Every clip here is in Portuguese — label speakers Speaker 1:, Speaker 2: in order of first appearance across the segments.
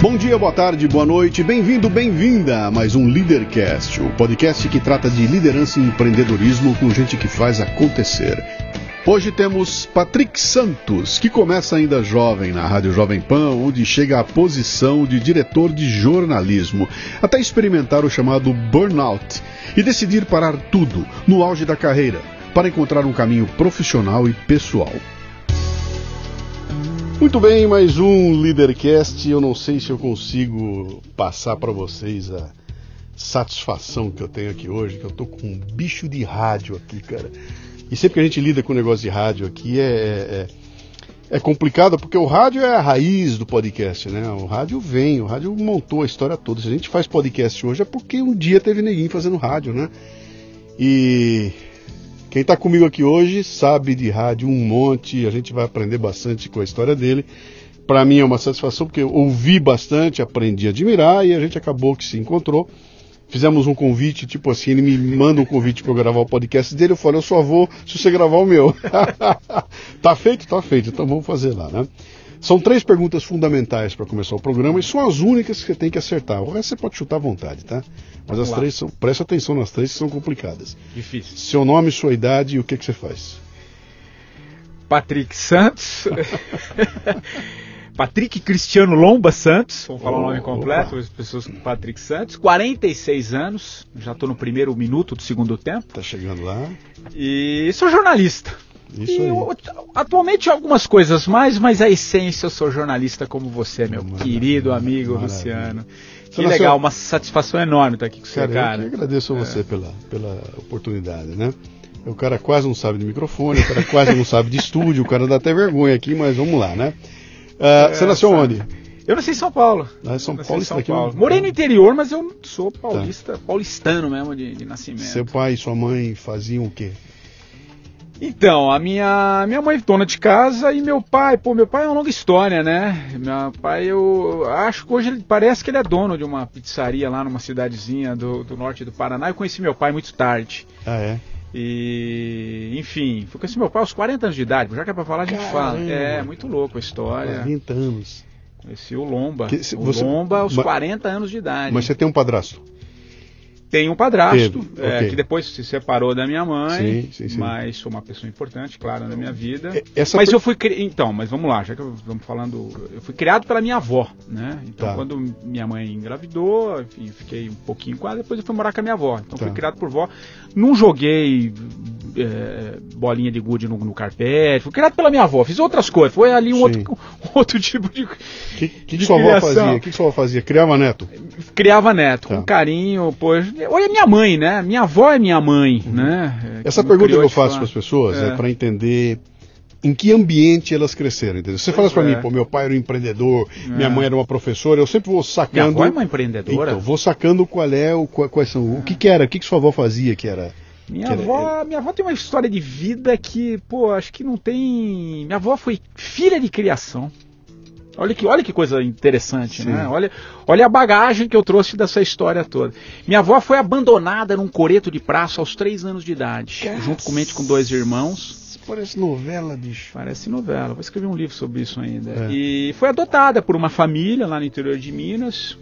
Speaker 1: Bom dia, boa tarde, boa noite, bem-vindo, bem-vinda a mais um Leadercast, o podcast que trata de liderança e empreendedorismo com gente que faz acontecer. Hoje temos Patrick Santos, que começa ainda jovem na Rádio Jovem Pan, onde chega à posição de diretor de jornalismo, até experimentar o chamado burnout e decidir parar tudo no auge da carreira para encontrar um caminho profissional e pessoal. Muito bem, mais um Leadercast. Eu não sei se eu consigo passar para vocês a satisfação que eu tenho aqui hoje, que eu tô com um bicho de rádio aqui, cara. E sempre que a gente lida com o negócio de rádio aqui é, é, é complicado, porque o rádio é a raiz do podcast, né? O rádio vem, o rádio montou a história toda. Se a gente faz podcast hoje é porque um dia teve neguinho fazendo rádio, né? E quem está comigo aqui hoje sabe de rádio um monte, a gente vai aprender bastante com a história dele. Para mim é uma satisfação porque eu ouvi bastante, aprendi a admirar e a gente acabou que se encontrou. Fizemos um convite, tipo assim, ele me manda um convite para eu gravar o podcast dele, eu falei, eu só vou se você gravar o meu. tá feito? Tá feito, então vamos fazer lá, né? São três perguntas fundamentais para começar o programa e são as únicas que você tem que acertar. O resto você pode chutar à vontade, tá? Mas Vamos as lá. três são. Presta atenção nas três que são complicadas.
Speaker 2: Difícil.
Speaker 1: Seu nome, sua idade e o que, que você faz.
Speaker 2: Patrick Santos. Patrick Cristiano Lomba Santos, vamos falar oh, o nome completo, as pessoas com Patrick Santos, 46 anos, já estou no primeiro minuto do segundo tempo.
Speaker 1: Tá chegando lá.
Speaker 2: E sou jornalista. Isso e eu, atualmente algumas coisas mais, mas a essência eu sou jornalista como você, meu maravilha, querido amigo maravilha. Luciano. Que legal, sua... uma satisfação enorme estar aqui com você, cara.
Speaker 1: cara. Eu que agradeço a você é. pela, pela oportunidade, né? O cara quase não sabe de microfone, o cara quase não sabe de estúdio, o cara dá até vergonha aqui, mas vamos lá, né? Uh, é, você nasceu onde?
Speaker 2: Eu nasci em São Paulo.
Speaker 1: Ah, é São Paulo, São
Speaker 2: Paulo. Morei no interior, mas eu sou paulista, tá. paulistano mesmo de, de nascimento.
Speaker 1: Seu pai e sua mãe faziam o quê?
Speaker 2: Então, a minha, minha mãe é dona de casa e meu pai, pô, meu pai é uma longa história, né? Meu pai, eu acho que hoje ele parece que ele é dono de uma pizzaria lá numa cidadezinha do, do norte do Paraná. Eu conheci meu pai muito tarde.
Speaker 1: Ah, é?
Speaker 2: E, enfim, fui conheci meu pai aos 40 anos de idade, já que é pra falar, a gente Caramba. fala. É, muito louco a história.
Speaker 1: 20 anos.
Speaker 2: Conheci o Lomba. Que, o você, Lomba aos mas, 40 anos de idade.
Speaker 1: Mas você tem um padrasto?
Speaker 2: Tenho um padrasto, é, okay. que depois se separou da minha mãe, sim, sim, sim. mas sou uma pessoa importante, claro, na minha vida. Essa mas per... eu fui cri... então, mas vamos lá, já que estamos falando, eu fui criado pela minha avó, né? Então tá. quando minha mãe engravidou, enfim, fiquei um pouquinho com ela, depois eu fui morar com a minha avó. Então tá. fui criado por vó. Não joguei é, bolinha de gude no, no, carpete, fui criado pela minha avó, fiz outras coisas, foi ali um outro, um outro tipo de. O
Speaker 1: que, que, que sua avó fazia? O que, que sua avó fazia? Criava neto?
Speaker 2: Criava neto, tá. com carinho, pois. Olha minha mãe, né? Minha avó é minha mãe, uhum. né?
Speaker 1: Essa pergunta que eu faço para as pessoas é, é para entender em que ambiente elas cresceram, entendeu? Você fala para mim, é. pô, meu pai era um empreendedor, é. minha mãe era uma professora, eu sempre vou sacando. Minha avó
Speaker 2: é uma empreendedora?
Speaker 1: Então, vou sacando qual é, o, quais são, o que que era, o que que sua avó fazia que era...
Speaker 2: Minha avó, minha avó tem uma história de vida que, pô, acho que não tem. Minha avó foi filha de criação. Olha que, olha que coisa interessante, Sim. né? Olha, olha a bagagem que eu trouxe dessa história toda. Minha avó foi abandonada num coreto de praça aos três anos de idade, Cacete. juntamente com dois irmãos.
Speaker 1: Parece novela, bicho.
Speaker 2: Parece novela. Vou escrever um livro sobre isso ainda. É. E foi adotada por uma família lá no interior de Minas.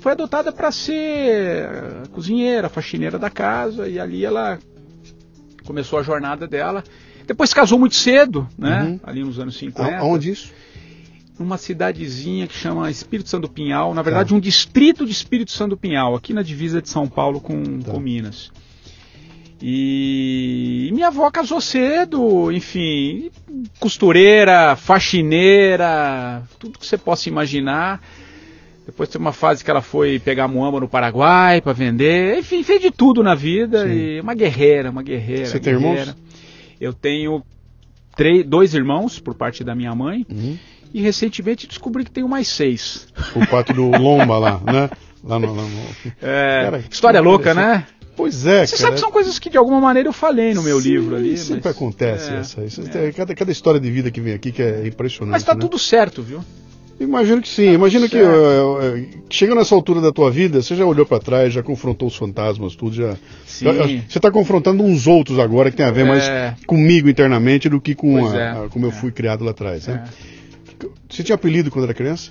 Speaker 2: Foi adotada para ser cozinheira, faxineira da casa. E ali ela começou a jornada dela. Depois casou muito cedo, né? Uhum. Ali nos anos 50.
Speaker 1: Aonde isso?
Speaker 2: Numa cidadezinha que chama Espírito Santo do Pinhal, na verdade tá. um distrito de Espírito Santo do Pinhal, aqui na divisa de São Paulo com, tá. com Minas. E... e minha avó casou cedo, enfim, costureira, faxineira, tudo que você possa imaginar. Depois teve uma fase que ela foi pegar muamba no Paraguai para vender, enfim, fez de tudo na vida Sim. e uma guerreira, uma guerreira.
Speaker 1: Você
Speaker 2: guerreira.
Speaker 1: tem irmãos?
Speaker 2: Eu tenho três, dois irmãos por parte da minha mãe. Uhum e recentemente descobri que tenho mais seis.
Speaker 1: O quarto do Lomba lá, né? Lá no, lá no...
Speaker 2: É, cara, história louca, né?
Speaker 1: Pois é,
Speaker 2: Você cara. sabe que são coisas que de alguma maneira eu falei no meu
Speaker 1: Sim,
Speaker 2: livro ali.
Speaker 1: Sempre mas... acontece é, essa. Isso, é. Cada, cada história de vida que vem aqui que é impressionante.
Speaker 2: Mas tá
Speaker 1: né?
Speaker 2: tudo certo, viu?
Speaker 1: Imagino que sim. Tá Imagino que uh, chegando nessa altura da tua vida, você já olhou para trás, já confrontou os fantasmas, tudo já. Sim. Você está confrontando uns outros agora que tem a ver é. mais comigo internamente do que com a, é. a, como eu é. fui criado lá atrás. Né? É. Você tinha apelido quando era criança?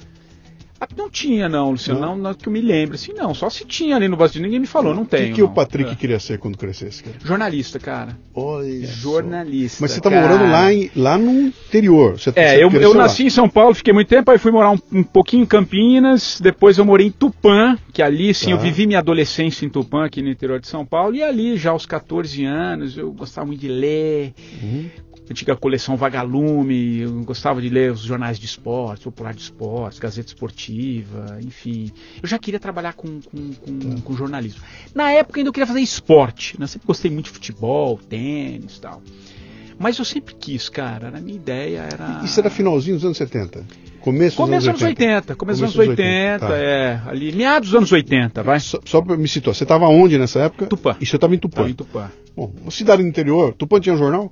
Speaker 2: Ah, não tinha, não, Luciano, não, não, que eu me lembre. Assim, não, só se tinha ali no bastidor, ninguém me falou, não tem.
Speaker 1: O que, que o Patrick é. queria ser quando crescesse, cara?
Speaker 2: Jornalista, cara.
Speaker 1: Olha
Speaker 2: Jornalista.
Speaker 1: Mas você tá cara. morando lá, em, lá no interior. Você,
Speaker 2: é, eu, eu nasci lá. em São Paulo, fiquei muito tempo, aí fui morar um, um, pouquinho em Campinas, depois eu morei em Tupã, que ali, sim, tá. eu vivi minha adolescência em Tupã, aqui no interior de São Paulo, e ali, já aos 14 anos, eu gostava muito de ler, uhum antiga coleção Vagalume, eu gostava de ler os jornais de esportes, Popular de Esportes, Gazeta Esportiva, enfim. Eu já queria trabalhar com, com, com, com jornalismo. Na época ainda eu queria fazer esporte, né? sempre gostei muito de futebol, tênis e tal. Mas eu sempre quis, cara. A minha ideia era.
Speaker 1: Isso era finalzinho dos anos 70? Começo,
Speaker 2: Começo dos anos 80. 80. Começo dos anos 80, 80 tá. é. Ali, meados dos anos 80, vai.
Speaker 1: Só, só pra me situar, você estava onde nessa época?
Speaker 2: Tupã.
Speaker 1: E você estava em Tupã?
Speaker 2: Em Tupã.
Speaker 1: Bom, cidade do interior, Tupã tinha um jornal?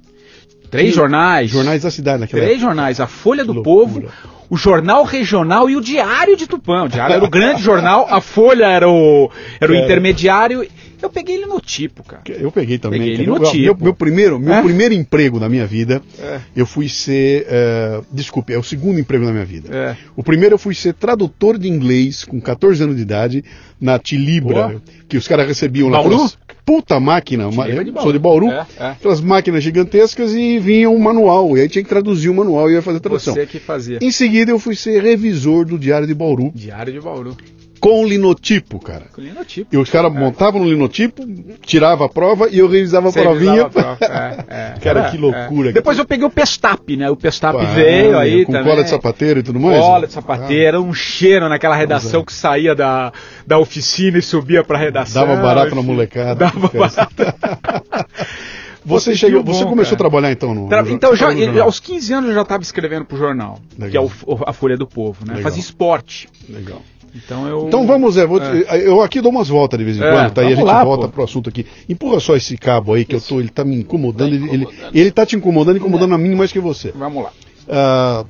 Speaker 2: Três jornais.
Speaker 1: Jornais da cidade naquela
Speaker 2: Três época. jornais. A Folha do Povo, o Jornal Regional e o Diário de Tupã. O Diário era o grande jornal, a Folha era o, era o intermediário. Eu peguei ele no tipo, cara.
Speaker 1: Eu peguei também.
Speaker 2: Peguei ele no
Speaker 1: meu,
Speaker 2: tipo.
Speaker 1: Meu, meu primeiro, meu é? primeiro emprego na minha vida, é. eu fui ser. Uh, desculpe, é o segundo emprego na minha vida.
Speaker 2: É.
Speaker 1: O primeiro eu fui ser tradutor de inglês com 14 anos de idade na Tilibra, que os caras recebiam lá.
Speaker 2: Bauru?
Speaker 1: puta máquina, uma, de sou de Bauru, é, é. aquelas máquinas gigantescas e vinha um manual, e aí tinha que traduzir o manual e ia fazer a tradução.
Speaker 2: Você que fazia.
Speaker 1: Em seguida eu fui ser revisor do Diário de Bauru.
Speaker 2: Diário de Bauru
Speaker 1: com linotipo, cara.
Speaker 2: Com linotipo.
Speaker 1: E os caras é. montavam no linotipo, tirava a prova e eu revisava Você a provinha. Revisava a prova. É, é. cara, que loucura. É.
Speaker 2: Depois eu peguei o Pestap, né? O Pestap veio aí
Speaker 1: com
Speaker 2: também.
Speaker 1: cola de sapateiro e tudo mais.
Speaker 2: Cola de sapateiro, ah. um cheiro naquela redação é. que saía da, da oficina e subia pra redação.
Speaker 1: Dava barato na molecada.
Speaker 2: Dava barato.
Speaker 1: Você, chegou, bom, você começou cara. a trabalhar então no,
Speaker 2: Tra no Então, já, aos 15 anos eu já estava escrevendo para o jornal, Legal. que é o, a Folha do Povo, né? Fazia esporte.
Speaker 1: Legal.
Speaker 2: Então eu.
Speaker 1: Então vamos, é, vou, é. eu aqui dou umas voltas de vez em é, quando, tá? E a gente lá, volta pô. pro assunto aqui. Empurra só esse cabo aí que Isso. eu tô, ele tá me incomodando, tá incomodando. Ele, ele, ele tá te incomodando, incomodando a mim mais que você.
Speaker 2: Vamos lá.
Speaker 1: Uh,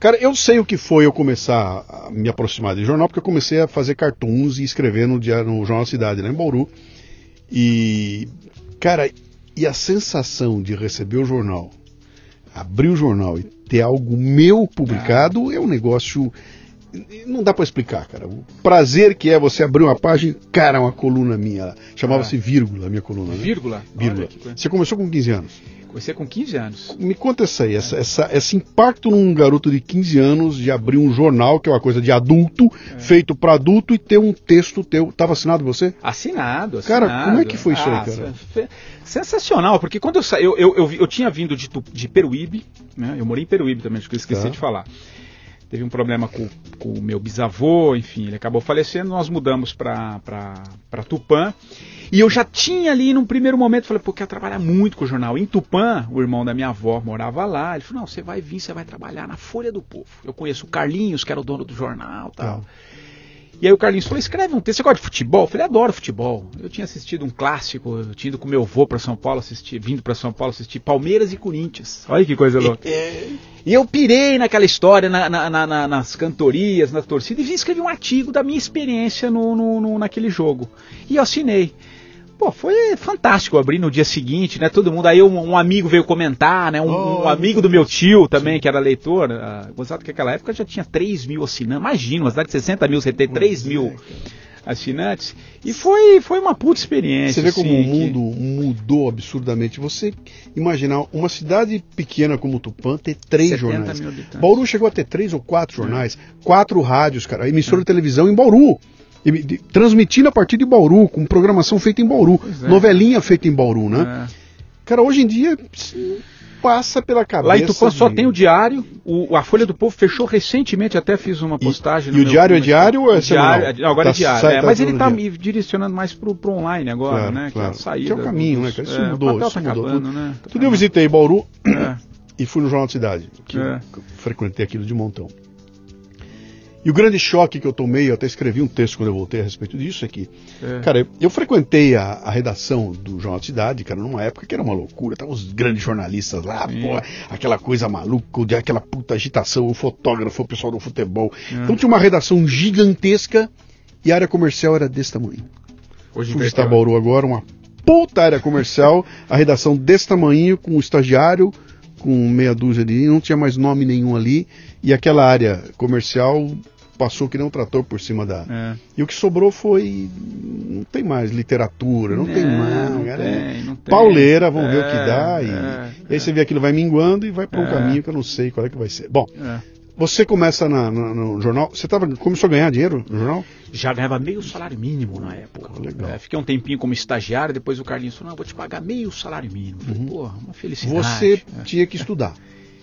Speaker 1: cara, eu sei o que foi eu começar a me aproximar de jornal, porque eu comecei a fazer cartoons e escrever no, no Jornal Cidade, lá em Bauru. E, cara, e a sensação de receber o jornal, abrir o jornal e ter algo meu publicado ah. é um negócio não dá para explicar, cara. O prazer que é você abrir uma página, cara, uma coluna minha. Chamava-se ah. Vírgula, minha coluna. Né?
Speaker 2: Vírgula?
Speaker 1: Vírgula. Você começou com 15 anos.
Speaker 2: Comecei com 15 anos.
Speaker 1: Me conta essa aí, essa, essa, esse impacto num garoto de 15 anos de abrir um jornal, que é uma coisa de adulto, é. feito para adulto, e ter um texto teu. Estava assinado você?
Speaker 2: Assinado,
Speaker 1: assinado. Cara, como é que foi isso ah, aí, cara?
Speaker 2: Sensacional, porque quando eu saí, eu, eu, eu, eu, tinha vindo de, de Peruíbe, né? Eu morei em Peruíbe também, acho que eu esqueci tá. de falar teve um problema com, com o meu bisavô, enfim, ele acabou falecendo, nós mudamos para Tupã. E eu já tinha ali, num primeiro momento, falei, pô, quero trabalhar muito com o jornal. Em Tupã, o irmão da minha avó morava lá, ele falou, não, você vai vir, você vai trabalhar na Folha do Povo. Eu conheço o Carlinhos, que era o dono do jornal tal. Tá. E aí o Carlinhos falou: escreve um texto. Você gosta de futebol? Eu falei: adoro futebol. Eu tinha assistido um clássico, eu tinha ido com meu avô para São Paulo assistir, vindo para São Paulo assistir Palmeiras e Corinthians. Olha que coisa louca. E eu pirei naquela história, na, na, na, nas cantorias, na torcida, e vim escrever um artigo da minha experiência no, no, no naquele jogo. E eu assinei. Pô, foi fantástico abrir no dia seguinte, né? Todo mundo. Aí um, um amigo veio comentar, né? Um, oh, um amigo do meu tio também, que era leitor. Uh, que naquela época já tinha 3 mil assinantes. Imagina, uma cidade de 60 mil, você ter 3 mil assinantes. E foi, foi uma puta experiência.
Speaker 1: Você vê como assim, o mundo que... mudou absurdamente. Você imaginar uma cidade pequena como Tupã ter três jornais. Bauru chegou a ter três ou quatro jornais, é. quatro rádios, cara, emissora é. de televisão em Bauru transmitindo a partir de Bauru, com programação feita em Bauru, é. novelinha feita em Bauru, né? É. Cara, hoje em dia passa pela cabeça.
Speaker 2: Lá em Tupã só tem o diário, o, a Folha do Povo fechou recentemente, até fiz uma postagem.
Speaker 1: E, e o diário é diário ou é
Speaker 2: diário, Agora é tá, é diário, é, mas ele está me direcionando mais para o online agora,
Speaker 1: claro,
Speaker 2: né?
Speaker 1: Claro.
Speaker 2: Que é, a saída
Speaker 1: que é o caminho,
Speaker 2: dos,
Speaker 1: né? Cara? Isso é, mudou, isso tá mudou.
Speaker 2: Acabando, né?
Speaker 1: Tá Tudo eu visitei Bauru é. e fui no Jornal da Cidade, que frequentei aquilo de montão. E o grande choque que eu tomei, eu até escrevi um texto quando eu voltei a respeito disso, é que, é. cara, eu frequentei a, a, redação do Jornal da Cidade, cara, numa época que era uma loucura, estavam os grandes jornalistas lá, pô, aquela coisa maluca, aquela puta agitação, o fotógrafo, o pessoal do futebol. É. Então tinha uma redação gigantesca e a área comercial era desse tamanho.
Speaker 2: Hoje
Speaker 1: Fui Bauru agora, uma puta área comercial, a redação desse tamanho, com o estagiário, com meia dúzia de. não tinha mais nome nenhum ali, e aquela área comercial passou que nem um trator por cima da. É. E o que sobrou foi. Não tem mais literatura, não, não tem mais. Não tem, não. Pauleira, vamos é, ver o que dá. E, é, e aí você vê aquilo vai minguando e vai para um é. caminho que eu não sei qual é que vai ser. Bom. Você começa na, na, no jornal. Você tava, começou a ganhar dinheiro no jornal?
Speaker 2: Já ganhava meio salário mínimo na época. Legal. É, fiquei um tempinho como estagiário, depois o Carlinhos falou: não, vou te pagar meio salário mínimo. Falei, uhum. Porra, uma felicidade.
Speaker 1: Você é. tinha que estudar.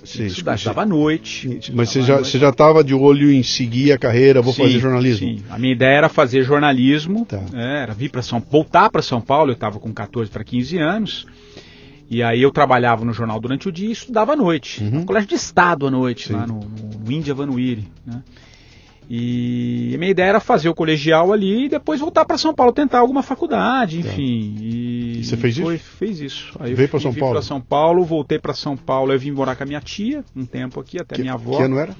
Speaker 2: Sim, estudar, estava à noite.
Speaker 1: Mas você já, você já estava de olho em seguir a carreira, vou sim, fazer jornalismo? Sim,
Speaker 2: a minha ideia era fazer jornalismo, tá. é, era vir para São voltar para São Paulo, eu estava com 14 para 15 anos. E aí eu trabalhava no jornal durante o dia e estudava à noite, uhum. no colégio de estado à noite, Sim. lá no, no, no Índia Vanuiri. Né? E a minha ideia era fazer o colegial ali e depois voltar para São Paulo, tentar alguma faculdade, tá. enfim. E,
Speaker 1: e você fez
Speaker 2: foi,
Speaker 1: isso?
Speaker 2: Fez isso. Aí
Speaker 1: Veio para São Paulo? para
Speaker 2: São Paulo, voltei para São Paulo, eu vim morar com a minha tia um tempo aqui, até
Speaker 1: que,
Speaker 2: minha avó.
Speaker 1: Que ano era?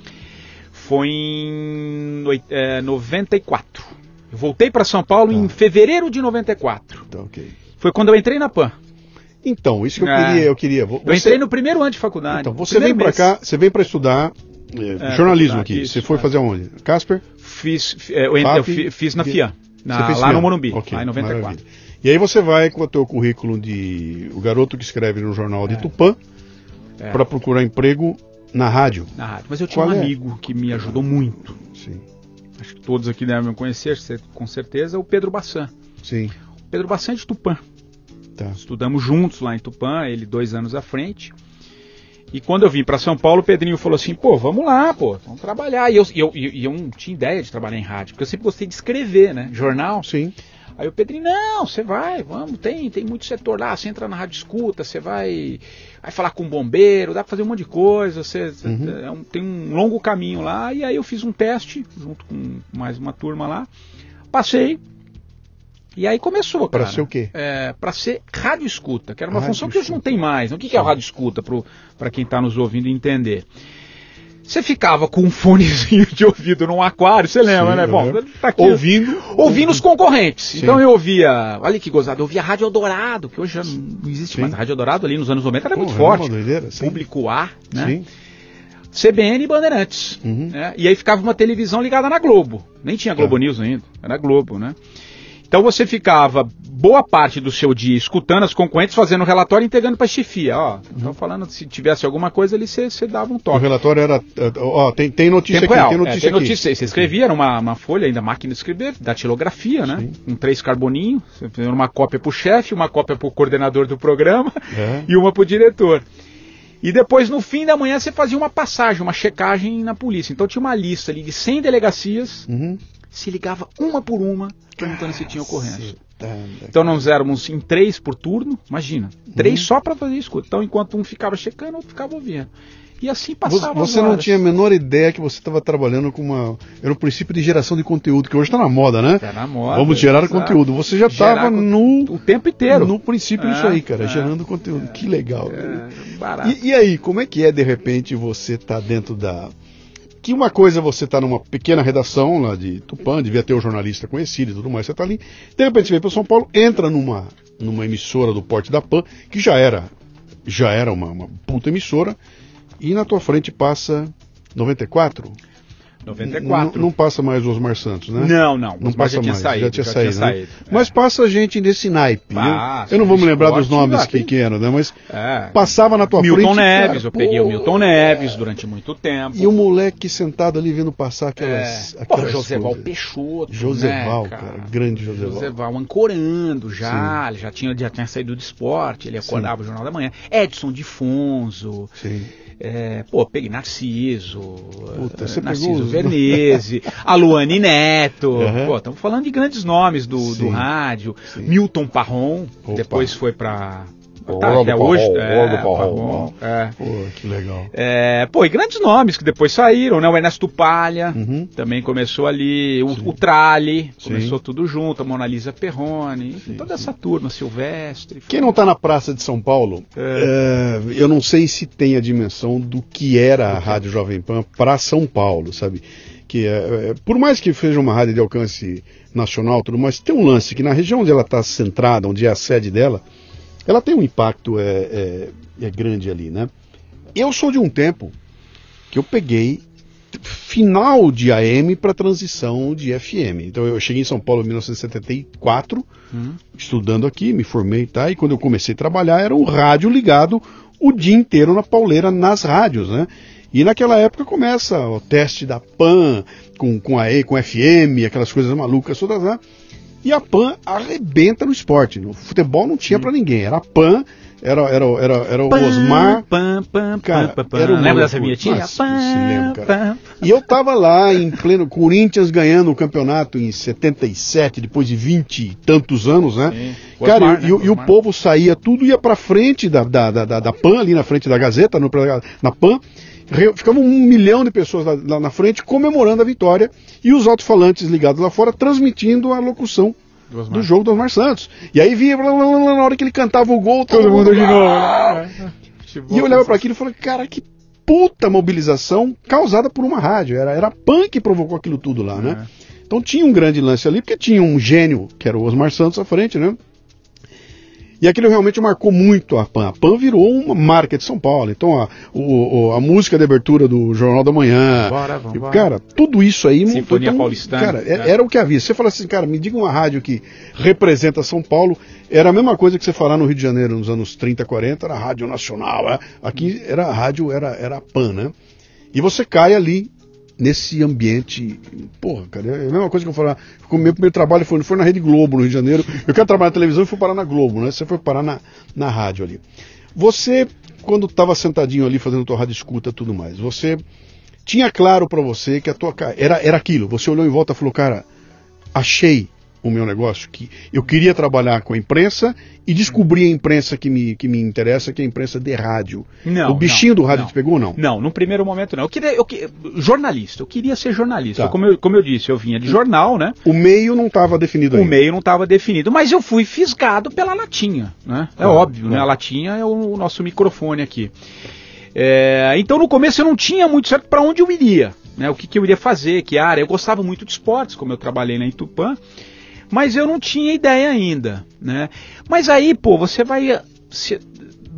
Speaker 2: Foi em é, 94. Eu voltei para São Paulo tá. em fevereiro de 94. Tá, ok. Foi quando eu entrei na PAN.
Speaker 1: Então, isso que eu é. queria, eu queria.
Speaker 2: Você... Eu entrei no primeiro ano de faculdade.
Speaker 1: Então, você vem para cá, você vem para estudar é, é, jornalismo aqui. Isso, você foi é. fazer aonde? Casper?
Speaker 2: Fiz, é, eu, eu fiz na FIA, na, lá FIA? no Morumbi, okay, lá em 94. Maravilha.
Speaker 1: E aí você vai com o teu currículo de o garoto que escreve no jornal de Tupã para procurar emprego na rádio.
Speaker 2: Na rádio. Mas eu tinha Qual um amigo que me ajudou muito. Sim. Acho que todos aqui devem conhecer, com certeza, o Pedro Bassan.
Speaker 1: Sim.
Speaker 2: O Pedro Bassan é de Tupã. Tá. Estudamos juntos lá em Tupã, ele dois anos à frente. E quando eu vim para São Paulo, o Pedrinho falou assim: pô, vamos lá, pô, vamos trabalhar. E eu, eu, eu, eu não tinha ideia de trabalhar em rádio, porque eu sempre gostei de escrever, né? Jornal.
Speaker 1: Sim.
Speaker 2: Aí o Pedrinho, não, você vai, vamos, tem, tem muito setor lá, você entra na rádio escuta, você vai, vai falar com um bombeiro, dá pra fazer um monte de coisa, você, uhum. é um, tem um longo caminho lá. E aí eu fiz um teste, junto com mais uma turma lá, passei, e aí começou,
Speaker 1: Para ser o quê?
Speaker 2: É, para ser rádio escuta, que era uma rádio função que hoje não tem mais. O que, que é o rádio escuta, para quem está nos ouvindo entender? Você ficava com um fonezinho de ouvido num aquário, você lembra, Sim, né? Bom,
Speaker 1: tá aqui, ouvindo,
Speaker 2: ouvindo os concorrentes. Sim. Então eu ouvia, olha que gozado, eu ouvia Rádio Eldorado, que hoje já não existe Sim. mais. Rádio Eldorado ali nos anos 90 era Pô, muito forte. Doideira, Público A, né? Sim. CBN e Bandeirantes. Uhum. Né? E aí ficava uma televisão ligada na Globo. Nem tinha Globo tá. News ainda, era Globo, né? Então você ficava boa parte do seu dia escutando as concorrentes, fazendo relatório e entregando para a chefia. Ó, uhum. falando, se tivesse alguma coisa ali, você, dava um toque.
Speaker 1: O relatório era, ó, tem, tem notícia Tempo aqui, real. tem notícia é, tem notícia.
Speaker 2: Você escrevia, era uma, uma folha, ainda máquina de escrever, da tilografia, né? Sim. Com três carboninhos, uma cópia para o chefe, uma cópia para o coordenador do programa é. e uma para o diretor. E depois, no fim da manhã, você fazia uma passagem, uma checagem na polícia. Então tinha uma lista ali de 100 delegacias, uhum. Se ligava uma por uma, perguntando se tinha ocorrência. Então nós éramos em três por turno, imagina, três uhum. só para fazer escuta. Então enquanto um ficava checando, outro ficava ouvindo. E assim passava.
Speaker 1: Você não tinha a menor ideia que você estava trabalhando com uma. Era um princípio de geração de conteúdo, que hoje está na moda, né?
Speaker 2: Está na moda.
Speaker 1: Vamos gerar exato. conteúdo. Você já estava no.
Speaker 2: O tempo inteiro.
Speaker 1: No princípio é, disso aí, cara, é, gerando conteúdo. É, que legal. É, barato. E, e, aí, como é que é, de repente, você tá dentro da que uma coisa é você tá numa pequena redação lá de Tupã, devia ter um jornalista conhecido e tudo mais, você tá ali, de repente você vem para São Paulo, entra numa, numa emissora do porte da PAN, que já era já era uma, uma puta emissora, e na tua frente passa 94,
Speaker 2: 94.
Speaker 1: Não, passa mais o Osmar Santos, né?
Speaker 2: Não, não. Não passa já mais. Saído, já tinha já saído. Tinha né? saído
Speaker 1: é. Mas passa gente desse naipe. Passa, eu, eu não vou me lembrar dos nomes que, que eram, né? Mas é. passava na tua
Speaker 2: Milton
Speaker 1: frente.
Speaker 2: Milton Neves, cara, eu peguei o Milton Neves durante muito tempo.
Speaker 1: E o moleque sentado ali vendo passar aquelas. É.
Speaker 2: aquelas Joseval Peixoto.
Speaker 1: Joseval, né, cara? cara? Grande Joseval.
Speaker 2: Joseval ancorando já. Ele já tinha, já tinha saído do esporte, ele acordava Sim. o Jornal da Manhã. Edson Difonso. Sim. É, pô, peguei Narciso, Puta, uh, Narciso. Vernese, a Luane Neto. Uhum. Pô, estamos falando de grandes nomes do, do rádio. Sim. Milton Parron, Opa. depois foi para
Speaker 1: Tá, até hoje. É, Parrol, é. Pô, que legal.
Speaker 2: É, pô, e grandes nomes que depois saíram, né? O Ernesto Palha uhum. também começou ali, o, o Trali, começou Sim. tudo junto, a Mona Lisa Perrone, Sim, toda essa turma, Silvestre.
Speaker 1: Quem não está na Praça de São Paulo, é. é. eu não sei se tem a dimensão do que era a Rádio Jovem Pan para São Paulo, sabe? que é, é, por mais que seja uma rádio de alcance nacional, tudo mais, tem um lance que na região onde ela está centrada, onde é a sede dela, ela tem um impacto é, é, é grande ali, né? Eu sou de um tempo que eu peguei final de AM para transição de FM. Então eu cheguei em São Paulo em 1974, uhum. estudando aqui, me formei tá, e quando eu comecei a trabalhar era um rádio ligado o dia inteiro na pauleira nas rádios, né? E naquela época começa o teste da PAN com, com a E, com FM, aquelas coisas malucas todas lá. Né? E a PAN arrebenta no esporte. No futebol não tinha para ninguém. Era a PAN, era, era, era, era o Osmar. Pam, pam, cara, era Lembra dessa vinhetinha? Cara. E eu tava lá em pleno Corinthians ganhando o campeonato em 77, depois de 20 e tantos anos, né? Sim. Cara, Osmar, e, né? e, o povo saía, tudo ia pra frente da, da, da, da PAN, ali na frente da Gazeta, no, na PAN. Ficava um milhão de pessoas lá, lá na frente comemorando a vitória e os alto-falantes ligados lá fora transmitindo a locução do, do jogo do Osmar Santos. E aí via, na hora que ele cantava o gol, todo, todo mundo de novo. Né? E eu olhava para aquilo e falei, cara, que puta mobilização causada por uma rádio. Era, era a PAN que provocou aquilo tudo lá, né? É. Então tinha um grande lance ali, porque tinha um gênio, que era o Osmar Santos à frente, né? E aquilo realmente marcou muito a PAN. A PAN virou uma marca de São Paulo. Então a, o, a música de abertura do Jornal da Manhã. Bora, vamos, cara, tudo isso aí.
Speaker 2: Sinfonia então, Paulistana.
Speaker 1: Cara, é, era o que havia. Você fala assim, cara, me diga uma rádio que representa São Paulo. Era a mesma coisa que você falar no Rio de Janeiro nos anos 30, 40, era a Rádio Nacional. É? Aqui era a rádio, era, era a PAN, né? E você cai ali nesse ambiente. Porra, cara, é a mesma coisa que eu falar. O meu primeiro trabalho foi, foi na Rede Globo, no Rio de Janeiro. Eu quero trabalhar na televisão e fui parar na Globo, né? Você foi parar na, na rádio ali. Você, quando estava sentadinho ali fazendo tua rádio escuta tudo mais, você tinha claro para você que a tua era era aquilo. Você olhou em volta e falou, cara, achei o meu negócio, que eu queria trabalhar com a imprensa e descobri a imprensa que me, que me interessa, que é a imprensa de rádio. Não, o bichinho não, do rádio
Speaker 2: não.
Speaker 1: te pegou ou não?
Speaker 2: Não, no primeiro momento não. Eu queria, eu, jornalista, eu queria ser jornalista. Tá. Como, eu, como eu disse, eu vinha de jornal, né?
Speaker 1: O meio não estava definido
Speaker 2: ainda. O meio não estava definido, mas eu fui fisgado pela latinha, né? É ah, óbvio, né? A latinha é o, o nosso microfone aqui. É, então no começo eu não tinha muito certo para onde eu iria, né? O que, que eu iria fazer, que área. Eu gostava muito de esportes, como eu trabalhei na Itupã mas eu não tinha ideia ainda, né? Mas aí, pô, você vai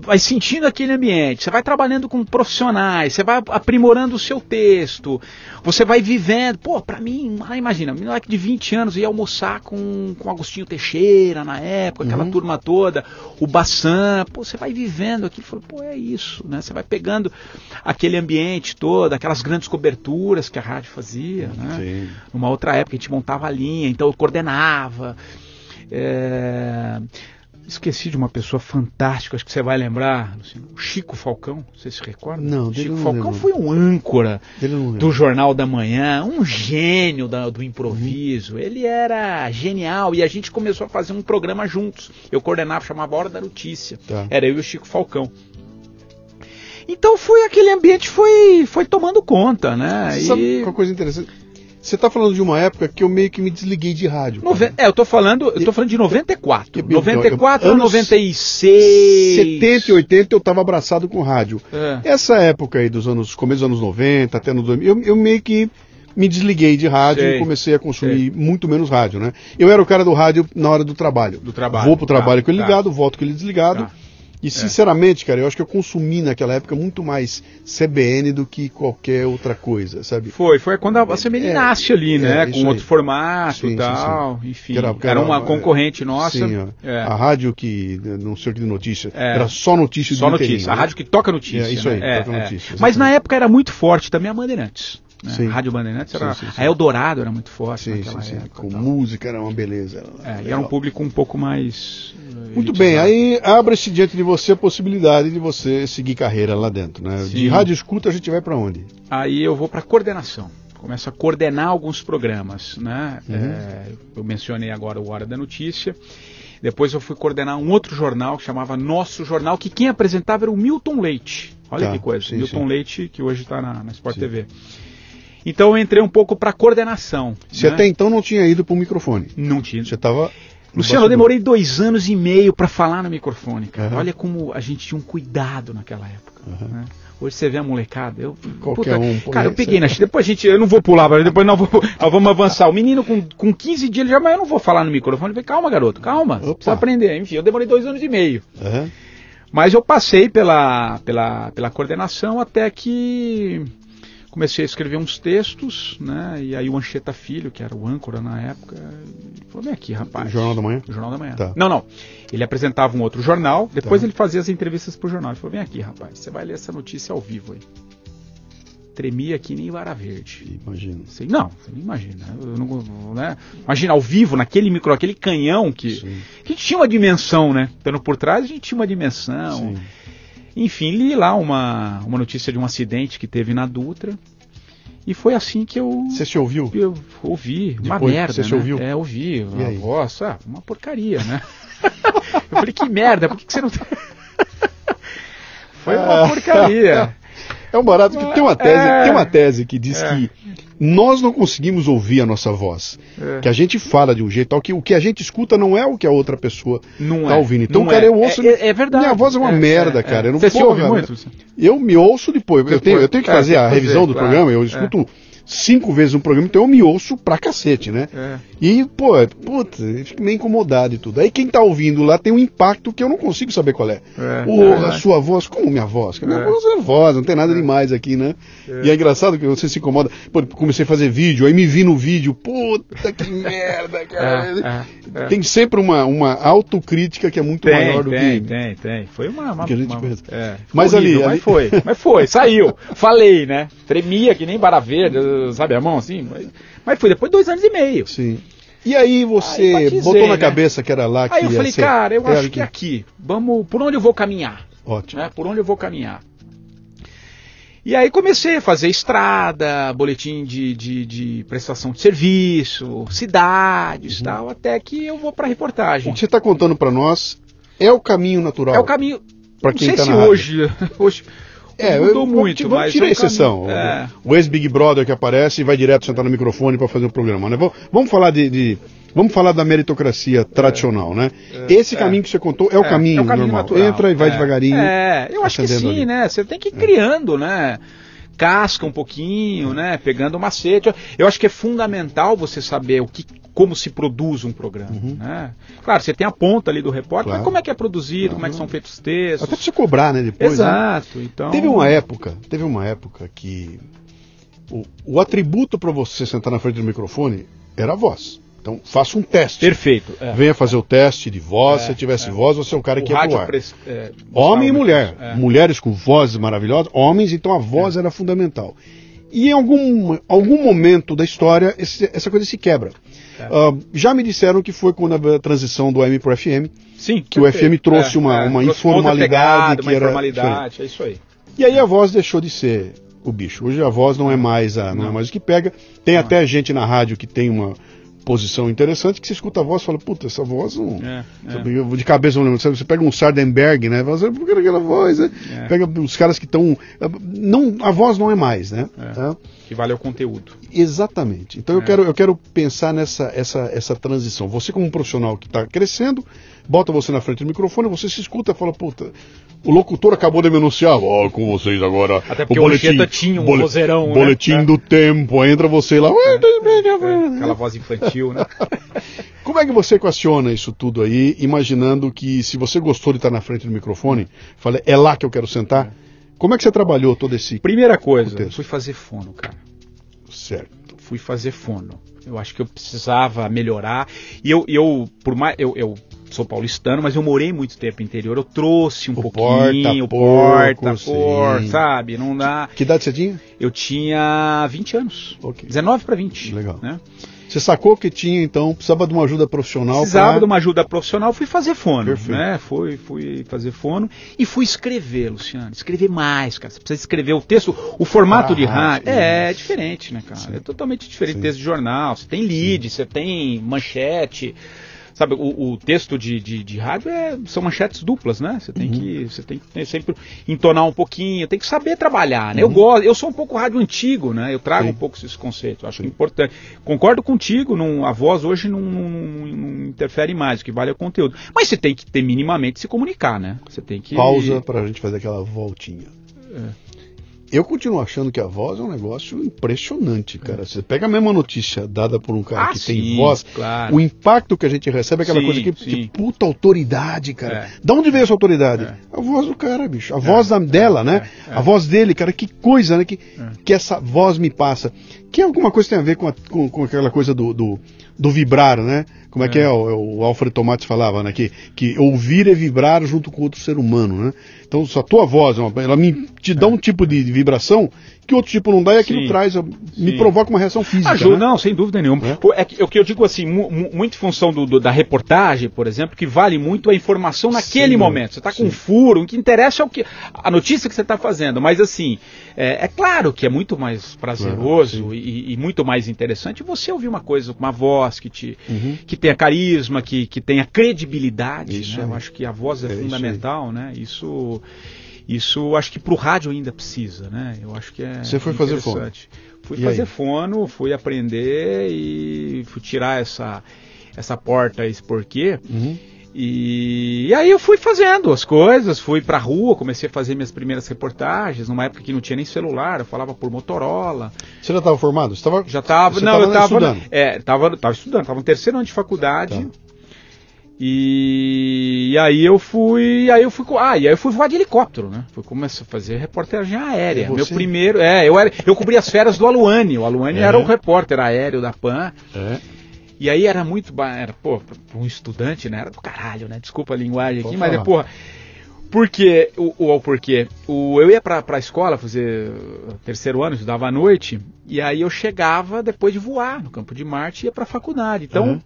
Speaker 2: vai sentindo aquele ambiente, você vai trabalhando com profissionais, você vai aprimorando o seu texto, você vai vivendo. Pô, pra mim, imagina, um moleque de 20 anos ia almoçar com, com Agostinho Teixeira na época, aquela uhum. turma toda, o Bassan, pô, você vai vivendo aquilo, fala, pô, é isso, né? Você vai pegando aquele ambiente todo, aquelas grandes coberturas que a rádio fazia, né? Sim. Numa outra época a gente montava a linha, então eu coordenava. É... Esqueci de uma pessoa fantástica, acho que você vai lembrar, o Chico Falcão, você se recorda?
Speaker 1: Não,
Speaker 2: Chico
Speaker 1: não
Speaker 2: Falcão lembro. foi um âncora do Jornal da Manhã, um gênio da, do improviso. Uhum. Ele era genial e a gente começou a fazer um programa juntos. Eu coordenava, chamava Hora da Notícia. Tá. Era eu e o Chico Falcão. Então foi aquele ambiente foi foi tomando conta, né?
Speaker 1: Sabe e... uma coisa interessante? Você está falando de uma época que eu meio que me desliguei de rádio.
Speaker 2: É, eu tô falando, eu tô falando de 94. Que, 94 a 96.
Speaker 1: 70 e 80 eu estava abraçado com rádio. É. Essa época aí dos anos, começo dos anos 90 até no 2000, eu, eu meio que me desliguei de rádio Sei. e comecei a consumir Sei. muito menos rádio, né? Eu era o cara do rádio na hora do trabalho.
Speaker 2: Do trabalho.
Speaker 1: Vou pro trabalho tá, com ele tá. ligado, tá. volto com ele desligado. Tá. E é. sinceramente, cara, eu acho que eu consumi naquela época muito mais CBN do que qualquer outra coisa, sabe?
Speaker 2: Foi, foi quando a CBN é, nasce ali, né? É, com outro formato e tal. Sim, sim. Enfim, era, era, era, uma é, concorrente nossa. Sim,
Speaker 1: é. a rádio que, não sei o que de notícia, era só notícia
Speaker 2: Só notícia, né? a rádio que toca notícia.
Speaker 1: É isso aí,
Speaker 2: né?
Speaker 1: toca notícia.
Speaker 2: Mas na época era muito forte também a Bandeirantes. Né? A Rádio Bandeirantes era. Sim, sim, sim. A Eldorado era muito forte sim, naquela sim, época.
Speaker 1: Com música era uma beleza.
Speaker 2: Era é, e era um público um pouco mais.
Speaker 1: Eh, muito bem, aí abre-se diante de você a possibilidade de você seguir carreira lá dentro. Né? De rádio escuta a gente vai para onde?
Speaker 2: Aí eu vou para coordenação. Começo a coordenar alguns programas. Né? Uhum. É, eu mencionei agora o Hora da Notícia. Depois eu fui coordenar um outro jornal que chamava Nosso Jornal, que quem apresentava era o Milton Leite. Olha tá, que coisa. Sim, Milton sim. Leite, que hoje está na, na Sport sim. TV. Então eu entrei um pouco para coordenação.
Speaker 1: Você né? até então não tinha ido para o microfone?
Speaker 2: Não tinha.
Speaker 1: Você estava.
Speaker 2: Luciano, eu demorei dois anos e meio para falar no microfone, cara. Uhum. Olha como a gente tinha um cuidado naquela época. Uhum. Né? Hoje você vê a molecada. Eu,
Speaker 1: Qualquer puta, um.
Speaker 2: Cara, eu peguei na Depois a gente. Eu não vou pular, depois não vou. Nós vamos avançar. O menino com, com 15 dias, ele já, mas eu não vou falar no microfone. Eu falei, calma, garoto, calma. Opa. Precisa aprender. Enfim, eu demorei dois anos e meio. Uhum. Mas eu passei pela, pela, pela coordenação até que comecei a escrever uns textos, né? E aí o Ancheta Filho, que era o âncora na época, falou: vem aqui, rapaz.
Speaker 1: O Jornal da Manhã?
Speaker 2: O Jornal da Manhã. Tá. Não, não. Ele apresentava um outro jornal, depois tá. ele fazia as entrevistas pro jornal. Ele falou: vem aqui, rapaz, você vai ler essa notícia ao vivo aí. Tremia aqui nem vara verde.
Speaker 1: Imagina.
Speaker 2: Você, não, você não imagina. Não, né? Imagina ao vivo, naquele micro, aquele canhão que. Sim. A gente tinha uma dimensão, né? Estando por trás, a gente tinha uma dimensão. Sim. Enfim, li lá uma, uma notícia de um acidente que teve na Dutra. E foi assim que eu.
Speaker 1: Você se ouviu?
Speaker 2: Eu ouvi. Depois, uma merda.
Speaker 1: Você
Speaker 2: né?
Speaker 1: se ouviu?
Speaker 2: É, ouvi. E a voz, ah, uma porcaria, né? eu falei, que merda, por que, que você não. foi uma porcaria.
Speaker 1: É um barato que tem uma tese, é, tem uma tese que diz é. que nós não conseguimos ouvir a nossa voz. É. Que a gente fala de um jeito tal que o que a gente escuta não é o que a outra pessoa não tá é. ouvindo. Então, cara, eu é. ouço.
Speaker 2: É, é, verdade.
Speaker 1: Minha voz é uma merda, cara. Eu não
Speaker 2: Você porra, se ouve muito?
Speaker 1: Eu me ouço depois. depois. Eu, tenho, eu tenho que fazer a revisão do claro. programa, eu escuto cinco vezes um programa, então eu me ouço pra cacete, né? É. E, pô, puta, eu fico meio incomodado e tudo. Aí quem tá ouvindo lá tem um impacto que eu não consigo saber qual é. é, o, é a sua voz, como minha voz? Minha é. voz é voz, não tem nada é. demais aqui, né? É. E é engraçado que você se incomoda. Pô, comecei a fazer vídeo, aí me vi no vídeo, puta que merda, cara. Tem sempre uma, uma autocrítica que é muito
Speaker 2: tem,
Speaker 1: maior do
Speaker 2: tem, que. Tem, tem, tem. Foi uma. uma,
Speaker 1: que a gente
Speaker 2: uma,
Speaker 1: mas horrível, ali,
Speaker 2: ali. Mas foi, mas foi, saiu. Falei, né? Tremia que nem vara verde sabe, a mão assim. Mas, mas foi depois de dois anos e meio.
Speaker 1: Sim. E aí você aí batizei, botou na né? cabeça que era lá que
Speaker 2: Aí eu falei, ser... cara, eu acho que é aqui. Vamos, por onde eu vou caminhar?
Speaker 1: Ótimo.
Speaker 2: Né? Por onde eu vou caminhar? E aí comecei a fazer estrada, boletim de, de, de prestação de serviço, cidades uhum. tal, até que eu vou para reportagem.
Speaker 1: O que você está contando para nós é o caminho natural.
Speaker 2: É o caminho. Para quem está na hoje, hoje
Speaker 1: é, mudou eu, muito, vamos, mas. Tira a exceção. É. O ex-Big Brother que aparece e vai direto sentar no microfone para fazer o um programa. Né? Vamos, falar de, de, Vamos falar da meritocracia tradicional, né? É, Esse caminho é. que você contou é o caminho, é o caminho normal. Natural. Entra e vai devagarinho.
Speaker 2: É, eu acho que sim, ali. né? Você tem que ir criando, né? Casca um pouquinho, né? Pegando o macete. Eu acho que é fundamental você saber o que, como se produz um programa. Uhum. Né? Claro, você tem a ponta ali do repórter, claro. mas como é que é produzido, como é que são feitos os textos.
Speaker 1: Até pra você cobrar, né? Depois.
Speaker 2: Né? Exato. Né? Então...
Speaker 1: Teve uma época, teve uma época que o, o atributo para você sentar na frente do microfone era a voz. Então, faça um teste.
Speaker 2: Perfeito.
Speaker 1: É. Venha fazer o teste de voz. É, se tivesse é. voz, você é o cara o que ia voar. É, Homem e mulher. É. Mulheres com vozes maravilhosas, homens, então a voz era fundamental. E em algum, algum momento da história, esse, essa coisa se quebra. Uh, já me disseram que foi quando a transição do AM para o FM.
Speaker 2: Sim.
Speaker 1: Que perfeito. o FM trouxe uma, uma informalidade. Pegada,
Speaker 2: uma informalidade, é isso aí.
Speaker 1: E aí a voz deixou de ser o bicho. Hoje a voz não é mais a, não, não. é mais o que pega. Tem não. até gente na rádio que tem uma posição interessante que você escuta a voz e fala, puta, essa voz não. É, é. De cabeça não lembro. Você pega um Sardenberg, né? Você, por que aquela voz, né? É. Pega os caras que estão. Não, a voz não é mais, né?
Speaker 2: É. Tá? Que vale o conteúdo.
Speaker 1: Exatamente. Então eu, é. quero, eu quero pensar nessa essa, essa transição. Você, como um profissional que está crescendo, bota você na frente do microfone, você se escuta e fala, puta, o locutor acabou de me anunciar, ó, oh, com vocês agora.
Speaker 2: Até porque o boletim, tinha um bole, vozeirão,
Speaker 1: né? Boletim né? do tempo, entra você lá. É,
Speaker 2: é, aquela voz infantil, né?
Speaker 1: Como é que você equaciona isso tudo aí, imaginando que se você gostou de estar na frente do microfone, fala, é lá que eu quero sentar? Como é que você trabalhou todo esse.
Speaker 2: Primeira coisa, contexto? fui fazer fono, cara.
Speaker 1: Certo.
Speaker 2: Fui fazer fono. Eu acho que eu precisava melhorar. E eu, eu por mais. Eu, eu sou paulistano, mas eu morei muito tempo no interior. Eu trouxe um o pouquinho, porta, porta, porta, sabe? Não dá.
Speaker 1: Que idade você tinha?
Speaker 2: Eu tinha 20 anos. Okay. 19 para 20.
Speaker 1: Legal. Né? Você sacou que tinha, então, precisava de uma ajuda profissional?
Speaker 2: Precisava pra... de uma ajuda profissional, fui fazer fono. Perfeito. Né? Fui, fui fazer fono e fui escrever, Luciano. Escrever mais, cara. Você precisa escrever o texto, o formato ah, de rádio. É, é, diferente, né, cara? Sim. É totalmente diferente do texto de jornal. Você tem lead, Sim. você tem manchete. Sabe, o, o texto de, de, de rádio é, são manchetes duplas, né? Você tem, uhum. que, você tem que sempre entonar um pouquinho, tem que saber trabalhar, né? Uhum. Eu gosto, eu sou um pouco rádio antigo, né? Eu trago Sim. um pouco esses conceitos, acho Sim. importante. Concordo contigo, não, a voz hoje não, não, não, interfere mais, o que vale é o conteúdo. Mas você tem que ter minimamente se comunicar, né? Você tem que.
Speaker 1: Pausa para a gente fazer aquela voltinha. É. eu continuo achando que a voz é um negócio impressionante, cara. Você pega a mesma notícia dada por um cara ah, que sim, tem voz, claro. o impacto que a gente recebe é aquela sim, coisa que, que, puta autoridade, cara. É. Da onde veio essa autoridade? É. A voz do cara, bicho. A é. voz dela, né? É. A voz dele, cara. Que coisa, né? Que, é. que essa voz me passa. Que alguma coisa tem a ver com, a, com, com aquela coisa do, do, do vibrar, né? Como é, que é? O, o Alfred Tomates falava, né? Que, que ouvir é vibrar junto com outro ser humano, né? Então, a tua voz, ela me, te dá um tipo de vibração que outro tipo não dá e aquilo Sim. traz, me Sim. provoca uma reação física.
Speaker 2: Ajuda, né? não, sem dúvida nenhuma. É, é, o que eu digo assim, muito em função do, do, da reportagem, por exemplo, que vale muito a informação naquele Sim, momento. Você está com um furo, o que interessa é o que a notícia que você está fazendo, mas assim, é, é, claro que é muito mais prazeroso e, e, muito mais interessante você ouvir uma coisa, uma voz que te uhum. que tenha carisma, que, que tenha credibilidade. Isso, né? Eu acho que a voz é, é fundamental, isso né? Isso isso acho que para o rádio ainda precisa, né? Eu acho que é
Speaker 1: Você foi fazer fono?
Speaker 2: Fui e fazer aí? fono, fui aprender e fui tirar essa essa porta, esse porquê. Uhum. E, e, aí eu fui fazendo as coisas, fui pra rua, comecei a fazer minhas primeiras reportagens, numa época que não tinha nem celular, eu falava por Motorola.
Speaker 1: Você já estava formado? Você
Speaker 2: tava, já estava, não, eu estava estudando. É, tava, tava estudando, estava no terceiro ano de faculdade. Tá. E, e, aí eu fui, aí eu fui, ah, e aí eu fui voar de helicóptero, né? Fui começar a fazer reportagem aérea. Meu primeiro, é, eu era, eu cobri as férias do Aluane. O Aluane é. era o repórter aéreo da Pan. É. E aí era muito, era, pô, um estudante, né? Era do caralho, né? Desculpa a linguagem aqui, mas é, porra, porque, o, o, o porquê? O, eu ia pra, pra escola fazer terceiro ano, estudava à noite, e aí eu chegava depois de voar no campo de Marte e ia pra faculdade. Então, uhum.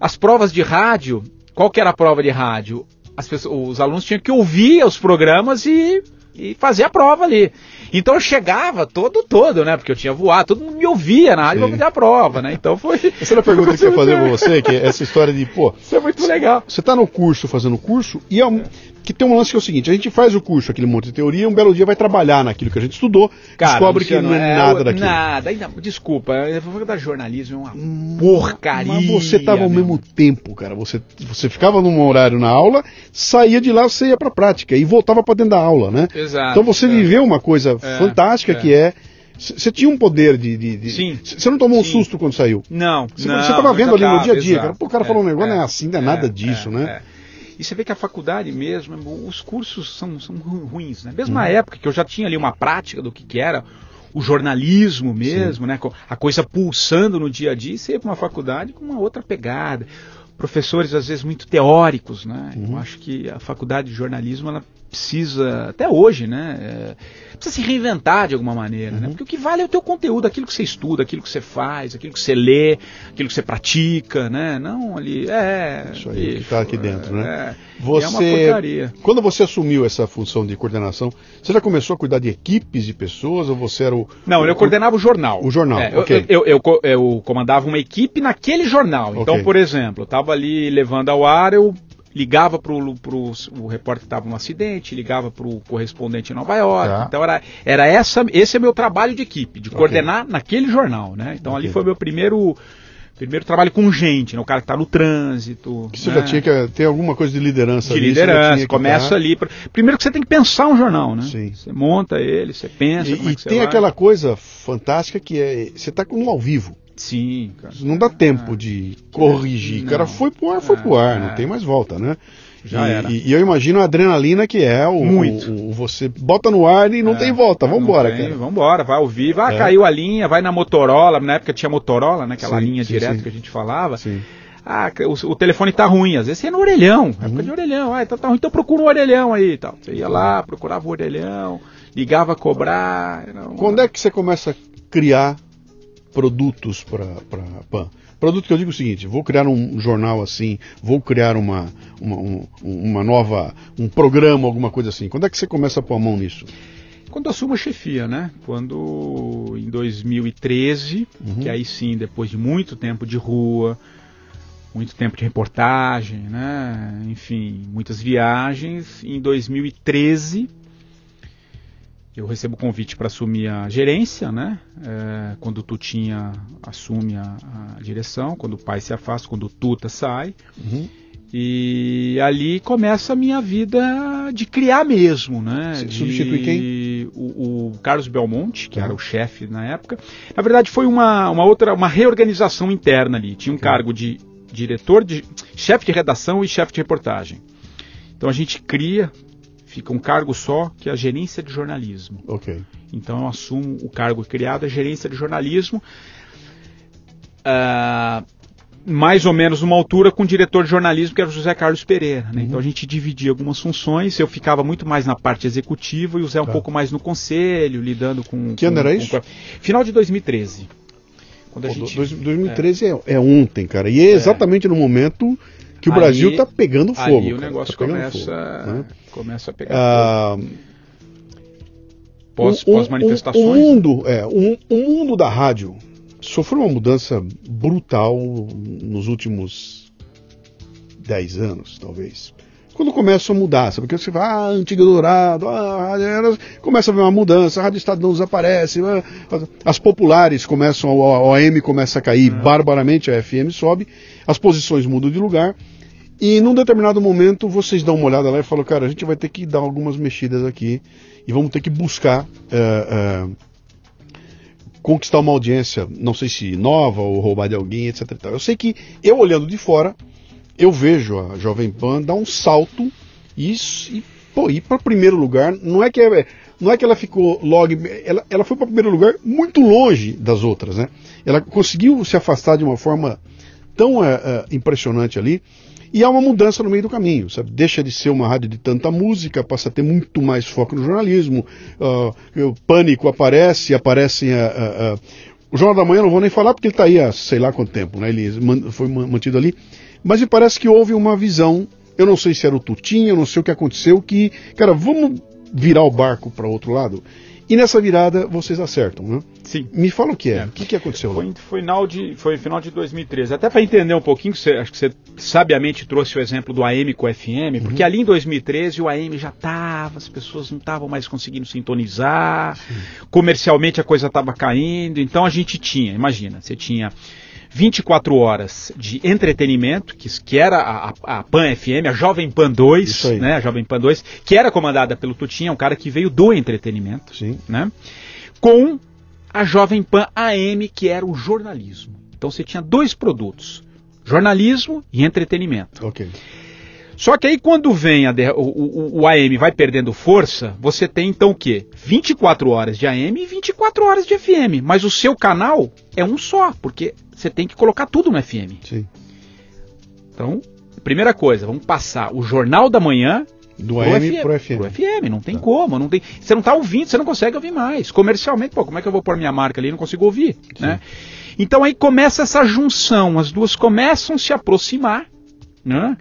Speaker 2: as provas de rádio qual que era a prova de rádio? Pessoas, os alunos tinham que ouvir os programas e, e fazer a prova ali. Então eu chegava todo, todo, né? Porque eu tinha voado, todo mundo me ouvia na rádio pra fazer a prova, né? Então foi.
Speaker 1: Essa era a pergunta que eu ia fazer pra você, que é essa história de, pô.
Speaker 2: Isso é muito legal.
Speaker 1: Você tá no curso, fazendo curso, e é um, que tem um lance que é o seguinte: a gente faz o curso, aquele monte de teoria, um belo dia vai trabalhar naquilo que a gente estudou, Cara, descobre que não é, é nada daquilo.
Speaker 2: Nada, ainda, desculpa, a fofoca da jornalismo é uma hum, porcaria. Mas
Speaker 1: você estava ao mesmo tempo, cara. Você, você ficava num horário na aula, saía de lá, você ia pra prática e voltava para dentro da aula, né? Exato. Então você é. viveu uma coisa é, fantástica é. que é você tinha um poder de, de, de. Sim. Você não tomou um susto quando saiu?
Speaker 2: Não.
Speaker 1: Você estava vendo ali no dia a dia. Cara. Pô, o cara é, falou um negócio, não é assim, não é, nada disso, né?
Speaker 2: E você vê que a faculdade mesmo, os cursos são, são ruins, né? Mesmo uhum. na época que eu já tinha ali uma prática do que, que era o jornalismo mesmo, Sim. né? A coisa pulsando no dia a dia, você ia para uma faculdade com uma outra pegada. Professores, às vezes, muito teóricos, né? Uhum. Eu acho que a faculdade de jornalismo, ela precisa, até hoje, né? É, precisa se reinventar de alguma maneira, né? uhum. né? Porque o que vale é o teu conteúdo, aquilo que você estuda, aquilo que você faz, aquilo que você lê, aquilo que você pratica, né? Não ali, é...
Speaker 1: Isso aí, que está aqui dentro, né? é? Você, é uma porcaria. Quando você assumiu essa função de coordenação, você já começou a cuidar de equipes de pessoas ou você era o...
Speaker 2: Não,
Speaker 1: o,
Speaker 2: eu coordenava o jornal.
Speaker 1: O jornal, é,
Speaker 2: ok. Eu, eu, eu, eu, comandava uma equipe naquele jornal. Então, okay. por exemplo, eu estava ali levando ao ar, eu ligava para o repórter que estava no acidente, ligava para o correspondente em Nova York. Tá. Então era, era essa, esse é meu trabalho de equipe, de okay. coordenar naquele jornal, né? Então okay. ali foi meu primeiro primeiro trabalho com gente, né? o cara que está no trânsito.
Speaker 1: Que você né? já tinha que ter alguma coisa de liderança.
Speaker 2: De ali, liderança, começa ali. Primeiro que você tem que pensar um jornal, né? Sim. Você monta ele, você pensa.
Speaker 1: E,
Speaker 2: é
Speaker 1: e tem aquela coisa fantástica que é você está com um ao vivo.
Speaker 2: Sim, cara.
Speaker 1: Não dá tempo é. de corrigir. O cara foi pro ar, foi é, pro ar, não é. tem mais volta, né? Já e, era. E, e, eu imagino a adrenalina que é o, Muito. O, o você bota no ar e não é, tem volta. Vambora, tem, cara.
Speaker 2: Vambora, vai ouvir, vai, é. caiu a linha, vai na Motorola, na época tinha Motorola, né? Aquela sim, linha sim, direta sim. que a gente falava. Sim. Ah, o, o, telefone tá ruim, às vezes você ia no orelhão, uhum. época de orelhão, ah, tá, tá ruim, então procura um orelhão aí e tal. Você ia lá, procurava o orelhão, ligava a cobrar.
Speaker 1: Quando é que você começa a criar produtos para a PAN. Produto que eu digo o seguinte: vou criar um jornal assim, vou criar uma, uma, um, uma nova, um programa, alguma coisa assim. Quando é que você começa a pôr a mão nisso?
Speaker 2: Quando assumo a chefia, né? Quando em 2013, uhum. que aí sim, depois de muito tempo de rua, muito tempo de reportagem, né? Enfim, muitas viagens, em 2013 eu recebo o convite para assumir a gerência, né? É, quando o Tutinha assume a, a, direção, quando o pai se afasta, quando o Tuta sai. Uhum. E ali começa a minha vida de criar mesmo, né?
Speaker 1: Você substitui quem?
Speaker 2: o, o Carlos Belmonte, que era o chefe na época. Na verdade, foi uma, uma outra, uma reorganização interna ali. Tinha um cargo de diretor, de chefe de redação e chefe de reportagem. Então a gente cria, fica um cargo só, que é a gerência de jornalismo.
Speaker 1: Ok.
Speaker 2: Então eu assumo o cargo criado, a gerência de jornalismo. Uh, mais ou menos numa altura com o diretor de jornalismo, que era o José Carlos Pereira. Né? Uhum. Então a gente dividia algumas funções, eu ficava muito mais na parte executiva e o Zé um tá. pouco mais no conselho, lidando com.
Speaker 1: Que ano
Speaker 2: era
Speaker 1: isso? Com...
Speaker 2: Final de 2013.
Speaker 1: Quando a gente... 2013 é. É, é ontem, cara. E é, é. exatamente no momento que o aí, Brasil está pegando fogo.
Speaker 2: Aí o negócio tá começa, fogo, né? começa a pegar ah, fogo. Pós, um, pós manifestações.
Speaker 1: O, mundo, é, o, o mundo da rádio sofreu uma mudança brutal nos últimos 10 anos, talvez. Quando começa a mudar, sabe? Porque você vai, ah, antiga dourado, ah, começa a ver uma mudança, a Rádio Estadão desaparece, ah, as populares começam, a OM começa a cair uhum. barbaramente, a FM sobe, as posições mudam de lugar, e num determinado momento vocês dão uma olhada lá e falam, cara, a gente vai ter que dar algumas mexidas aqui e vamos ter que buscar. Uh, uh, conquistar uma audiência, não sei se nova ou roubar de alguém, etc. Eu sei que eu olhando de fora, eu vejo a Jovem Pan dar um salto e, e pô, ir para primeiro lugar. Não é que é, não é que ela ficou logo, ela, ela foi para primeiro lugar muito longe das outras, né? Ela conseguiu se afastar de uma forma tão é, impressionante ali e há uma mudança no meio do caminho, sabe? Deixa de ser uma rádio de tanta música, passa a ter muito mais foco no jornalismo. Uh, o pânico aparece, aparecem a, a, a... O Jornal da Manhã não vou nem falar porque ele está aí há sei lá quanto tempo, né? Ele foi mantido ali. Mas me parece que houve uma visão, eu não sei se era o Tutinha, eu não sei o que aconteceu, que, cara, vamos virar o barco para outro lado. E nessa virada vocês acertam, né?
Speaker 2: Sim.
Speaker 1: Me fala o que é. é. O que, que aconteceu
Speaker 2: foi, lá? Foi final, de, foi final de 2013. Até para entender um pouquinho, você, acho que você sabiamente trouxe o exemplo do AM com o FM, porque uhum. ali em 2013 o AM já estava, as pessoas não estavam mais conseguindo sintonizar, Sim. comercialmente a coisa estava caindo. Então a gente tinha, imagina, você tinha 24 horas de entretenimento, que, que era a, a, Pan FM, a Jovem Pan 2, né, a Jovem Pan 2, que era comandada pelo Tutinha, um cara que veio do entretenimento,
Speaker 1: Sim.
Speaker 2: né, com a Jovem Pan AM, que era o jornalismo. Então você tinha dois produtos, jornalismo e entretenimento.
Speaker 1: Ok.
Speaker 2: Só que aí quando vem a, o, o, o, AM vai perdendo força, você tem então o quê? 24 horas de AM e 24 horas de FM. Mas o seu canal é um só, porque você tem que colocar tudo no FM.
Speaker 1: Sim.
Speaker 2: Então, primeira coisa, vamos passar o Jornal da Manhã
Speaker 1: do AM FM, pro FM.
Speaker 2: Pro FM, não tem tá. como, não tem. Você não está ouvindo, você não consegue ouvir mais. Comercialmente, pô, como é que eu vou pôr minha marca ali? Não consigo ouvir, Sim. né? Então aí começa essa junção, as duas começam a se aproximar, né?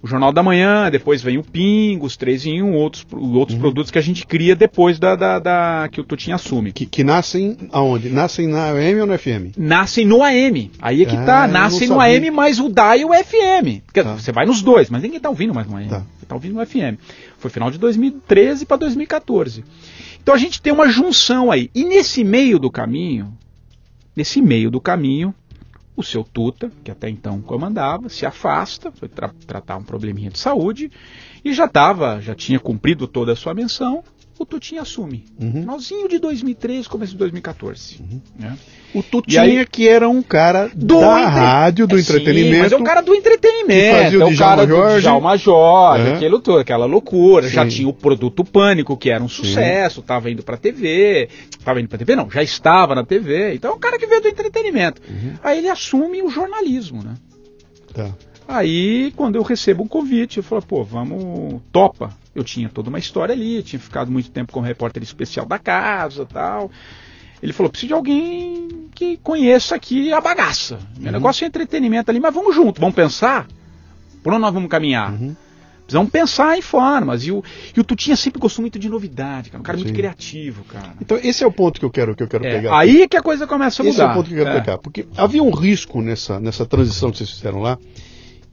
Speaker 2: O Jornal da Manhã, depois vem o Pingo, os três em um, outros, outros uhum. produtos que a gente cria depois da, da, da que o Tutinha assume.
Speaker 1: Que, que, nascem aonde? Nascem na AM ou no FM?
Speaker 2: Nascem no AM. Aí é que tá. ah, tá, nascem no AM, mas o dial é FM. Tá. Você vai nos dois, mas ninguém tá ouvindo mais no AM. Tá. Você tá ouvindo no FM. Foi final de 2013 para 2014. Então a gente tem uma junção aí. E nesse meio do caminho, nesse meio do caminho, o seu tuta, que até então comandava, se afasta, foi tra tratar um probleminha de saúde e já estava, já tinha cumprido toda a sua menção o Tutinha assume. Uhum. Finalzinho de 2013, começo de 2014. Uhum. Né?
Speaker 1: O Tutinha, aí, que era um cara do da entre... rádio, do é, entretenimento. Sim,
Speaker 2: mas é um cara do entretenimento.
Speaker 1: fazia o é o cara Jorge. do
Speaker 2: Djalma Jorge, uhum. aquilo aquela loucura. Sim. Já tinha o produto Pânico, que era um sucesso, estava indo pra TV. Estava indo pra TV, não, já estava na TV. Então é um cara que veio do entretenimento. Uhum. Aí ele assume o jornalismo, né?
Speaker 1: Tá.
Speaker 2: Aí, quando eu recebo um convite, eu falo, pô, vamos, topa. Eu tinha toda uma história ali, tinha ficado muito tempo como repórter especial da casa tal. Ele falou, preciso de alguém que conheça aqui a bagaça. Meu uhum. negócio é entretenimento ali, mas vamos junto, vamos pensar por onde nós vamos caminhar. Uhum. Precisamos pensar em formas. E o, e o Tutinha sempre gostou muito de novidade, cara. Um cara Sim. muito criativo, cara.
Speaker 1: Então, esse é o ponto que eu quero, que eu quero
Speaker 2: é,
Speaker 1: pegar.
Speaker 2: Aí aqui. que a coisa começa a mudar.
Speaker 1: Esse é o ponto que eu quero é. pegar. Porque havia um risco nessa, nessa transição que vocês fizeram lá,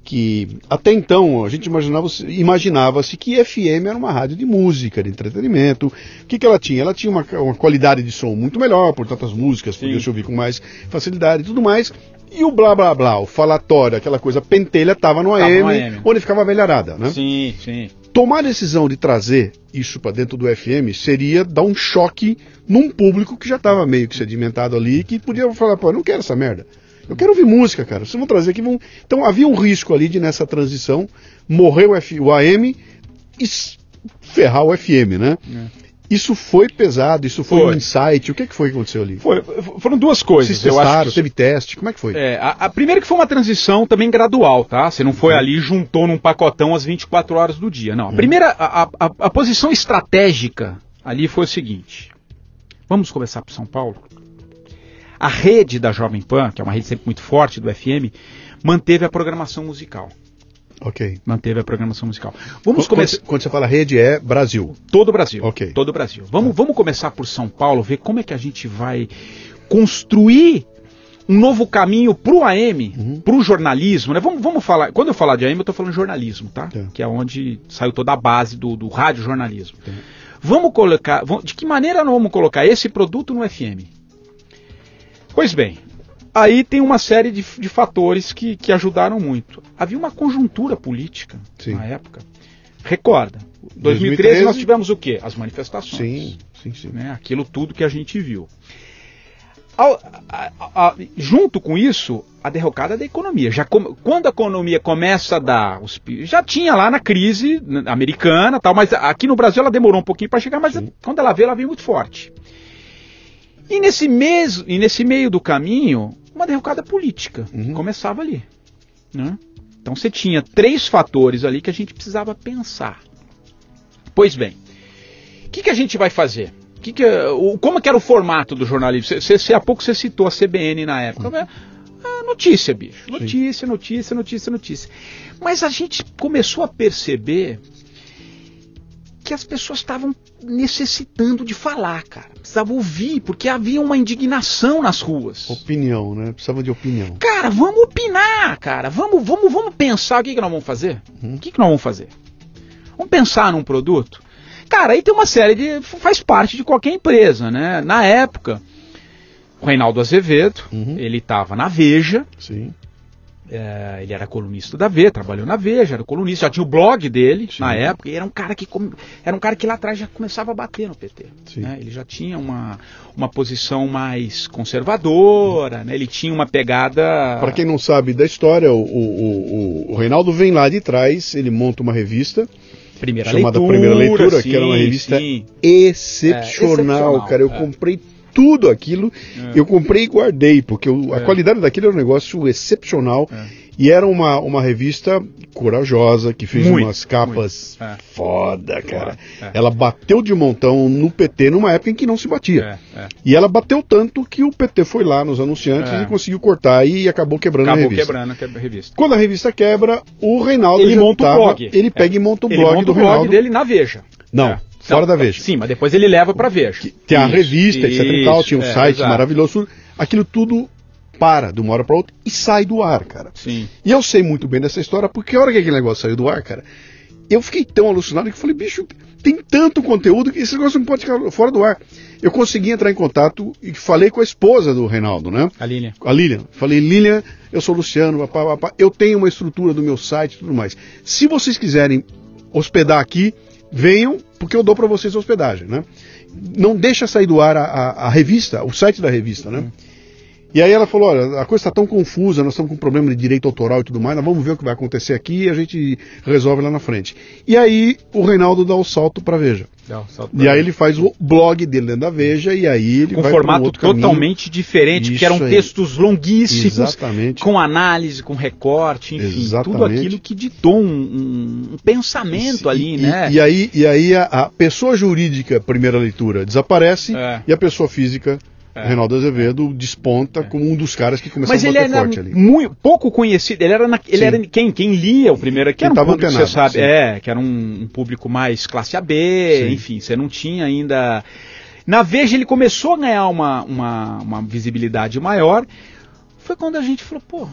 Speaker 1: que até então a gente imaginava-se imaginava que FM era uma rádio de música, de entretenimento. O que, que ela tinha? Ela tinha uma, uma qualidade de som muito melhor, portanto as músicas podiam se ouvir com mais facilidade e tudo mais. E o blá blá blá, o falatório, aquela coisa pentelha, estava no, AM, no AM, onde ficava a velharada, né?
Speaker 2: Sim, sim.
Speaker 1: tomar a decisão de trazer isso para dentro do FM seria dar um choque num público que já estava meio que sedimentado ali, que podia falar, pô, eu não quero essa merda. Eu quero ouvir música, cara. Vocês vão trazer aqui. Vão... Então havia um risco ali de nessa transição morrer o, F... o AM e ferrar o FM, né? É. Isso foi pesado, isso foi, foi, um insight. O que, é que foi que aconteceu ali?
Speaker 2: Foi, foram duas coisas.
Speaker 1: Vocês testaram, que... teve teste, como é que foi?
Speaker 2: É, a, a primeira que foi uma transição também gradual, tá? Você não foi uhum. ali e juntou num pacotão as 24 horas do dia. Não. A uhum. primeira, a, a, a posição estratégica ali foi o seguinte. Vamos começar por São Paulo? A rede da Jovem Pan, que é uma rede sempre muito forte do FM, manteve a programação musical.
Speaker 1: Ok.
Speaker 2: Manteve a programação musical.
Speaker 1: Vamos começar. Quando você fala rede, é Brasil.
Speaker 2: Todo o Brasil. Ok. Todo o Brasil. Vamos, tá. vamos começar por São Paulo, ver como é que a gente vai construir um novo caminho para o AM, uhum. para o jornalismo, né? Vamos, vamos falar. Quando eu falar de AM, eu estou falando jornalismo, tá? tá? Que é onde saiu toda a base do, do rádio jornalismo. Tá. Vamos colocar. De que maneira nós vamos colocar esse produto no FM? Pois bem, aí tem uma série de, de fatores que, que ajudaram muito. Havia uma conjuntura política sim. na época. Recorda, 2013, 2013 nós tivemos o quê? As manifestações.
Speaker 1: Sim, sim, sim.
Speaker 2: Né? Aquilo tudo que a gente viu. A, a, a, junto com isso, a derrocada da economia. Já com, quando a economia começa a dar os já tinha lá na crise americana, tal, mas aqui no Brasil ela demorou um pouquinho para chegar, mas Sim. quando ela veio, ela veio muito forte. E nesse, mes, e nesse meio do caminho, uma derrocada política. Uhum. Começava ali. Né? Então você tinha três fatores ali que a gente precisava pensar. Pois bem, o que, que a gente vai fazer? Que que, o, como que era o formato do jornalismo? Você, há pouco você citou a CBN na época. Uhum. Ah, notícia, bicho. Notícia, Sim. notícia, notícia, notícia. Mas a gente começou a perceber que as pessoas estavam necessitando de falar, cara. Precisavam ouvir, porque havia uma indignação nas ruas.
Speaker 1: Opinião, né? Precisava de opinião.
Speaker 2: Cara, vamos opinar, cara. Vamos, vamos, vamos pensar o que, que nós vamos fazer. Hum. O que, que nós vamos fazer? Vamos pensar num produto. Cara, aí tem uma série de. faz parte de qualquer empresa, né? Na época, o Reinaldo Azevedo, uhum. ele estava na Veja.
Speaker 1: Sim.
Speaker 2: É, ele era colunista da Veja, trabalhou na Veja, era colunista, já tinha o blog dele Sim. na época, e era um cara que era um cara que lá atrás já começava a bater no PT. Né? Ele já tinha uma, uma posição mais conservadora, né? ele tinha uma pegada.
Speaker 1: Para quem não sabe da história, o, o, o, o, Reinaldo vem lá de trás, ele monta uma revista.
Speaker 2: Primeira
Speaker 1: chamada
Speaker 2: leitura,
Speaker 1: Primeira Leitura, sim, que era uma revista excepcional, é, excepcional, cara. Eu é. comprei tudo aquilo. É. Eu comprei e guardei, porque eu, a é. qualidade daquilo era um negócio excepcional. É. E era uma, uma revista corajosa, que fez muito, umas capas é. foda, cara. É. Ela bateu de montão no PT numa época em que não se batia. E ela bateu tanto que o PT foi lá nos anunciantes e conseguiu cortar e acabou quebrando
Speaker 2: acabou
Speaker 1: a revista.
Speaker 2: quebrando a revista.
Speaker 1: Quando a revista quebra, o Reinaldo
Speaker 2: ele monta tava, o blog.
Speaker 1: Ele pega e monta o blog monta do o blog Reinaldo.
Speaker 2: dele na Veja.
Speaker 1: Não. Fora não, da Veja.
Speaker 2: Sim, mas depois ele leva para Veja. Que,
Speaker 1: tem a revista, isso, etc e tal, tinha um é, site exato. maravilhoso. Aquilo tudo para de uma hora para outra e sai do ar, cara.
Speaker 2: Sim.
Speaker 1: E eu sei muito bem dessa história, porque a hora que aquele negócio saiu do ar, cara, eu fiquei tão alucinado que falei, bicho, tem tanto conteúdo que esse negócio não pode ficar fora do ar. Eu consegui entrar em contato e falei com a esposa do Reinaldo, né?
Speaker 2: A Lilian.
Speaker 1: A Lilian. Falei, Lilian, eu sou o Luciano, papá, papá, eu tenho uma estrutura do meu site e tudo mais. Se vocês quiserem hospedar aqui, venham, porque eu dou para vocês hospedagem, né? Não deixa sair do ar a, a, a revista, o site da revista, né? Uhum. E aí ela falou, olha, a coisa está tão confusa, nós estamos com problema de direito autoral e tudo mais, nós vamos ver o que vai acontecer aqui e a gente resolve lá na frente. E aí o Reinaldo dá o salto para Veja. E aí ele faz o blog dele dentro da Veja e aí ele
Speaker 2: com
Speaker 1: vai
Speaker 2: um formato totalmente diferente, Isso que eram aí. textos longuíssimos, Exatamente. com análise, com recorte, enfim, Exatamente. tudo aquilo que ditou um, um, um pensamento ali,
Speaker 1: e,
Speaker 2: né?
Speaker 1: E, aí, e aí a, a, pessoa jurídica, primeira leitura, desaparece é. e a pessoa física é. Reinaldo Azevedo desponta é. como um dos caras que começou Mas a bater forte ali.
Speaker 2: Muito, pouco conhecido. Ele era, na, ele era quem, quem lia o primeiro, que era um público, antenado, você sabe, sim. é, que era um, um, público mais classe AB, sim. enfim, você não tinha ainda. Na Veja ele começou a ganhar uma, uma, uma visibilidade maior. Foi quando a gente falou, pô,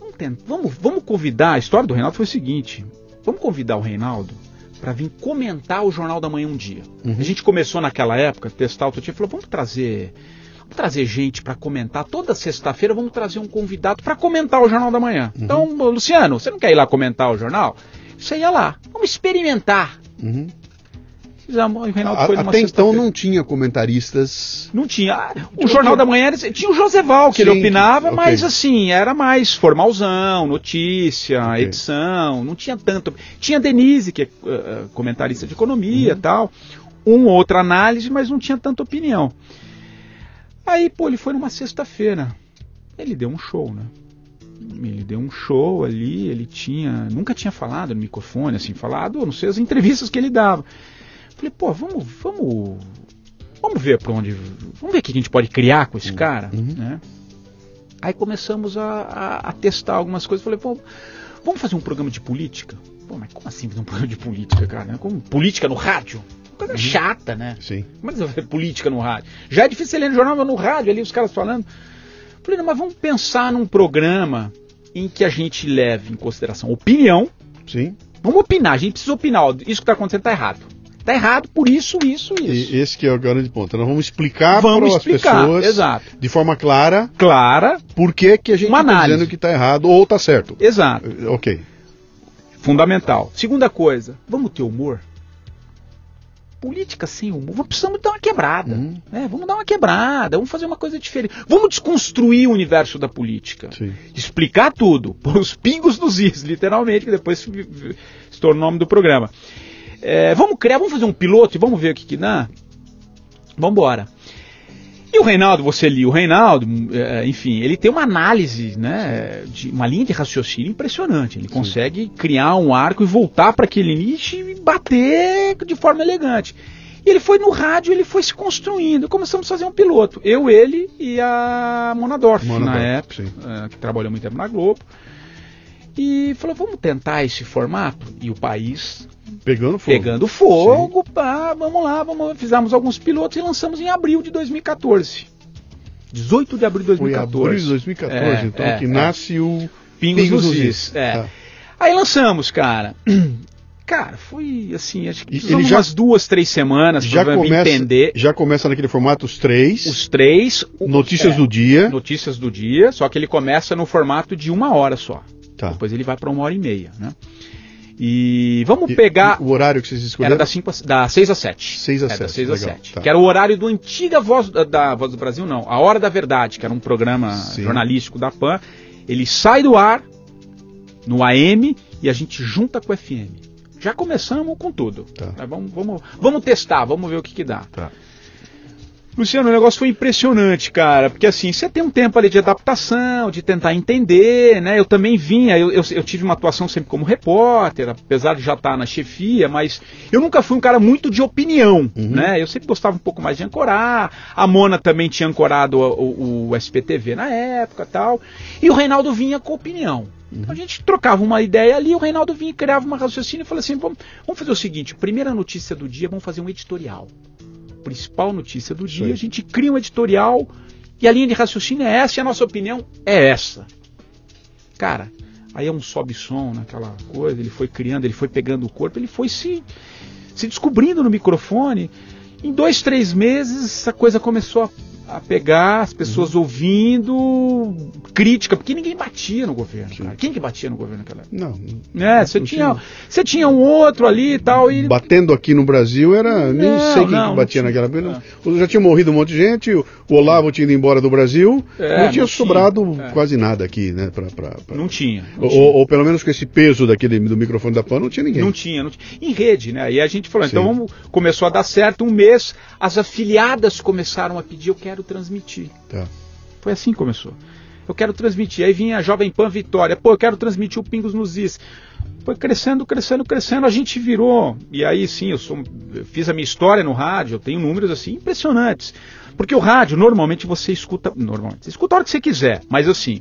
Speaker 2: vamos, tentar, vamos, vamos convidar. A história do Reinaldo foi o seguinte: vamos convidar o Reinaldo para vir comentar o Jornal da Manhã um dia. Uhum. A gente começou naquela época, testar o dia, falou, vamos trazer trazer gente para comentar. Toda sexta-feira vamos trazer um convidado para comentar o Jornal da Manhã. Uhum. Então, Luciano, você não quer ir lá comentar o jornal? Você ia lá. Vamos experimentar.
Speaker 1: Uhum.
Speaker 2: Fizemos, o Reinaldo
Speaker 1: a, foi numa Até então não tinha comentaristas.
Speaker 2: Não tinha. O Jornal da Manhã tinha o Joseval, que Sim, ele opinava, okay. mas assim, era mais formalzão, notícia, okay. edição, não tinha tanto. Tinha Denise, que é uh, comentarista de economia e uhum. tal, uma outra análise, mas não tinha tanta opinião. Aí, pô, ele foi numa sexta-feira. Ele deu um show, né? Ele deu um show ali, ele tinha. Nunca tinha falado no microfone, assim, falado, não sei, as entrevistas que ele dava. Falei, pô, vamos, vamos, vamos ver para onde, vamos ver o que a gente pode criar com esse uhum. cara, uhum. né? Aí começamos a, a, a, testar algumas coisas. Falei, pô, vamos fazer um programa de política? Pô, mas como assim fazer um programa de política, cara? Como política no rádio? Coisa uhum. chata, né?
Speaker 1: Sim.
Speaker 2: Como é que você vai política no rádio? Já é difícil ler no jornal, mas no rádio ali os caras falando. Falei, não, mas vamos pensar num programa em que a gente leve em consideração opinião.
Speaker 1: Sim.
Speaker 2: Vamos opinar, a gente precisa opinar. Isso que está acontecendo está errado. Está errado por isso, isso, isso.
Speaker 1: E esse que é o grande ponto. Nós vamos explicar para as pessoas
Speaker 2: exato.
Speaker 1: de forma clara.
Speaker 2: Clara.
Speaker 1: Por que, que a gente está dizendo que está errado ou está certo.
Speaker 2: Exato.
Speaker 1: Ok.
Speaker 2: Fundamental. Segunda coisa, vamos ter humor? Política sem humor. Precisamos dar uma quebrada. Uhum. Né? Vamos dar uma quebrada, vamos fazer uma coisa diferente. Vamos desconstruir o universo da política.
Speaker 1: Sim.
Speaker 2: Explicar tudo, por os pingos dos is, literalmente, que depois se, se tornou o nome do programa. É, vamos criar, vamos fazer um piloto e vamos ver o que, que dá? Vamos embora. E o Reinaldo, você li o Reinaldo, é, enfim, ele tem uma análise, né, de uma linha de raciocínio impressionante. Ele Sim. consegue criar um arco e voltar para aquele nicho e bater de forma elegante. E ele foi no rádio, ele foi se construindo. Começamos a fazer um piloto. Eu, ele e a Mona Dorf, Mona na época, é, que trabalhou muito tempo na Globo. E falou, vamos tentar esse formato? E o país
Speaker 1: Pegando fogo.
Speaker 2: Pegando fogo, pá, vamos lá, vamos, fizemos alguns pilotos e lançamos em abril de 2014. 18 de abril de 2014.
Speaker 1: Foi abril de 2014, é, então, é, que é. nasce o
Speaker 2: Pingos, Pingos nos Is. É. Tá. Aí lançamos, cara. Cara, foi assim, acho que ele já, umas duas, três semanas para entender.
Speaker 1: Já começa naquele formato os três.
Speaker 2: Os três.
Speaker 1: Notícias é, do dia.
Speaker 2: Notícias do dia, só que ele começa no formato de uma hora só.
Speaker 1: Tá.
Speaker 2: Depois ele vai para uma hora e meia, né? E vamos e, pegar.
Speaker 1: o horário que vocês escolheram?
Speaker 2: Era das, 5 da 6 a 7.
Speaker 1: 6 a 7.
Speaker 2: Da 6 a 7. Tá. Que era o horário do antiga Voz da Voz do Brasil, não. A Hora da Verdade, que era um programa Sim. jornalístico da PAN. Ele sai do ar no AM e a gente junta com o FM. Já começamos com tudo. Tá. Vamos, vamos, vamos testar, vamos ver o que, que dá.
Speaker 1: Tá.
Speaker 2: Luciano, o negócio foi impressionante, cara, porque assim, você tem um tempo ali de adaptação, de tentar entender, né? Eu também vinha, eu, eu, eu tive uma atuação sempre como repórter, apesar de já estar na chefia, mas eu nunca fui um cara muito de opinião, uhum. né? Eu sempre gostava um pouco mais de ancorar, a Mona também tinha ancorado o, o, o SPTV na época tal, e o Reinaldo vinha com opinião. Então a gente trocava uma ideia ali, o Reinaldo vinha e criava uma raciocínio e falava assim: vamos, vamos fazer o seguinte, primeira notícia do dia, vamos fazer um editorial principal notícia do dia, Sim. a gente cria um editorial e a linha de raciocínio é essa e a nossa opinião é essa. Cara, aí é um sobe-som naquela coisa, ele foi criando, ele foi pegando o corpo, ele foi se, se descobrindo no microfone. Em dois, três meses, essa coisa começou a a pegar as pessoas uhum. ouvindo crítica, porque ninguém batia no governo. Cara. Quem que batia no governo naquela época?
Speaker 1: Não.
Speaker 2: É, você tinha, você tinha um outro ali e tal. E...
Speaker 1: Batendo aqui no Brasil era. Nem não, sei quem não, que batia naquela época. É. Já tinha morrido um monte de gente, o Olavo tinha ido embora do Brasil. É, não tinha não sobrado tinha. É. quase nada aqui, né? Pra, pra, pra...
Speaker 2: Não tinha.
Speaker 1: Ou, tinha. Ou, pelo menos com esse peso daquele do microfone da PAN, não tinha ninguém.
Speaker 2: Não tinha, não tinha. Em rede, né? E a gente falou, então Sim. então vamos, começou a dar certo um mês, as afiliadas começaram a pedir, eu quero quero transmitir.
Speaker 1: Tá.
Speaker 2: Foi assim que começou. Eu quero transmitir. Aí vinha a Jovem Pan Vitória. Pô, eu quero transmitir o Pingos nos Is. Foi crescendo, crescendo, crescendo. A gente virou. E aí sim, eu, sou, eu fiz a minha história no rádio. Eu tenho números assim impressionantes. Porque o rádio, normalmente você escuta. Normalmente, você escuta a hora que você quiser. Mas assim,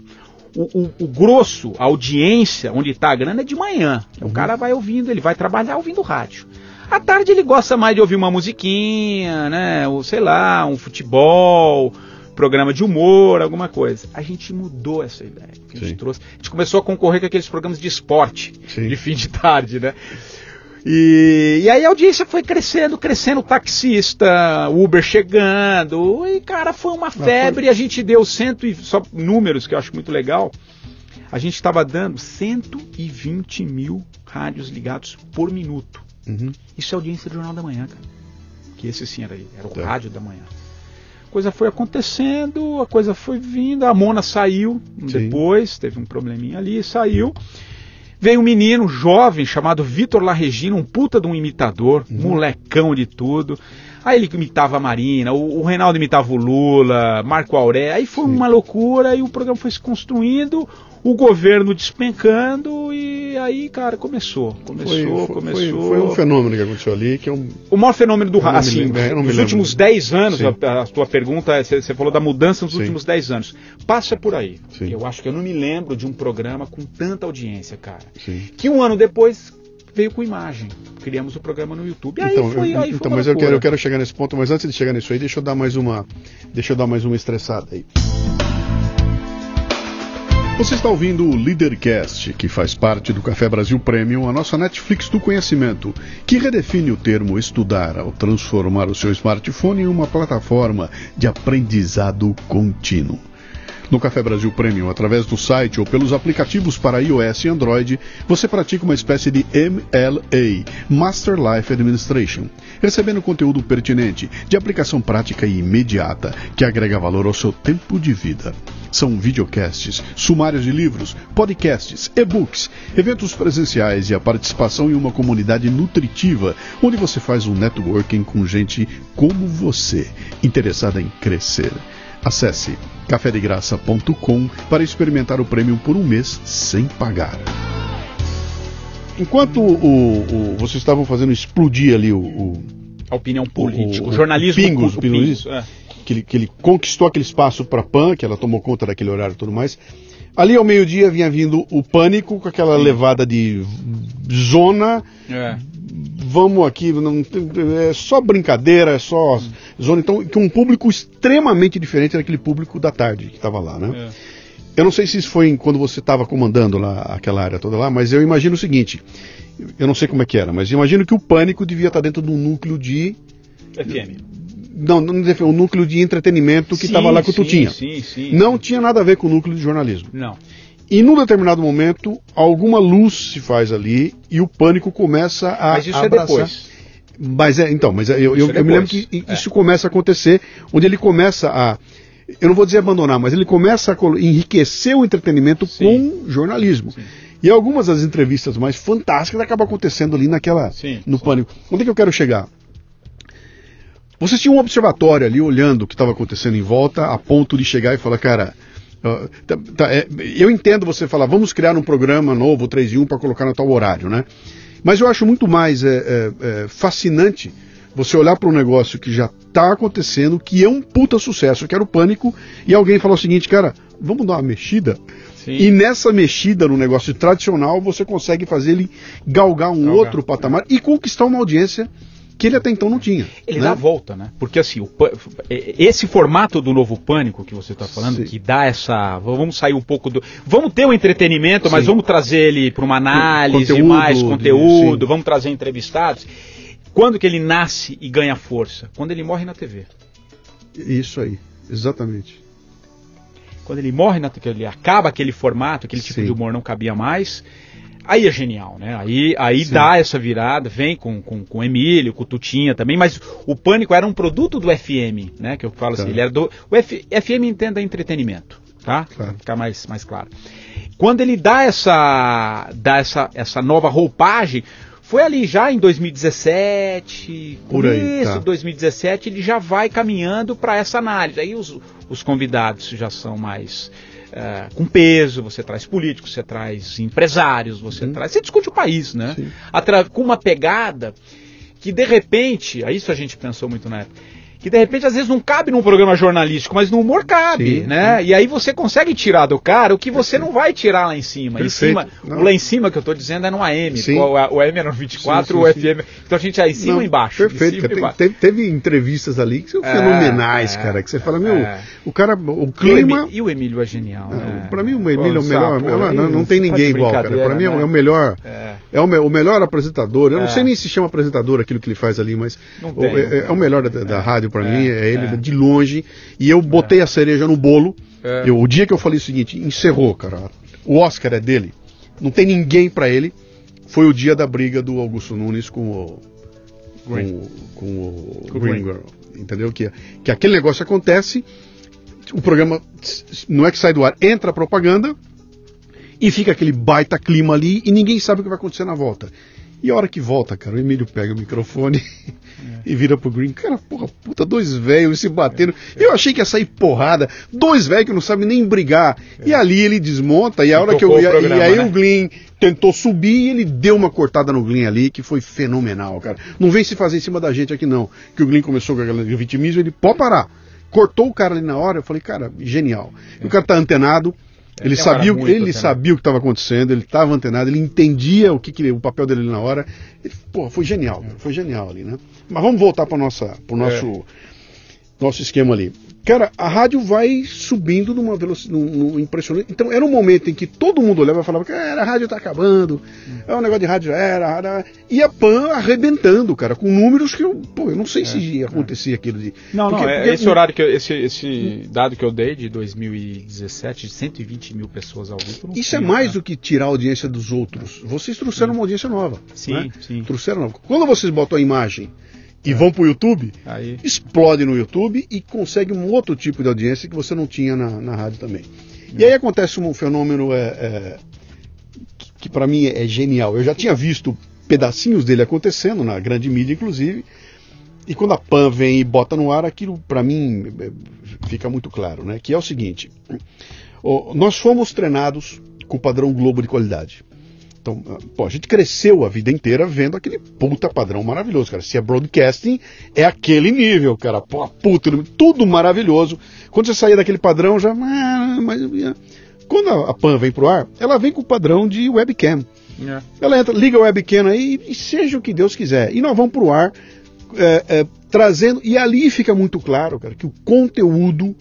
Speaker 2: o, o, o, grosso, a audiência, onde está a grana é de manhã. Uhum. O cara vai ouvindo, ele vai trabalhar ouvindo rádio. À tarde ele gosta mais de ouvir uma musiquinha, né? Ou sei lá, um futebol, programa de humor, alguma coisa. A gente mudou essa ideia. A gente, trouxe, a gente começou a concorrer com aqueles programas de esporte Sim. de fim de tarde, né? E, e, aí a audiência foi crescendo, crescendo, taxista, Uber chegando, e cara, foi uma febre, foi... a gente deu cento e só números que eu acho muito legal. A gente estava dando 120 mil rádios ligados por minuto. Uhum. Isso é audiência do Jornal da Manhã, cara. Que esse sim era, era o tá. rádio da manhã. A coisa foi acontecendo, a coisa foi vindo, a Mona saiu sim. depois, teve um probleminha ali, saiu. Veio um menino jovem chamado Vitor Larregina, um puta de um imitador, uhum. molecão de tudo. Aí ele imitava a Marina, o, o Reinaldo imitava o Lula, Marco Aurélio. Aí foi Sim. uma loucura e o programa foi se construindo, o governo despencando e aí, cara, começou. Começou, foi, começou.
Speaker 1: Foi, foi, um fenômeno que aconteceu ali que é um.
Speaker 2: O maior fenômeno do rádio, assim, nos últimos 10 anos, a, a, tua pergunta, você, você, falou da mudança nos Sim. últimos 10 anos. Passa por aí. Sim. Eu acho que eu não me lembro de um programa com tanta audiência, cara. Sim. Que um ano depois veio com imagem. Criamos o programa no YouTube. Aí
Speaker 1: então,
Speaker 2: foi,
Speaker 1: aí então mas eu quero, eu quero chegar nesse ponto, mas antes de chegar nisso aí, deixa eu dar mais uma, deixa eu dar mais uma estressada aí. Você está ouvindo o Leadercast, que faz parte do Café Brasil Premium, a nossa Netflix do conhecimento, que redefine o termo estudar ao transformar o seu smartphone em uma plataforma de aprendizado contínuo. No Café Brasil Premium, através do site ou pelos aplicativos para iOS e Android, você pratica uma espécie de MLA, Master Life Administration, recebendo conteúdo pertinente, de aplicação prática e imediata, que agrega valor ao seu tempo de vida. São videocasts, sumários de livros, podcasts, e-books, eventos presenciais e a participação em uma comunidade nutritiva, onde você faz um networking com gente como você, interessada em crescer. Acesse cafedegraça.com para experimentar o prêmio por um mês sem pagar. Enquanto o, o, vocês estavam fazendo explodir ali o, o
Speaker 2: a opinião política, o, o jornalismo,
Speaker 1: pingos, o pingos, é. que, ele, que ele conquistou aquele espaço para a PAN, que ela tomou conta daquele horário e tudo mais. Ali ao meio-dia vinha vindo o pânico com aquela Sim. levada de zona, é vamos aqui, não, é só brincadeira, é só zona. Então, que um público extremamente diferente daquele público da tarde que estava lá, né? É. Eu não sei se isso foi quando você estava comandando lá aquela área toda lá, mas eu imagino o seguinte: eu não sei como é que era, mas imagino que o pânico devia estar dentro de um núcleo de.
Speaker 2: FM.
Speaker 1: Não, não um núcleo de entretenimento que estava lá que sim, tu tinha.
Speaker 2: Sim, sim,
Speaker 1: não tinha nada a ver com o núcleo de jornalismo.
Speaker 2: Não.
Speaker 1: E num determinado momento, alguma luz se faz ali e o pânico começa a.
Speaker 2: Mas isso é abraçar. é depois.
Speaker 1: Mas é, então, mas eu, eu, eu, eu me lembro que é. isso começa a acontecer, onde ele começa a. Eu não vou dizer abandonar, mas ele começa a enriquecer o entretenimento Sim. com jornalismo. Sim. E algumas das entrevistas mais fantásticas acabam acontecendo ali naquela.
Speaker 2: Sim,
Speaker 1: no pânico. Onde é que eu quero chegar? Vocês tinham um observatório ali olhando o que estava acontecendo em volta, a ponto de chegar e falar, cara, Tá, tá, é, eu entendo você falar, vamos criar um programa novo, 3 em 1, para colocar no tal horário, né? Mas eu acho muito mais é, é, é fascinante você olhar para um negócio que já está acontecendo, que é um puta sucesso, que era o pânico, e alguém falar o seguinte, cara, vamos dar uma mexida? Sim. E nessa mexida no negócio tradicional, você consegue fazer ele galgar um galgar, outro patamar e conquistar uma audiência que ele até então não tinha.
Speaker 2: Ele né? dá a volta, né? Porque assim, o, esse formato do novo pânico que você está falando, Sim. que dá essa. Vamos sair um pouco do. Vamos ter o um entretenimento, Sim. mas vamos trazer ele para uma análise, conteúdo, mais conteúdo, de, vamos trazer entrevistados. Quando que ele nasce e ganha força? Quando ele morre na TV.
Speaker 1: Isso aí, exatamente.
Speaker 2: Quando ele morre na TV, ele acaba aquele formato, aquele tipo Sim. de humor não cabia mais Aí é genial, né? Aí, aí dá essa virada, vem com, com, com o Emílio, com o Tutinha também, mas o Pânico era um produto do FM, né? Que eu falo assim, ele era do. O F, FM entenda entretenimento, tá? Claro. Ficar mais, mais claro. Quando ele dá essa, dá essa, essa nova roupagem, foi ali já em 2017, Por aí, tá. 2017, ele já vai caminhando para essa análise. Aí os, os convidados já são mais é, com peso, você traz políticos, você traz empresários, você uhum. traz. Você discute o país, né? Atra com uma pegada que de repente, a isso a gente pensou muito na época que de repente às vezes não cabe num programa jornalístico, mas no humor cabe, sim, né? Sim. E aí você consegue tirar do cara o que você não vai tirar lá em cima. Em cima o lá em cima que eu estou dizendo é no AM. Sim. O, o AM era no 24, sim, o FM. Então a gente é em cima e embaixo.
Speaker 1: Perfeito. Cima
Speaker 2: embaixo.
Speaker 1: Teve, teve, entrevistas ali que são é, fenomenais, é, cara. Que você fala, meu, é. o cara, o clima.
Speaker 2: E o Emílio é genial. Né?
Speaker 1: Para mim o Emílio é o melhor. Pô, não, não, não, tem ninguém igual, cara. Para mim é o né? melhor. É, é o, o melhor apresentador. Eu não sei nem se chama apresentador aquilo que ele faz ali, mas é, o melhor da rádio para mim é ele de longe, e eu botei a cereja no bolo. É. Eu, o dia que eu falei o seguinte, encerrou, cara. O Oscar é dele. Não tem ninguém para ele. foi o dia da briga do Augusto Nunes com o Green. com, com o Green Girl, entendeu? Que, que aquele negócio acontece, o programa não é que sai do ar, entra a propaganda e fica aquele baita clima ali e ninguém sabe o que vai acontecer na volta. E a hora que volta, cara, o Emílio pega o microfone é. e vira pro Green. Cara, porra, puta, dois velhos se batendo. É. Eu achei que ia sair porrada. Dois velhos que não sabem nem brigar. É. E ali ele desmonta. E a hora que eu. Programa, e aí né? o Glyn tentou subir e ele deu uma cortada no Glyn ali, que foi fenomenal, cara. Não vem se fazer em cima da gente aqui, não. Que o Glyn começou com aquele vitimismo, ele pode parar. Cortou o cara ali na hora, eu falei, cara, genial. É. O cara tá antenado. É, ele sabia, ele sabia o que estava acontecendo, ele estava antenado, ele entendia o que, que, o papel dele na hora. Ele, pô, foi genial, é. foi genial ali, né? Mas vamos voltar para nossa, o nosso, é. nosso esquema ali. Cara, a rádio vai subindo numa velocidade num, impressionante. Então era um momento em que todo mundo olhava e falava que a rádio está acabando, hum. é um negócio de rádio era, era, e a PAN arrebentando, cara, com números que eu, pô, eu não sei é, se ia acontecer é. aquilo de.
Speaker 2: Não, porque, não, é, porque, esse horário que eu, esse, esse dado que eu dei de 2017, de 120 mil pessoas ao vivo.
Speaker 1: Isso é tinha, é mais cara. do que tirar a audiência dos outros. Vocês trouxeram sim. uma audiência nova.
Speaker 2: Sim,
Speaker 1: né?
Speaker 2: sim.
Speaker 1: Trouxeram nova. Quando vocês botam a imagem e é. vão para o YouTube, Aí. explode no YouTube e consegue um outro tipo de audiência que você não tinha na, na rádio também. E aí acontece um fenômeno é, é que, que para mim é genial. Eu já tinha visto pedacinhos dele acontecendo na grande mídia, inclusive. E quando a PAN vem e bota no ar, aquilo para mim é, fica muito claro, né? Que é o seguinte: nós fomos treinados com o padrão Globo de qualidade. Então, pô, a gente cresceu a vida inteira vendo aquele puta padrão maravilhoso, cara. Se é broadcasting, é aquele nível, cara. Pô, puta, tudo maravilhoso. Quando você saía daquele padrão, já. Ah, mas, quando a PAN vem pro ar, ela vem com o padrão de webcam. É. Ela entra, liga a webcam aí e seja o que Deus quiser. E nós vamos pro ar é, é, trazendo. E ali fica muito claro, cara, que o conteúdo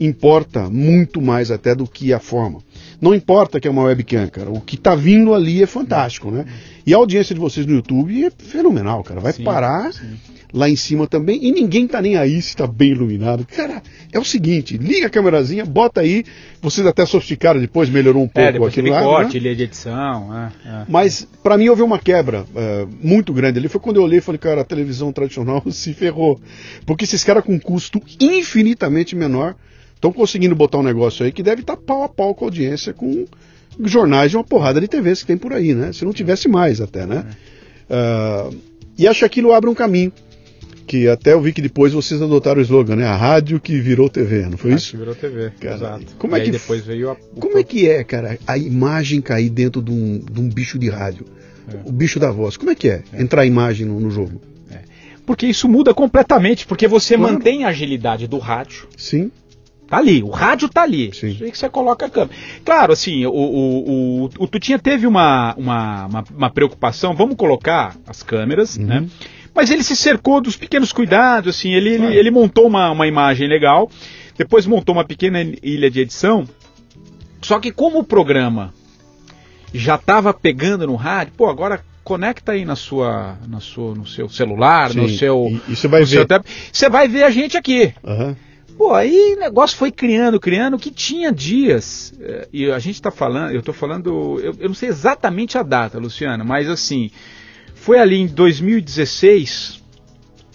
Speaker 1: importa muito mais até do que a forma. Não importa que é uma webcam, cara. O que tá vindo ali é fantástico, né? E a audiência de vocês no YouTube é fenomenal, cara. Vai sim, parar sim. lá em cima também e ninguém tá nem aí se tá bem iluminado. Cara, é o seguinte, liga a câmerazinha, bota aí. Vocês até sofisticaram depois, melhorou um é, pouco é, depois aquilo lá.
Speaker 2: corte, né? de edição. É,
Speaker 1: é. Mas para mim houve uma quebra é, muito grande ali. Foi quando eu olhei e falei, cara, a televisão tradicional se ferrou. Porque esses caras com custo infinitamente menor estão conseguindo botar um negócio aí que deve estar tá pau a pau com a audiência, com jornais de uma porrada de TVs que tem por aí, né? Se não tivesse mais até, né? Uh, e acho que aquilo abre um caminho. Que até eu vi que depois vocês adotaram o slogan, né? A rádio que virou TV, não foi isso?
Speaker 2: Que virou TV,
Speaker 1: cara, exato. Como é que depois veio a... Como é que é, cara, a imagem cair dentro de um, de um bicho de rádio? É. O bicho da voz. Como é que é, é. entrar a imagem no, no jogo? É.
Speaker 2: Porque isso muda completamente, porque você claro. mantém a agilidade do rádio.
Speaker 1: Sim
Speaker 2: Tá ali, o rádio tá ali. Sim. Aí que você coloca a câmera. Claro, assim, o, o, o, o Tutinha teve uma, uma, uma, uma, preocupação, vamos colocar as câmeras, uhum. né? Mas ele se cercou dos pequenos cuidados, assim, ele, ele, ele, montou uma, uma imagem legal, depois montou uma pequena ilha de edição. Só que como o programa já estava pegando no rádio, pô, agora conecta aí na sua, na sua, no seu celular, Sim. no seu,
Speaker 1: você vai ver,
Speaker 2: você vai ver a gente aqui.
Speaker 1: Uhum.
Speaker 2: Pô, aí o negócio foi criando, criando, que tinha dias, eh, e a gente está falando, eu estou falando, eu, eu, não sei exatamente a data, Luciano, mas assim, foi ali em 2016,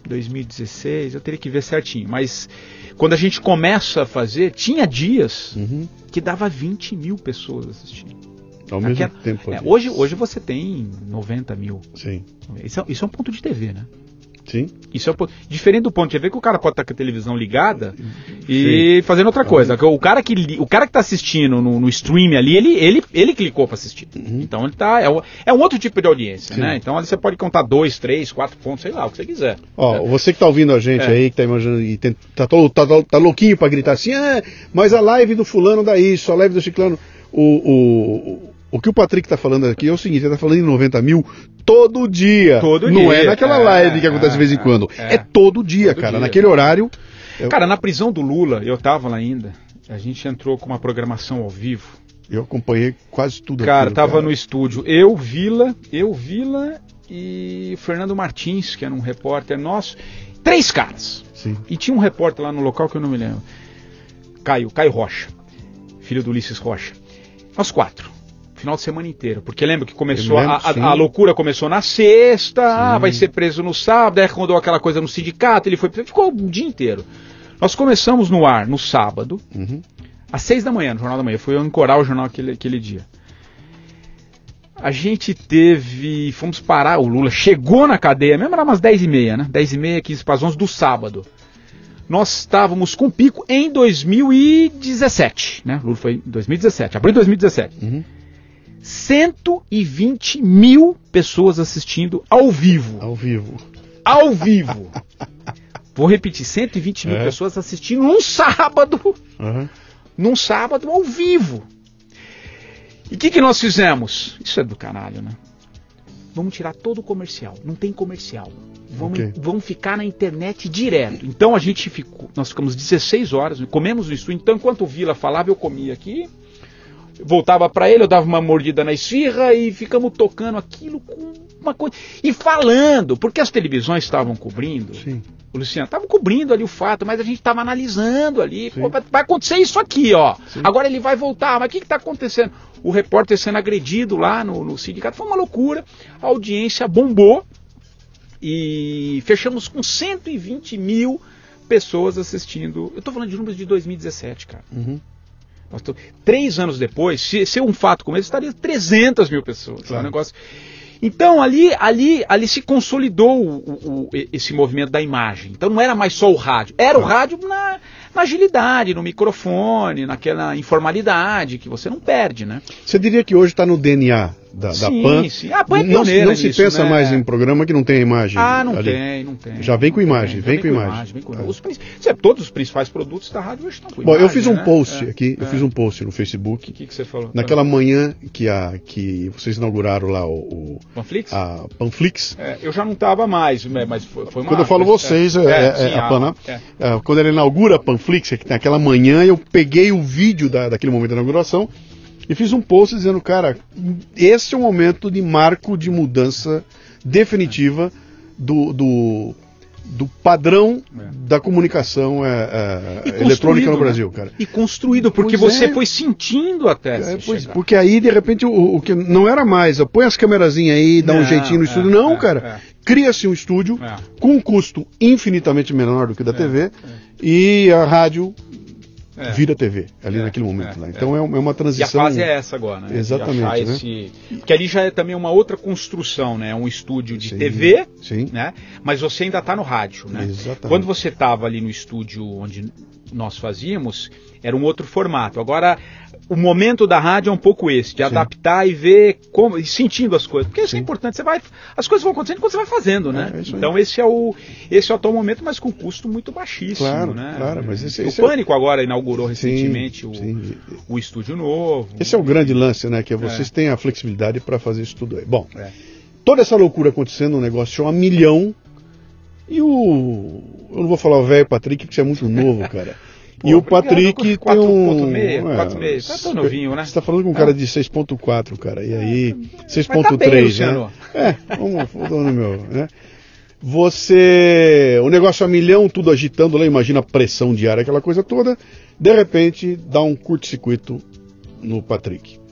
Speaker 2: 2016, eu teria que ver certinho, mas quando a gente começa a fazer, tinha dias uhum. que dava 20 mil pessoas assistindo.
Speaker 1: Ao mesmo tempo.
Speaker 2: É, hoje, hoje você tem 90 mil.
Speaker 1: Sim.
Speaker 2: Isso é, isso é um ponto de TV, né?
Speaker 1: Sim.
Speaker 2: Isso é diferente do ponto de ver que o cara pode estar com a televisão ligada e Sim. fazendo outra coisa. O cara que o cara que está assistindo no, no stream ali, ele, ele, ele clicou para assistir. Uhum. Então ele tá é, é um outro tipo de audiência, Sim. né? Então ali você pode contar dois, três, quatro pontos, sei lá, o que você quiser.
Speaker 1: Ó, é. você que está ouvindo a gente é. aí, que está imaginando e tem, tá, tá, tá, tá louquinho para gritar assim, ah, mas a live do fulano dá isso, a live do ciclano, o, o o que o Patrick está falando aqui é o seguinte: ele está falando em 90 mil todo dia.
Speaker 2: Todo
Speaker 1: não
Speaker 2: dia.
Speaker 1: Não é naquela é, live que acontece é, de vez em quando. É, é todo dia, todo cara. Dia. Naquele horário.
Speaker 2: Eu... Cara, na prisão do Lula, eu estava lá ainda. A gente entrou com uma programação ao vivo.
Speaker 1: Eu acompanhei quase tudo.
Speaker 2: Cara, aquilo, tava cara. no estúdio. Eu, Vila, eu, Vila e Fernando Martins, que era um repórter nosso. Três caras.
Speaker 1: Sim.
Speaker 2: E tinha um repórter lá no local que eu não me lembro. Caio, Caio Rocha. Filho do Ulisses Rocha. Nós quatro final de semana inteiro. Porque lembra que começou, lembro, a, a, a, loucura começou na sexta, ah, vai ser preso no sábado, aí rodou aquela coisa no sindicato, ele foi ficou o dia inteiro. Nós começamos no ar no sábado, uhum. às seis da manhã, no Jornal da Manhã. Foi eu ancorar o jornal aquele, aquele dia. A gente teve. Fomos parar, o Lula chegou na cadeia, mesmo era umas 10 e meia, né? 10 e meia, 15 para as 11 do sábado nós estávamos com pico em 2017, né? Lula foi em 2017, abril de 2017. Uhum. 120 mil pessoas assistindo ao vivo.
Speaker 1: Ao vivo.
Speaker 2: Ao vivo. Vou repetir, 120 mil é. pessoas assistindo num sábado. Uhum. Num sábado ao vivo. E o que, que nós fizemos? Isso é do caralho, né? Vamos tirar todo o comercial. Não tem comercial. Vamos, okay. vamos ficar na internet direto. Então a gente ficou, nós ficamos 16 horas, comemos estúdio. Então enquanto o Vila falava, eu comia aqui. Voltava para ele, eu dava uma mordida na esfirra e ficamos tocando aquilo com uma coisa. E falando, porque as televisões estavam cobrindo. Sim. O Luciano estava cobrindo ali o fato, mas a gente estava analisando ali. Pô, vai acontecer isso aqui, ó. Sim. Agora ele vai voltar, mas o que está acontecendo? O repórter sendo agredido lá no, no sindicato foi uma loucura. A audiência bombou e fechamos com 120 mil pessoas assistindo. Eu estou falando de números de 2017, cara. Uhum. Tô, três anos depois, se, se um fato como esse, estaria 300 mil pessoas. Claro. É um negócio. Então ali, ali, ali se consolidou o, o, esse movimento da imagem. Então não era mais só o rádio, era o rádio na, na agilidade, no microfone, naquela informalidade que você não perde, né?
Speaker 1: Você diria que hoje está no DNA da, sim, da PAN. Sim. PAN é não, não se pensa né? mais em programa que não tem imagem.
Speaker 2: Ah, não ali. tem, não tem.
Speaker 1: Já vem com imagem, vem, vem, com imagem. imagem. Vem com...
Speaker 2: É. Os, todos os principais produtos da rádio hoje estão com
Speaker 1: Bom, imagem, eu fiz um né? post é, aqui, é. eu fiz um post no Facebook. O
Speaker 2: que, que, você falou?
Speaker 1: Naquela manhã que, a, que vocês inauguraram lá o... o
Speaker 2: Panflix?
Speaker 1: A Panflix.
Speaker 2: É, eu já não estava mais, né, mas foi, foi uma...
Speaker 1: Quando eu falo vocês, é, é, a, PAN, né? quando ele inaugura a Panflix, que tem aquela manhã, eu peguei o vídeo da, daquele momento da inauguração e fiz um post dizendo, cara, esse é o momento de marco de mudança definitiva do, do, do padrão é. da comunicação é, é, eletrônica no Brasil, né? cara.
Speaker 2: E construído, porque pois você é. foi sentindo até. É,
Speaker 1: pois, porque aí, de repente, o, o, que não era mais, põe as câmerazinhas aí, dá não, um jeitinho no estúdio. não, é, cara. Cria-se um estúdio com um custo infinitamente menor do que da TV e a rádio é. vira TV ali é, naquele momento. É, lá. Então é. é, uma transição.
Speaker 2: E a fase é essa agora, né?
Speaker 1: Exatamente. Né?
Speaker 2: Esse... Porque ali já é também uma outra construção, né? Um estúdio de sim, TV, sim. né? Mas você ainda está no rádio, né? Exatamente. Quando você estava ali no estúdio onde nós fazíamos, era um outro formato. Agora o momento da rádio é um pouco esse, de Sim. adaptar e ver como, e sentindo as coisas. Porque isso é importante, você vai, as coisas vão acontecendo quando você vai fazendo, né? É, então esse é o esse é o atual momento, mas com custo muito baixíssimo,
Speaker 1: claro,
Speaker 2: né?
Speaker 1: Claro, mas esse,
Speaker 2: o
Speaker 1: esse
Speaker 2: é Pânico é... agora inaugurou recentemente sim, o, o estúdio novo.
Speaker 1: Esse é o grande lance, né? Que é vocês é. têm a flexibilidade para fazer isso tudo aí. Bom, é. toda essa loucura acontecendo, um negócio chama milhão. E o. Eu não vou falar o velho Patrick, porque você é muito novo, cara. Pô, e o Patrick tem um.
Speaker 2: 4,6, é, tá tão novinho, né?
Speaker 1: Você tá falando com um cara é. de 6,4, cara. E aí, 6,3, tá né? É, vamos, vamos no meu, né? Você. O negócio a milhão, tudo agitando lá, imagina a pressão diária, aquela coisa toda. De repente, dá um curto-circuito no Patrick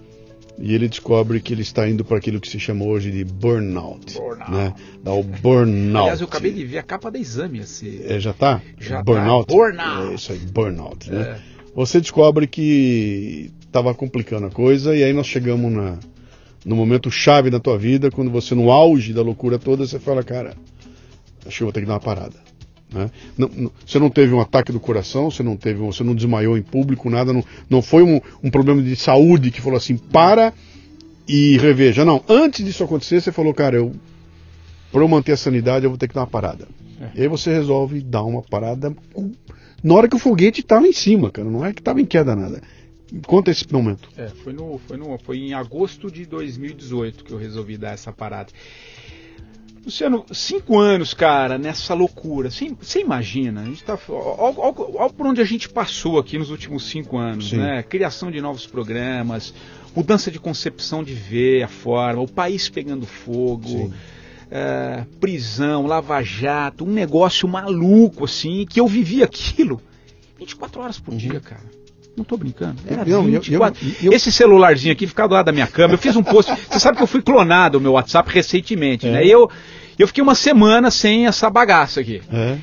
Speaker 1: e ele descobre que ele está indo para aquilo que se chama hoje de burnout. burnout. Né? Dá o burnout.
Speaker 2: Aliás, eu acabei de ver a capa da exame. Esse...
Speaker 1: É, já tá?
Speaker 2: Já
Speaker 1: burnout.
Speaker 2: Tá. Burnout.
Speaker 1: É isso aí, burnout. Né? É. Você descobre que estava complicando a coisa e aí nós chegamos na, no momento chave da tua vida, quando você no auge da loucura toda, você fala, cara, acho que eu vou ter que dar uma parada. Né? Não, não, você não teve um ataque do coração, você não teve, você não desmaiou em público, nada, não, não foi um, um problema de saúde que falou assim, para e reveja. Não, antes disso acontecer, você falou, cara, eu para eu manter a sanidade eu vou ter que dar uma parada. É. E aí você resolve dar uma parada na hora que o foguete está lá em cima, cara, não é que estava em queda nada. Conta esse momento.
Speaker 2: É, foi, no, foi, no, foi em agosto de 2018 que eu resolvi dar essa parada. Luciano, cinco anos, cara, nessa loucura. Você, imagina? A gente tá. Olha por onde a gente passou aqui nos últimos cinco anos, Sim. né? Criação de novos programas, mudança de concepção de ver a forma, o país pegando fogo. É, prisão, lava-jato, um negócio maluco assim, que eu vivi aquilo 24 horas por uhum. dia, cara. Não tô brincando. Era não, 24. Eu, eu, eu, Esse celularzinho aqui ficava do lado da minha cama. Eu fiz um post. Você sabe que eu fui clonado o meu WhatsApp recentemente, né? é. né? E eu, eu fiquei uma semana sem essa bagaça aqui. É.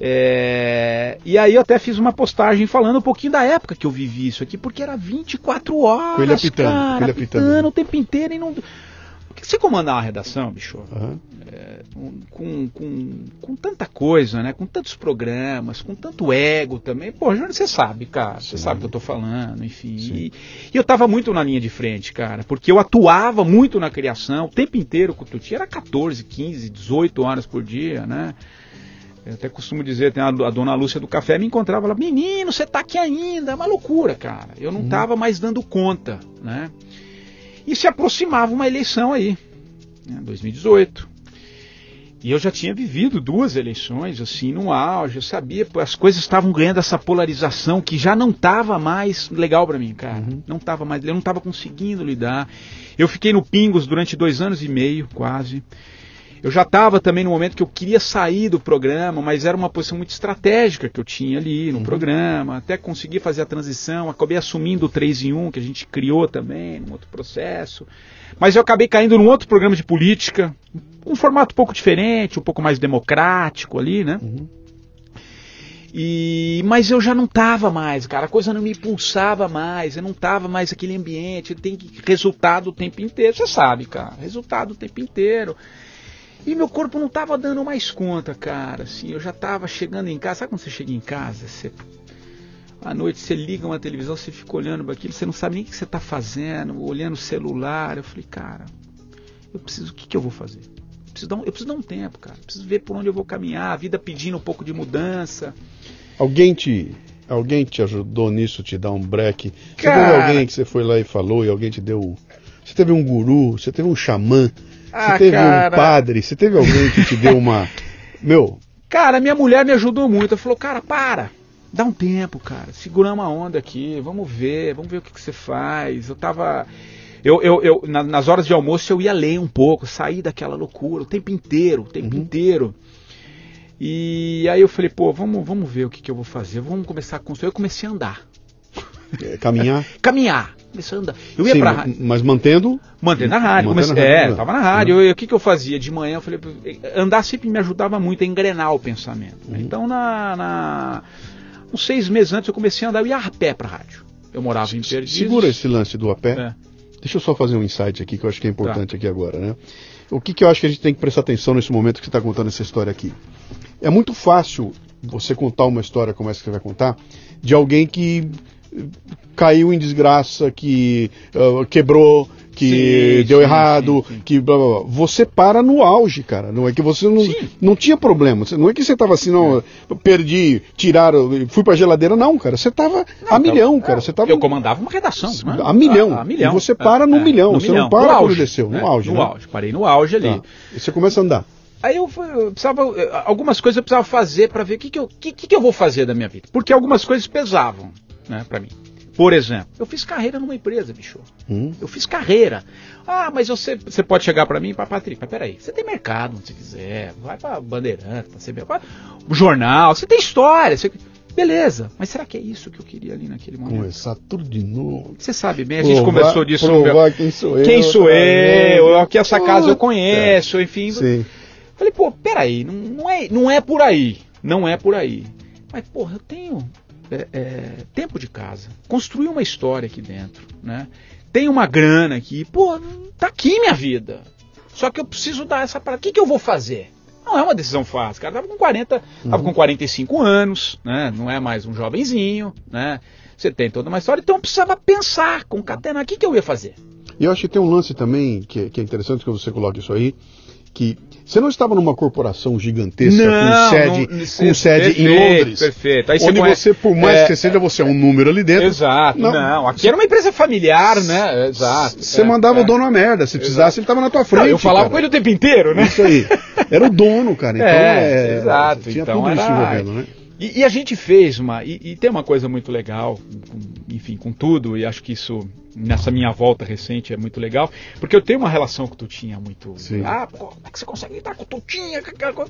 Speaker 2: É, e aí eu até fiz uma postagem falando um pouquinho da época que eu vivi isso aqui, porque era 24 horas, Coelho apitando, cara, coelho apitando, apitando o tempo inteiro e não... Você comandar uma redação, bicho, uhum. é, com, com, com, tanta coisa, né? Com tantos programas, com tanto ego também. Pô, você sabe, cara. Você sabe o que eu tô falando, enfim. E, e, eu tava muito na linha de frente, cara, porque eu atuava muito na criação o tempo inteiro com o Tuti. Era 14, 15, 18 horas por dia, né? Eu até costumo dizer, tem a, a, dona Lúcia do café me encontrava lá, menino, você tá aqui ainda, é uma loucura, cara. Eu não estava uhum. mais dando conta, né? E se aproximava uma eleição aí, né, 2018. E eu já tinha vivido duas eleições, assim, no auge, eu sabia, as coisas estavam ganhando essa polarização que já não estava mais legal para mim, cara. Uhum. Não estava mais, eu não estava conseguindo lidar. Eu fiquei no Pingos durante dois anos e meio, quase. Eu já estava também no momento que eu queria sair do programa, mas era uma posição muito estratégica que eu tinha ali no uhum. programa, até conseguir fazer a transição, acabei assumindo o 3 em 1, que a gente criou também, num outro processo. Mas eu acabei caindo num outro programa de política, um formato um pouco diferente, um pouco mais democrático ali, né? Uhum. E, mas eu já não estava mais, cara, a coisa não me impulsava mais, eu não estava mais aquele ambiente, tem resultado o tempo inteiro, você sabe, cara, resultado o tempo inteiro. E meu corpo não estava dando mais conta, cara. Assim, eu já estava chegando em casa. Sabe quando você chega em casa? Você, à noite você liga uma televisão, você fica olhando para aquilo, você não sabe nem o que você está fazendo, olhando o celular. Eu falei, cara, eu preciso, o que, que eu vou fazer? Eu preciso, dar um, eu preciso dar um tempo, cara. Eu preciso ver por onde eu vou caminhar, a vida pedindo um pouco de mudança.
Speaker 1: Alguém te, alguém te ajudou nisso, te dar um break? Você cara... teve alguém que você foi lá e falou e alguém te deu. Você teve um guru, você teve um xamã ah, você teve cara... um padre, você teve alguém que te deu uma. Meu.
Speaker 2: Cara, minha mulher me ajudou muito. Ela falou, cara, para. Dá um tempo, cara. Segura uma onda aqui. Vamos ver, vamos ver o que, que você faz. Eu tava. Eu, eu, eu na, nas horas de almoço eu ia ler um pouco, sair daquela loucura o tempo inteiro, o tempo uhum. inteiro. E aí eu falei, pô, vamos, vamos ver o que, que eu vou fazer. Vamos começar a construir. Eu comecei a andar.
Speaker 1: É, caminhar?
Speaker 2: caminhar andar. Eu ia Sim, pra rádio.
Speaker 1: Mas mantendo.
Speaker 2: Mantendo a rádio. Mantendo comecei, a rádio é, tava na rádio. Uhum. o que, que eu fazia? De manhã eu falei. Andar sempre me ajudava muito a engrenar o pensamento. Uhum. Então, na, na, uns seis meses antes eu comecei a andar, eu ia a pé pra rádio. Eu morava em Perdizes.
Speaker 1: Segura esse lance do a pé. É. Deixa eu só fazer um insight aqui que eu acho que é importante tá. aqui agora, né? O que, que eu acho que a gente tem que prestar atenção nesse momento que você está contando essa história aqui? É muito fácil você contar uma história como essa que você vai contar de alguém que caiu em desgraça, que uh, quebrou, que sim, deu sim, errado, sim, que blá, blá, blá. você para no auge, cara. Não é que você não, não tinha problema. Não é que você tava assim, não, é. perdi, tiraram, fui pra geladeira, não, cara. Você tava não, a milhão, cara. Você tava,
Speaker 2: eu comandava uma redação,
Speaker 1: né? A, milhão. A, a milhão. E você para no é, milhão. No você milhão. não para no quando desceu, no auge.
Speaker 2: No né? auge, parei no auge ali. Tá.
Speaker 1: E você começa a andar.
Speaker 2: Aí eu, eu, precisava, algumas coisas eu precisava fazer para ver o que, que, eu, que, que eu vou fazer da minha vida. Porque algumas coisas pesavam, né, para mim. Por exemplo, eu fiz carreira numa empresa, bicho. Hum. Eu fiz carreira. Ah, mas você, você pode chegar para mim e para Patrick, mas peraí, você tem mercado onde você quiser, vai para Bandeirante, pra CB, o jornal, você tem história, você... Beleza, mas será que é isso que eu queria ali naquele momento?
Speaker 1: Começar tudo de novo.
Speaker 2: Você sabe bem, a gente provar, conversou disso. Provar
Speaker 1: quem sou eu.
Speaker 2: Quem sou eu, que essa casa eu conheço, enfim. Sim. Falei, pô, peraí, não, não, é, não é por aí. Não é por aí. Mas, porra, eu tenho é, é, tempo de casa, construir uma história aqui dentro, né? Tem uma grana aqui, pô, tá aqui minha vida. Só que eu preciso dar essa parada. O que, que eu vou fazer? Não é uma decisão fácil, cara. Tava com 40, uhum. tava com 45 anos, né? Não é mais um jovenzinho, né? Você tem toda uma história, então eu precisava pensar, concatenar, o que, que eu ia fazer?
Speaker 1: E eu acho que tem um lance também que, que é interessante que você coloque isso aí, que você não estava numa corporação gigantesca não, com sede, não, com sede perfeito, em Londres.
Speaker 2: Perfeito.
Speaker 1: Aí onde você, você, por mais é, que seja, você é um número ali dentro.
Speaker 2: Exato. Não, não aqui era uma empresa familiar, né? Exato.
Speaker 1: Você é, mandava é. o dono a merda. Se precisasse, ele estava na tua frente.
Speaker 2: eu falava cara. com ele o tempo inteiro, né?
Speaker 1: Isso aí. Era o dono, cara. Então, é,
Speaker 2: é exato. Tinha então, tudo era... isso envolvendo, né? E, e, a gente fez uma. E, e, tem uma coisa muito legal, com, enfim, com tudo, e acho que isso nessa minha volta recente é muito legal, porque eu tenho uma relação com o Tutinha muito. Sim. Ah, pô, como é que você consegue lidar com o Tutinha?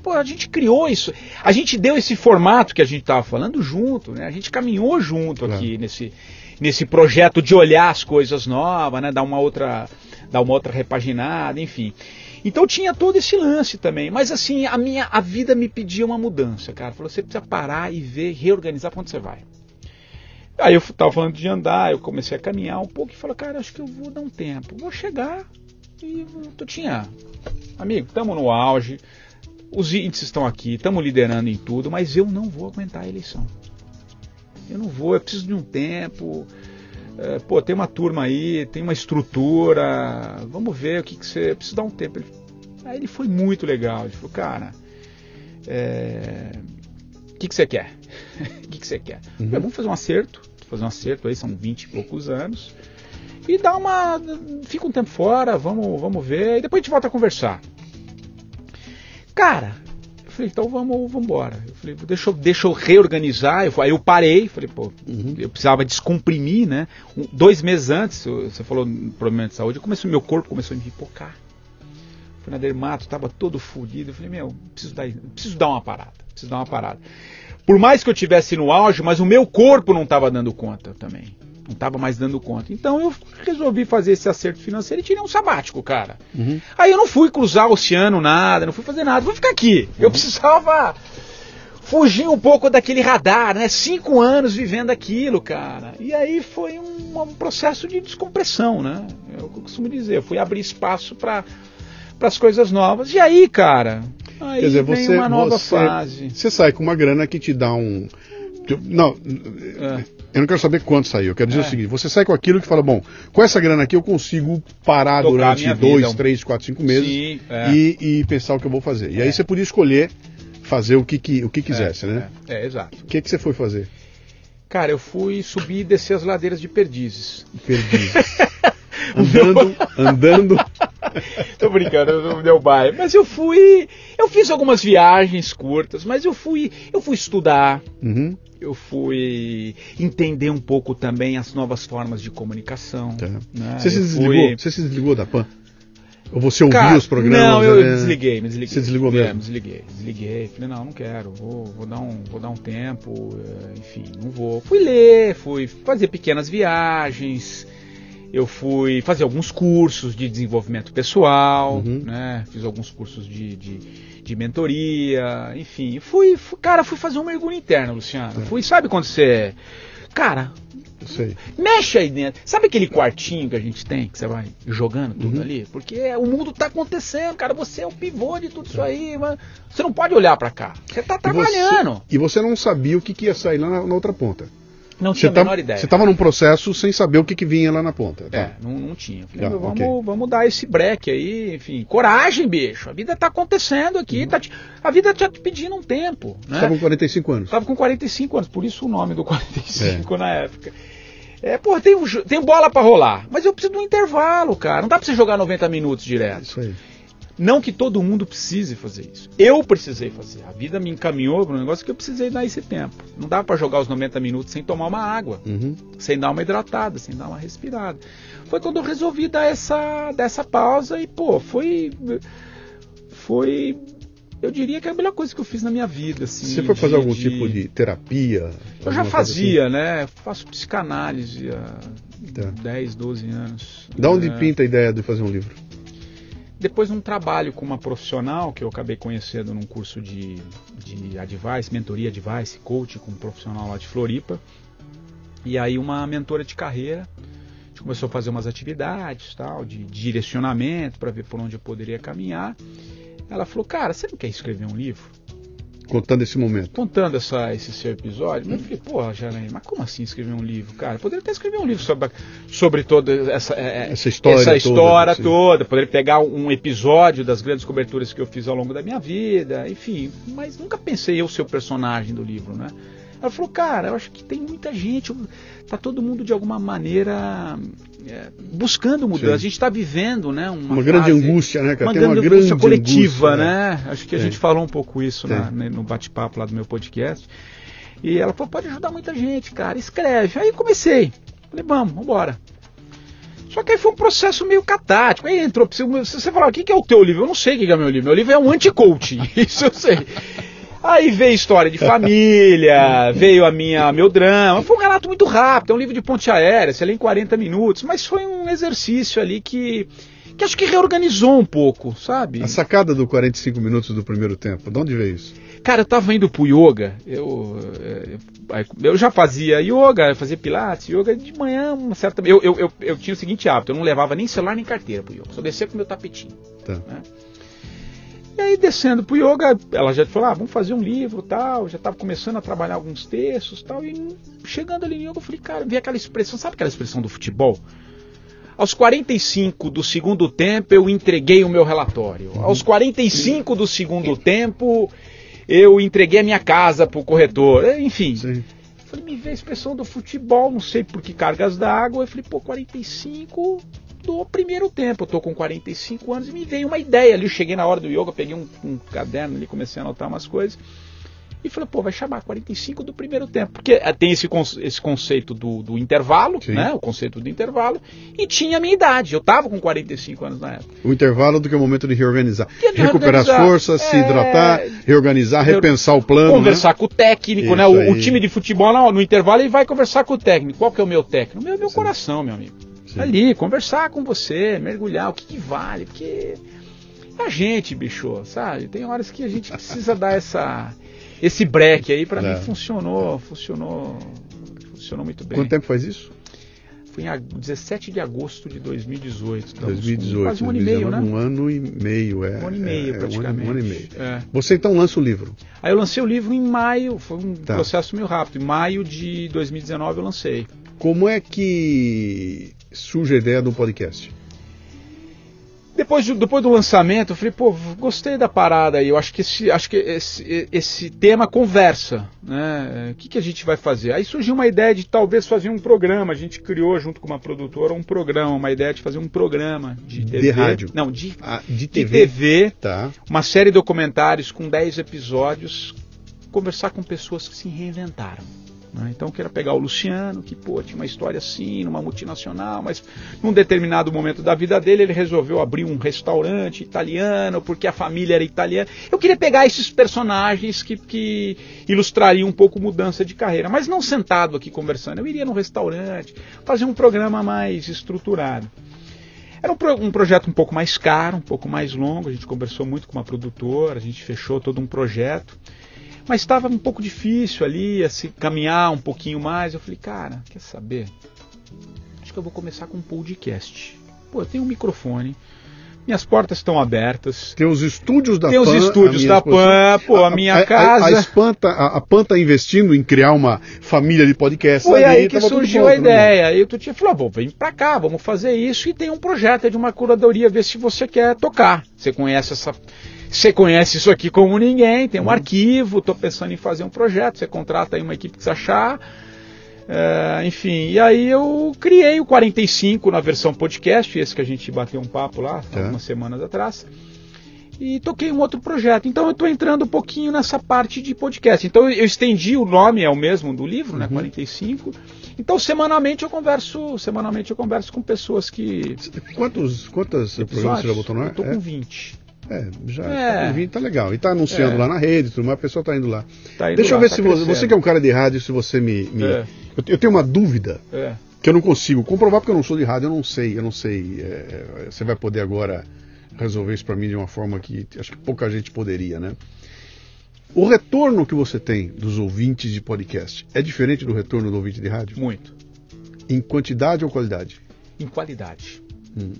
Speaker 2: Pô, a gente criou isso. A gente deu esse formato que a gente estava falando junto, né? A gente caminhou junto claro. aqui nesse, nesse projeto de olhar as coisas novas, né? Dar uma outra, dar uma outra repaginada, enfim. Então tinha todo esse lance também. Mas assim, a minha a vida me pedia uma mudança, cara. Falou, você precisa parar e ver, reorganizar para onde você vai. Aí eu tava falando de andar, eu comecei a caminhar um pouco e falei, cara, acho que eu vou dar um tempo. Vou chegar e tu tinha. Amigo, estamos no auge, os índices estão aqui, estamos liderando em tudo, mas eu não vou aguentar a eleição. Eu não vou, eu preciso de um tempo. É, pô, tem uma turma aí, tem uma estrutura, vamos ver o que, que você. Precisa dar um tempo. Ele, aí ele foi muito legal. Ele falou, cara, é, o que, que você quer? o que, que você quer? Uhum. Falei, vamos fazer um acerto fazer um acerto aí, são 20 e poucos anos. E dá uma. Fica um tempo fora, vamos, vamos ver, e depois a gente volta a conversar. Cara, falei, então vamos, vamos embora. Eu falei, deixa eu, deixa eu reorganizar. Eu, aí eu parei, falei, pô, uhum. eu precisava descomprimir, né? Um, dois meses antes, você falou problema de saúde, comecei, meu corpo começou a me pipocar. Fui na dermato, tava todo fodido. Eu falei, meu, preciso dar, preciso dar uma parada, preciso dar uma parada por mais que eu tivesse no auge, mas o meu corpo não estava dando conta também. Não estava mais dando conta. Então eu resolvi fazer esse acerto financeiro e tirei um sabático, cara. Uhum. Aí eu não fui cruzar o oceano, nada, não fui fazer nada, vou ficar aqui. Uhum. Eu precisava fugir um pouco daquele radar, né? Cinco anos vivendo aquilo, cara. E aí foi um, um processo de descompressão, né? É o que eu costumo dizer. Eu fui abrir espaço para as coisas novas. E aí, cara, Aí Quer dizer, você, uma nova
Speaker 1: você,
Speaker 2: fase.
Speaker 1: Você sai com uma grana que te dá um. Não, é. Eu não quero saber quanto saiu. Eu quero dizer é. o seguinte: você sai com aquilo que fala, bom, com essa grana aqui eu consigo parar Tocar durante dois, vida. três, quatro, cinco meses Sim, é. e, e, pensar o que eu vou fazer. E aí é. você podia escolher fazer o que, que o que quisesse, né?
Speaker 2: É, é exato.
Speaker 1: O que, que você foi fazer?
Speaker 2: Cara, eu fui subir e descer as ladeiras de Perdizes.
Speaker 1: Perdizes. andando, andando.
Speaker 2: Tô brincando, não deu bairro. Mas eu fui. Eu fiz algumas viagens curtas, mas eu fui. Eu fui estudar. Uhum. Eu fui entender um pouco também as novas formas de comunicação. Tá.
Speaker 1: Né? Você, se desligou, fui... você se desligou da PAN? Ou você ouviu Cara, os programas?
Speaker 2: Não, eu é... desliguei, me desliguei.
Speaker 1: Você desligou mesmo? É,
Speaker 2: me desliguei, desliguei. Falei, não, não quero, vou, vou, dar, um, vou dar um tempo, é, enfim, não vou. Fui ler, fui fazer pequenas viagens, eu fui fazer alguns cursos de desenvolvimento pessoal, uhum. né? Fiz alguns cursos de, de, de mentoria, enfim. Fui, fui, cara, fui fazer um mergulho interno, Luciano. É. Fui, sabe quando você. Cara, mexe aí dentro. Sabe aquele quartinho que a gente tem, que você vai jogando tudo uhum. ali? Porque o mundo tá acontecendo, cara. Você é o pivô de tudo é. isso aí, mas você não pode olhar para cá. Você tá trabalhando.
Speaker 1: E você, e você, não sabia o que, que ia sair lá na, na outra ponta.
Speaker 2: Não tinha
Speaker 1: tá,
Speaker 2: a menor ideia.
Speaker 1: Você estava num processo sem saber o que, que vinha lá na ponta.
Speaker 2: Tá? É, não, não tinha. Falei, ah, vamos, okay. vamos dar esse break aí, enfim. Coragem, bicho. A vida está acontecendo aqui. Uhum. Tá te, a vida está te pedindo um tempo. Né? Você
Speaker 1: estava com 45 anos.
Speaker 2: Estava com 45 anos, por isso o nome do 45 é. na época. É, pô, tem, tem bola para rolar, mas eu preciso de um intervalo, cara. Não dá para você jogar 90 minutos direto. Isso aí. Não que todo mundo precise fazer isso. Eu precisei fazer. A vida me encaminhou para um negócio que eu precisei dar esse tempo. Não dá para jogar os 90 minutos sem tomar uma água, uhum. sem dar uma hidratada, sem dar uma respirada. Foi quando eu resolvi dar essa, dar essa pausa e, pô, foi. Foi. Eu diria que é a melhor coisa que eu fiz na minha vida. Assim,
Speaker 1: Você foi fazer de, algum de... tipo de terapia?
Speaker 2: Eu já fazia, assim? né? Faço psicanálise há tá. 10, 12 anos.
Speaker 1: Da onde é... pinta a ideia de fazer um livro?
Speaker 2: Depois, num trabalho com uma profissional que eu acabei conhecendo num curso de, de advice, mentoria advice, coach com um profissional lá de Floripa. E aí, uma mentora de carreira. A gente começou a fazer umas atividades tal, de, de direcionamento para ver por onde eu poderia caminhar. Ela falou: Cara, você não quer escrever um livro?
Speaker 1: Contando esse momento.
Speaker 2: Contando essa, esse seu episódio. Eu falei, porra, Janaína, mas como assim escrever um livro? Cara, eu poderia até escrever um livro sobre, sobre toda essa, é, é, essa história, essa história toda. toda. Poderia pegar um episódio das grandes coberturas que eu fiz ao longo da minha vida, enfim. Mas nunca pensei eu ser o personagem do livro, né? Ela falou, cara, eu acho que tem muita gente, tá todo mundo de alguma maneira é, buscando mudança. Sim. A gente está vivendo, né?
Speaker 1: Uma, uma grande angústia, né?
Speaker 2: Uma, grande, uma grande angústia coletiva, angústia, né? né? Acho que a gente falou um pouco isso na, né, no bate-papo lá do meu podcast. E ela falou, pode ajudar muita gente, cara, escreve. Aí comecei. Falei, vamos, vamos embora. Só que aí foi um processo meio catático. Aí entrou, você, você falou, o que, é o teu livro? Eu não sei o que é meu livro. Meu livro é um anti-coaching, isso eu sei. Aí veio história de família, veio a minha meu drama. Foi um relato muito rápido, é um livro de ponte aérea, você lê em 40 minutos, mas foi um exercício ali que que acho que reorganizou um pouco, sabe?
Speaker 1: A sacada do 45 minutos do primeiro tempo, de onde veio isso?
Speaker 2: Cara, eu tava indo pro yoga, eu, eh, eu já fazia yoga, fazia pilates, yoga de manhã, uma certa. Eu, eu, eu, eu, tinha o seguinte hábito, eu não levava nem celular nem carteira pro yoga, só descia com o meu tapetinho. Tá. Né? E aí, descendo pro yoga, ela já falou: ah, vamos fazer um livro tal. Já estava começando a trabalhar alguns textos tal. E chegando ali no yoga, eu falei: cara, vi aquela expressão, sabe aquela expressão do futebol? Aos 45 do segundo tempo, eu entreguei o meu relatório. Aos 45 do segundo tempo, eu entreguei a minha casa pro corretor. Enfim. Sim. Falei, me vê a expressão do futebol, não sei por que cargas d'água. Eu falei, pô, 45 do primeiro tempo. Eu tô com 45 anos e me veio uma ideia ali. Eu cheguei na hora do yoga, peguei um, um caderno ali, comecei a anotar umas coisas. E falei, pô, vai chamar 45 do primeiro tempo. Porque eh, tem esse, esse conceito do, do intervalo, Sim. né? O conceito do intervalo. E tinha a minha idade. Eu tava com 45 anos na época.
Speaker 1: O intervalo do que é o momento de reorganizar. De Recuperar as forças, é... se hidratar, reorganizar, repensar o plano.
Speaker 2: Conversar né? com o técnico, né? O, o, time de futebol, no, no intervalo, ele vai conversar com o técnico. Qual que é o meu técnico? Meu, meu coração, meu amigo. Sim. Ali, conversar com você, mergulhar, o que, que vale, porque é a gente, bicho, sabe? Tem horas que a gente precisa dar essa esse break aí para é. mim funcionou, funcionou, funcionou muito bem.
Speaker 1: Quanto tempo faz isso?
Speaker 2: Foi em 17 de agosto de 2018.
Speaker 1: 2018. Quase um ano e meio, né? Um ano e meio, é.
Speaker 2: Um ano e meio,
Speaker 1: é,
Speaker 2: praticamente.
Speaker 1: Um ano, um ano e meio. É. Você então lança o livro?
Speaker 2: Aí eu lancei o livro em maio, foi um tá. processo meio rápido. Em maio de 2019 eu lancei.
Speaker 1: Como é que surge a ideia do podcast?
Speaker 2: Depois, depois do lançamento, eu falei, pô, gostei da parada aí. Eu acho que esse, acho que esse, esse tema conversa. Né? O que, que a gente vai fazer? Aí surgiu uma ideia de talvez fazer um programa. A gente criou, junto com uma produtora, um programa, uma ideia de fazer um programa de TV.
Speaker 1: De rádio.
Speaker 2: Não, de, ah, de TV. De TV tá. Uma série de documentários com 10 episódios. Conversar com pessoas que se reinventaram. Né? Então eu queria pegar o Luciano, que pô, tinha uma história assim, numa multinacional, mas num determinado momento da vida dele ele resolveu abrir um restaurante italiano porque a família era italiana. Eu queria pegar esses personagens que, que ilustrariam um pouco mudança de carreira, mas não sentado aqui conversando. Eu iria num restaurante, fazer um programa mais estruturado. Era um, pro, um, projeto um pouco mais caro, um pouco mais longo. A gente conversou muito com uma produtora, a gente fechou todo um projeto. Mas estava um pouco difícil ali, a se caminhar um pouquinho mais. Eu falei, cara, quer saber? Acho que eu vou começar com um podcast. Pô, eu tenho um microfone, minhas portas estão abertas.
Speaker 1: Tem os estúdios da
Speaker 2: Tem
Speaker 1: PAN.
Speaker 2: Tem os estúdios da PAN, pô, a, minha a, casa.
Speaker 1: A, a, a, a PAN está investindo em criar uma família de podcasts.
Speaker 2: Foi ali, aí que surgiu a ideia. Aí tu tinha falou, vou vem pra cá, vamos fazer isso. E tem um projeto de uma curadoria, ver se você quer tocar. Você conhece essa você conhece isso aqui como ninguém, tem um uhum. arquivo, estou pensando em fazer um projeto, você contrata aí uma equipe que você achar. É, enfim, e aí eu criei o 45 na versão podcast, esse que a gente bateu um papo lá, é. algumas semanas atrás. E toquei um outro projeto. Então eu estou entrando um pouquinho nessa parte de podcast. Então eu estendi o nome, é o mesmo do livro, né, uhum. né? 45. Então semanalmente eu converso, semanalmente eu converso com pessoas que.
Speaker 1: Quantos, quantas programas você já botou no ar?
Speaker 2: Eu tô com 20.
Speaker 1: É, já é. Tá, tá legal. E tá anunciando é. lá na rede, tudo, mas a pessoa tá indo lá. Tá indo Deixa lá, eu ver tá se você, você que é um cara de rádio, se você me. me... É. Eu, eu, tenho uma dúvida é. que eu não consigo comprovar porque eu não sou de rádio, eu não sei, eu não sei. É, você vai poder agora resolver isso para mim de uma forma que acho que pouca gente poderia, né? O retorno que você tem dos ouvintes de podcast é diferente do retorno do ouvinte de rádio?
Speaker 2: Muito.
Speaker 1: Em quantidade ou qualidade?
Speaker 2: Em qualidade. Hum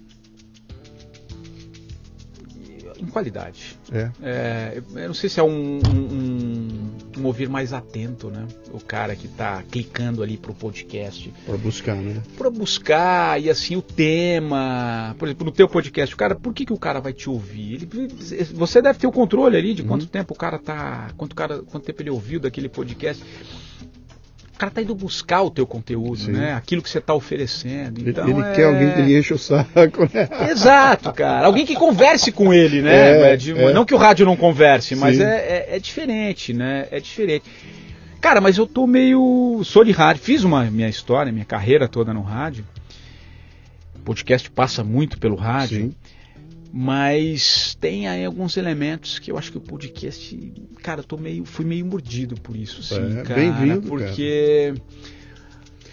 Speaker 2: em qualidade. É. é. eu não sei se é um, um, um, ouvir mais atento, né? O cara que está clicando ali pro podcast.
Speaker 1: Para buscar, né?
Speaker 2: Para buscar, e assim, o tema. Por exemplo, no teu podcast, o cara, por que, que o cara vai te ouvir? Ele, você deve ter o controle ali de quanto uhum. tempo o cara tá. Quanto, cara, quanto tempo ele ouviu daquele podcast cara tá indo buscar o teu conteúdo, Sim. né? Aquilo que você tá oferecendo. Então,
Speaker 1: ele
Speaker 2: é...
Speaker 1: quer alguém que lhe enche o saco, né?
Speaker 2: Exato, cara. Alguém que converse com ele, né? É, de, é. Não que o rádio não converse, mas é, é, é, diferente, né? É diferente. Cara, mas eu tô meio. Sou de rádio, fiz uma minha história, minha carreira toda no rádio. podcast passa muito pelo rádio. Sim. Mas tem aí alguns elementos que eu acho que o podcast, cara, eu tô meio, fui meio mordido por isso, sim, é, cara.
Speaker 1: Bem-vindo,
Speaker 2: porque
Speaker 1: cara.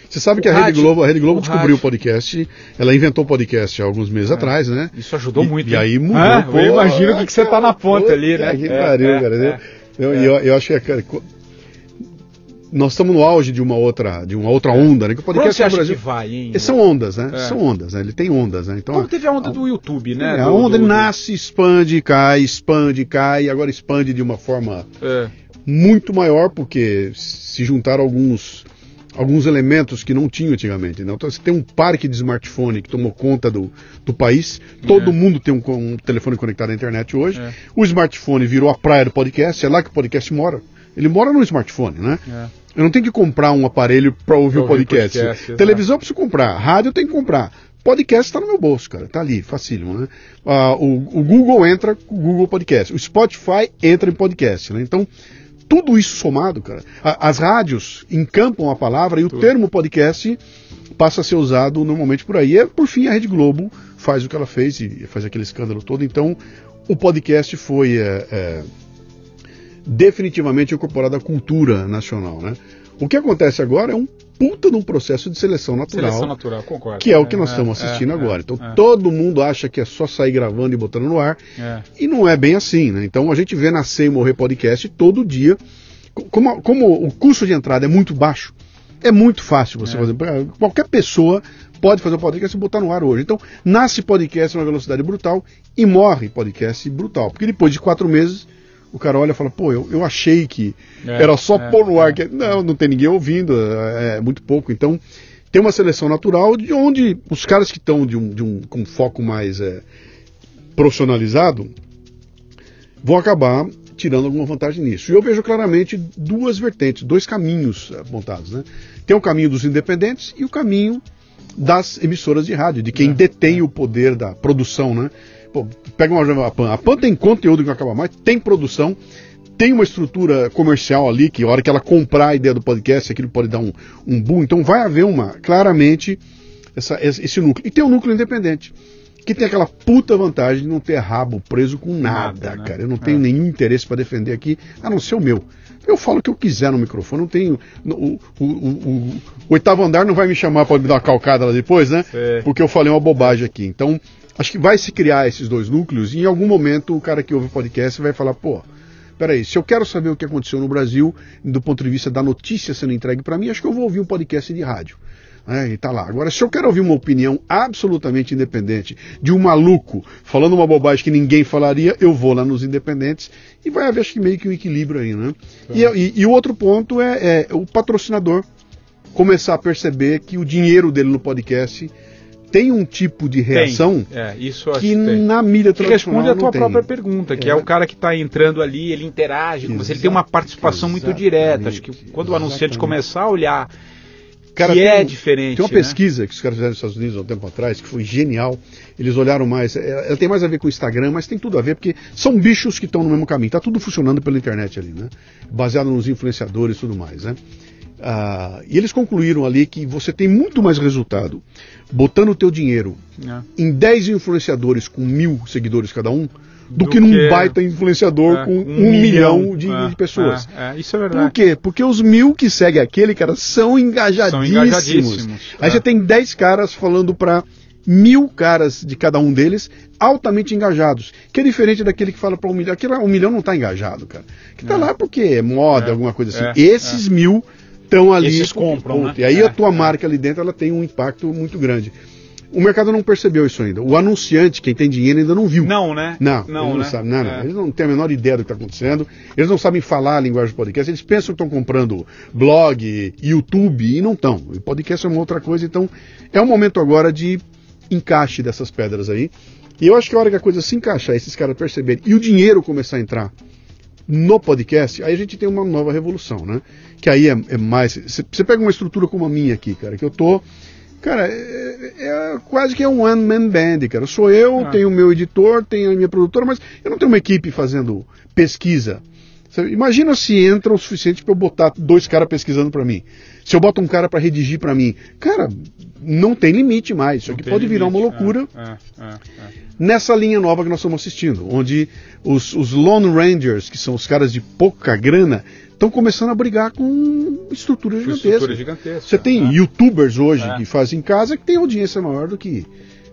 Speaker 1: Você sabe o que a Rede Globo, a Rede Globo o descobriu o podcast, ela inventou o podcast há alguns meses é, atrás, né?
Speaker 2: Isso ajudou
Speaker 1: e,
Speaker 2: muito.
Speaker 1: E aí mudou.
Speaker 2: Ah, pô, eu imagino o que, que você tá na ponta ali, né?
Speaker 1: Que pariu, é, cara. É, eu, eu, eu, acho que cara, nós estamos no auge de uma outra, de uma outra onda, né?
Speaker 2: Que o podcast você acha Brasil, que vai, hein?
Speaker 1: São ondas, né? É. São ondas, né? Ele tem ondas, né? Então,
Speaker 2: Como teve a onda a, do YouTube, né?
Speaker 1: É,
Speaker 2: a
Speaker 1: onda do, do, nasce, expande, cai, expande, cai, e agora expande de uma forma é. muito maior, porque se juntaram alguns alguns elementos que não tinham antigamente. Né? Então você tem um parque de smartphone que tomou conta do, do país. Todo é. mundo tem um, um, telefone conectado à internet hoje. É. O smartphone virou a praia do podcast, é lá que o podcast mora. Ele mora no smartphone, né? É. Eu não tenho que comprar um aparelho para ouvir o podcast. podcast Televisão eu preciso comprar, rádio eu tenho que comprar. Podcast está no meu bolso, cara. Tá ali, facílimo, né? Uh, o, o, Google entra com o Google Podcast. O Spotify entra em podcast, né? Então, tudo isso somado, cara. A, as rádios encampam a palavra e o termo podcast passa a ser usado normalmente por aí. E, por fim, a Rede Globo faz o que ela fez e faz aquele escândalo todo. Então, o podcast foi... É, é, definitivamente incorporado à cultura nacional. Né? O que acontece agora é um puta de um processo de seleção natural.
Speaker 2: Seleção natural, concordo.
Speaker 1: Que é o que nós é, estamos assistindo é, agora. Então é. todo mundo acha que é só sair gravando e botando no ar. É. E não é bem assim, né? Então a gente vê nascer e morrer podcast todo dia. Como, como o custo de entrada é muito baixo, é muito fácil você é. fazer. Qualquer pessoa pode fazer um podcast e botar no ar hoje. Então, nasce podcast numa velocidade brutal e morre podcast brutal. Porque depois de quatro meses o cara olha e fala, pô, eu, eu achei que é, era só é, pôr no ar. É. Que... Não, não tem ninguém ouvindo, é, é, muito pouco. Então, tem uma seleção natural de onde os caras que estão de um, de um, com foco mais é, profissionalizado vão acabar tirando alguma vantagem nisso. E eu vejo claramente duas vertentes, dois caminhos apontados. Né? Tem o caminho dos independentes e o caminho das emissoras de rádio, de quem é, detém o poder da produção, né? Pô, pega uma a Pan. A Pan tem conteúdo que não acaba mais, tem produção, tem uma estrutura comercial ali que a hora que ela comprar a ideia do podcast, aquilo pode dar um, um boom. Então vai haver uma, claramente, essa, esse núcleo. E tem um núcleo independente. Que tem aquela puta vantagem de não ter rabo preso com nada, nada né? cara. Eu não tenho é. nenhum interesse para defender aqui, a não ser o meu. Eu falo o que eu quiser no microfone, não tenho. O, o, o, o oitavo andar não vai me chamar para me dar uma calcada lá depois, né? Porque eu falei uma bobagem aqui. Então, Acho que vai se criar esses dois núcleos e em algum momento o cara que ouve o podcast vai falar, pô, peraí, se eu quero saber o que aconteceu no Brasil, do ponto de vista da notícia sendo entregue para mim, acho que eu vou ouvir um podcast de rádio. É, e tá lá. Agora, se eu quero ouvir uma opinião absolutamente independente de um maluco falando uma bobagem que ninguém falaria, eu vou lá nos independentes e vai haver, acho que meio que um equilíbrio aí, né? E, e, e, o outro ponto é, é o patrocinador começar a perceber que o dinheiro dele no podcast tem um tipo de reação
Speaker 2: é,
Speaker 1: que, na mídia tradicional
Speaker 2: que responde a tua própria pergunta, que é. é. o cara que está entrando ali, ele interage com você, ele tem uma participação muito direta. Acho que quando o anunciante começar a olhar cara, que é diferente.
Speaker 1: Tem uma né? pesquisa que os caras fizeram nos Estados Unidos há um tempo atrás, que foi genial. Eles olharam mais. É, ela tem mais a ver com o Instagram, mas tem tudo a ver, porque são bichos que estão no mesmo caminho. Está tudo funcionando pela internet ali, né? Baseado nos influenciadores e tudo mais, né? Ah, e eles concluíram ali que você tem muito mais resultado botando o teu dinheiro é. em 10 influenciadores com mil seguidores cada um do, do que num que... baita influenciador é, com um, um milhão, milhão de, é, de, pessoas.
Speaker 2: É, é, isso é verdade.
Speaker 1: Por quê? Porque os mil que seguem aquele, cara, são engajadíssimos. São engajadíssimos Aí você tem 10 caras falando para mil caras de cada um deles altamente engajados. Que é diferente daquele que fala para um milhão. Aquele um milhão não está engajado, cara. Que está lá porque é moda, alguma coisa assim. Esses mil estão ali.
Speaker 2: Esses compram, né?
Speaker 1: E aí é, a tua é. marca ali dentro ela tem um impacto muito grande. O mercado não percebeu isso ainda. O anunciante, quem tem dinheiro, ainda não viu.
Speaker 2: Não, né?
Speaker 1: Não, não, eles não né? sabem. Não, não. É. Eles não têm a menor ideia do que está acontecendo. Eles não sabem falar a linguagem do podcast. Eles pensam que estão comprando blog, YouTube e não estão. O podcast é uma outra coisa. Então, é o momento agora de encaixe dessas pedras aí. E eu acho que a hora que a coisa se encaixar, esses caras perceberem e o dinheiro começar a entrar no podcast, aí a gente tem uma nova revolução, né? Que aí é, é mais. Você pega uma estrutura como a minha aqui, cara, que eu tô. Cara, é, é quase que é um one-man band, cara. Sou eu, ah. tenho o meu editor, tenho a minha produtora, mas eu não tenho uma equipe fazendo pesquisa Imagina se entra o suficiente para eu botar dois caras pesquisando para mim. Se eu boto um cara para redigir para mim, cara, não tem limite mais. Isso aqui pode limite, virar uma loucura. É, é, é, nessa linha nova que nós estamos assistindo, onde os, os Lone Rangers, que são os caras de pouca grana, estão começando a brigar com estruturas gigantescas. Estrutura gigantesca. Você tem né? youtubers hoje é. que fazem em casa que tem audiência maior do que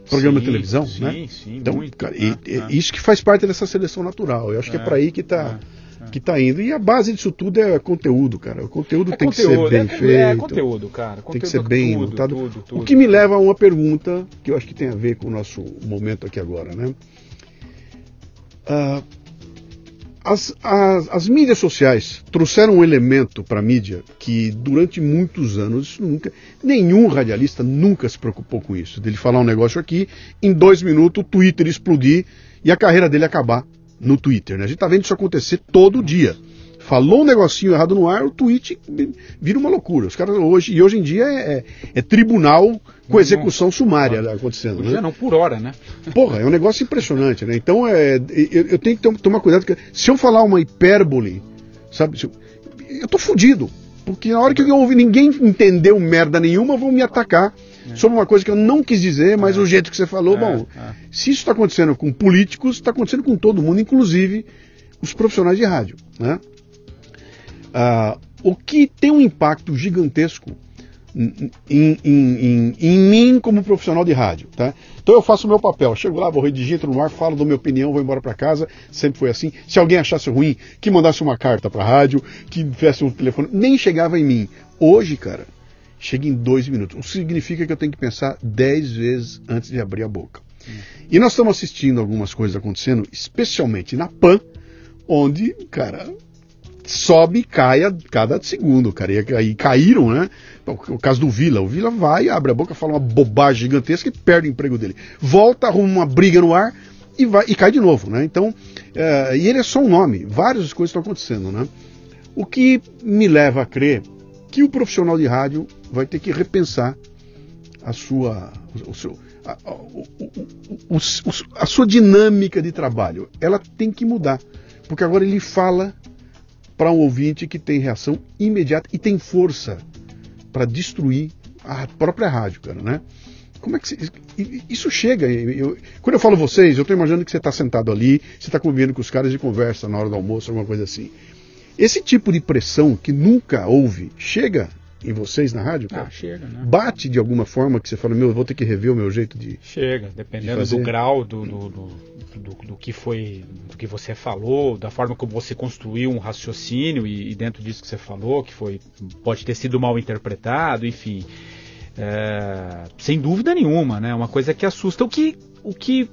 Speaker 1: programa sim, de televisão, sim, né? Sim, então, muito, cara, né? e, é. isso que faz parte dessa seleção natural. Eu acho que é, é para aí que está é, é. que tá indo. E a base disso tudo é conteúdo, cara. O conteúdo é tem conteúdo, que ser bem feito. É
Speaker 2: conteúdo, cara. Conteúdo
Speaker 1: tem que ser bem tudo, montado. Tudo, tudo, o que me leva a uma pergunta que eu acho que tem a ver com o nosso momento aqui agora, né? Uh, as, as, as, mídias sociais trouxeram um elemento para a mídia que durante muitos anos nunca, nenhum radialista nunca se preocupou com isso. Dele falar um negócio aqui, em dois minutos o Twitter explodir e a carreira dele acabar no Twitter. Né? A gente está vendo isso acontecer todo dia falou um negocinho errado no ar, o tweet vira uma loucura. Os caras hoje, e hoje em dia é, é, é tribunal com execução sumária não, acontecendo. Né?
Speaker 2: não por hora, né?
Speaker 1: Porra, é um negócio impressionante, né? Então é, eu, eu tenho que tomar cuidado, porque se eu falar uma hipérbole, sabe, eu, eu tô fudido. Porque na hora que eu ouvi ninguém entendeu merda nenhuma, vão me atacar é. sobre uma coisa que eu não quis dizer, mas é. o jeito que você falou, é, bom, é. se isso está acontecendo com políticos, está acontecendo com todo mundo, inclusive os profissionais de rádio, né? Uh, o que tem um impacto gigantesco em, em, em, em, mim como profissional de rádio. Tá? Então eu faço o meu papel, chego lá, vou redigir, entro no ar, falo da minha opinião, vou embora para casa, sempre foi assim. Se alguém achasse ruim, que mandasse uma carta para rádio, que tivesse um telefone, nem chegava em mim. Hoje, cara, chega em dois minutos. O que significa que eu tenho que pensar dez vezes antes de abrir a boca. E nós estamos assistindo algumas coisas acontecendo, especialmente na PAN, onde, cara, sobe e cai a cada segundo, cara. E, e caíram, né? O caso do Vila. O Vila vai, abre a boca, fala uma bobagem gigantesca e perde o emprego dele. Volta, arruma uma briga no ar e, vai, e cai de novo, né? Então, é, e ele é só um nome. Várias coisas estão acontecendo, né? O que me leva a crer que o profissional de rádio vai ter que repensar a sua, o seu, a, o, a sua dinâmica de trabalho. Ela tem que mudar. Porque agora ele fala para um ouvinte que tem reação imediata e tem força para destruir a própria rádio, cara, né? Como é que isso chega? Eu, quando eu falo vocês, eu estou imaginando que você está sentado ali, você está convivendo com os caras de conversa na hora do almoço, alguma coisa assim. Esse tipo de pressão que nunca houve chega em vocês na rádio?
Speaker 2: Cara? Ah, chega, né?
Speaker 1: Bate de alguma forma que você fala, meu, eu vou ter que rever o meu jeito de.
Speaker 2: Chega, dependendo de do grau do, do, do, do, do que foi, do que você falou, da forma como você construiu um raciocínio e, e dentro disso que você falou, que foi pode ter sido mal interpretado, enfim. É, sem dúvida nenhuma, né? Uma coisa que assusta. O que, o que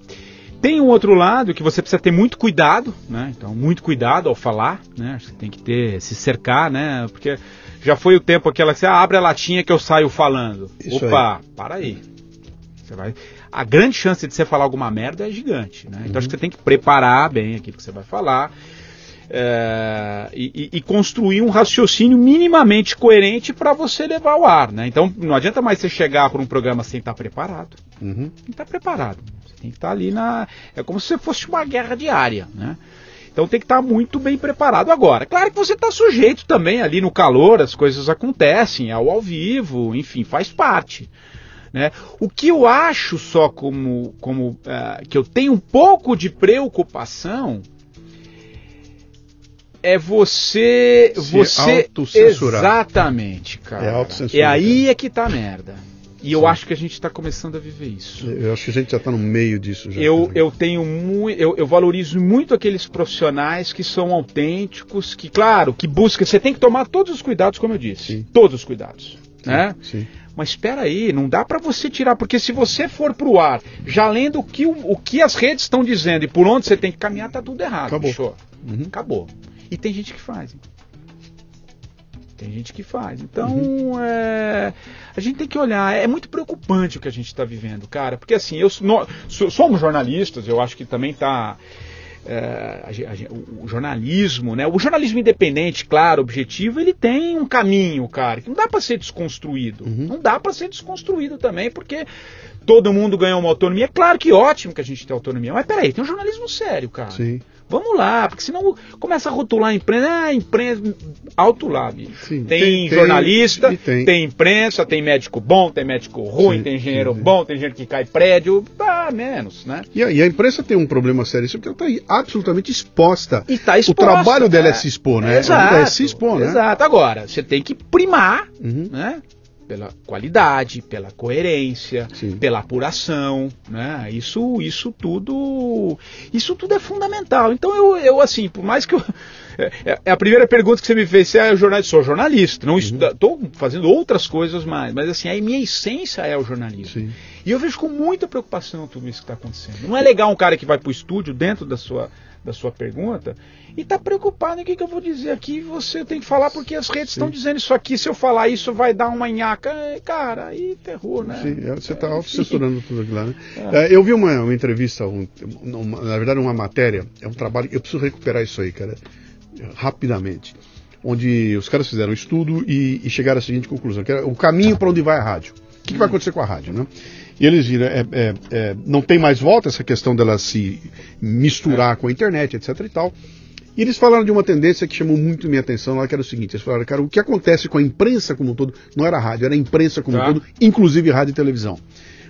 Speaker 2: tem um outro lado que você precisa ter muito cuidado, né? Então, muito cuidado ao falar, né? Você tem que ter, se cercar, né? Porque já foi o tempo aquela que você ah, abre a latinha que eu saio falando. Isso Opa, aí. para aí. Você vai... A grande chance de você falar alguma merda é gigante, né? Então, acho que você tem que preparar bem aquilo que você vai falar. É, e, e, construir um raciocínio minimamente coerente para você levar ao ar. Né? Então não adianta mais você chegar para um programa sem estar tá preparado. Uhum. Tem que estar tá preparado. Você tem que estar tá ali na. É como se fosse uma guerra diária. Né? Então tem que estar muito bem preparado agora. Claro que você está sujeito também ali no calor, as coisas acontecem, ao ao vivo, enfim, faz parte. Né? O que eu acho só como, como uh, que eu tenho um pouco de preocupação é você. Se você. Exatamente, cara. É, é aí é que tá a merda. E Sim. eu acho que a gente está começando a viver isso.
Speaker 1: Eu acho que a gente já está no meio disso. Já,
Speaker 2: eu, eu tenho muito, eu, eu, valorizo muito aqueles profissionais que são autênticos, que claro, que buscam. Você tem que tomar todos os cuidados, como eu disse, Sim. todos os cuidados, Sim. né? Sim. Mas espera aí, não dá para você tirar, porque se você for para o ar, já lendo o que, o, o que as redes estão dizendo e por onde você tem que caminhar, tá tudo errado.
Speaker 1: Acabou.
Speaker 2: Uhum. Acabou. E tem gente que faz. Tem gente que faz. Então, uhum. é, a gente tem que olhar. É muito preocupante o que a gente está vivendo, cara. Porque assim, eu somos jornalistas, eu acho que também está. É, o, o, jornalismo, né? O jornalismo independente, claro, objetivo, ele tem um caminho, cara, que não dá para ser desconstruído. Uhum. Não dá para ser desconstruído também, porque todo mundo ganha uma autonomia. Claro que ótimo que a gente tem autonomia, mas peraí, tem um jornalismo sério, cara.
Speaker 1: Sim
Speaker 2: Vamos lá, porque senão começa a rotular a imprensa, ah, imprensa, alto lá, bicho. Sim, tem, tem, jornalista, tem, tem, imprensa, tem médico bom, tem médico ruim, sim, tem engenheiro sim, bom, tem gente que cai prédio, ah, menos, né?
Speaker 1: E a, e a, imprensa tem um problema sério, porque ela está absolutamente exposta.
Speaker 2: E tá exposta.
Speaker 1: O trabalho dela é, é se expor, né?
Speaker 2: Exato,
Speaker 1: é
Speaker 2: se expor, né? Exato. Agora, você tem que primar, uhum. né? Pela qualidade, pela coerência, Sim. pela apuração, né? Isso, isso tudo, isso tudo é fundamental. Então eu, eu assim, por mais que eu, é, é, é a primeira pergunta que você me fez, se é jornalista, sou jornalista, não estou uhum. fazendo outras coisas mais, mas assim a minha essência é o jornalismo. Sim. E eu vejo com muita preocupação tudo isso que está acontecendo. Não é legal um cara que vai para o estúdio dentro da sua da sua pergunta e está preocupado em que, que, eu vou dizer aqui. Você tem que falar porque as redes estão dizendo isso aqui. Se eu falar isso, vai dar uma nhaca. Cara, aí terror, né?
Speaker 1: Sim, é, você está é, censurando tudo aquilo lá, né? É. É, eu vi uma, uma entrevista, um, uma, na verdade, uma matéria. É um trabalho. Eu preciso recuperar isso aí, cara, rapidamente. Onde os caras fizeram um estudo e, e chegaram à seguinte conclusão: que era o caminho para onde vai a rádio. O que, que vai acontecer com a rádio, né? E eles viram, é, é, é, não tem mais volta essa questão dela se misturar com a internet, etc e tal. E eles falaram de uma tendência que chamou muito minha atenção lá, que era o seguinte: eles falaram, cara, o que acontece com a imprensa como um todo, não era rádio, era a imprensa como tá. um todo, inclusive rádio e televisão.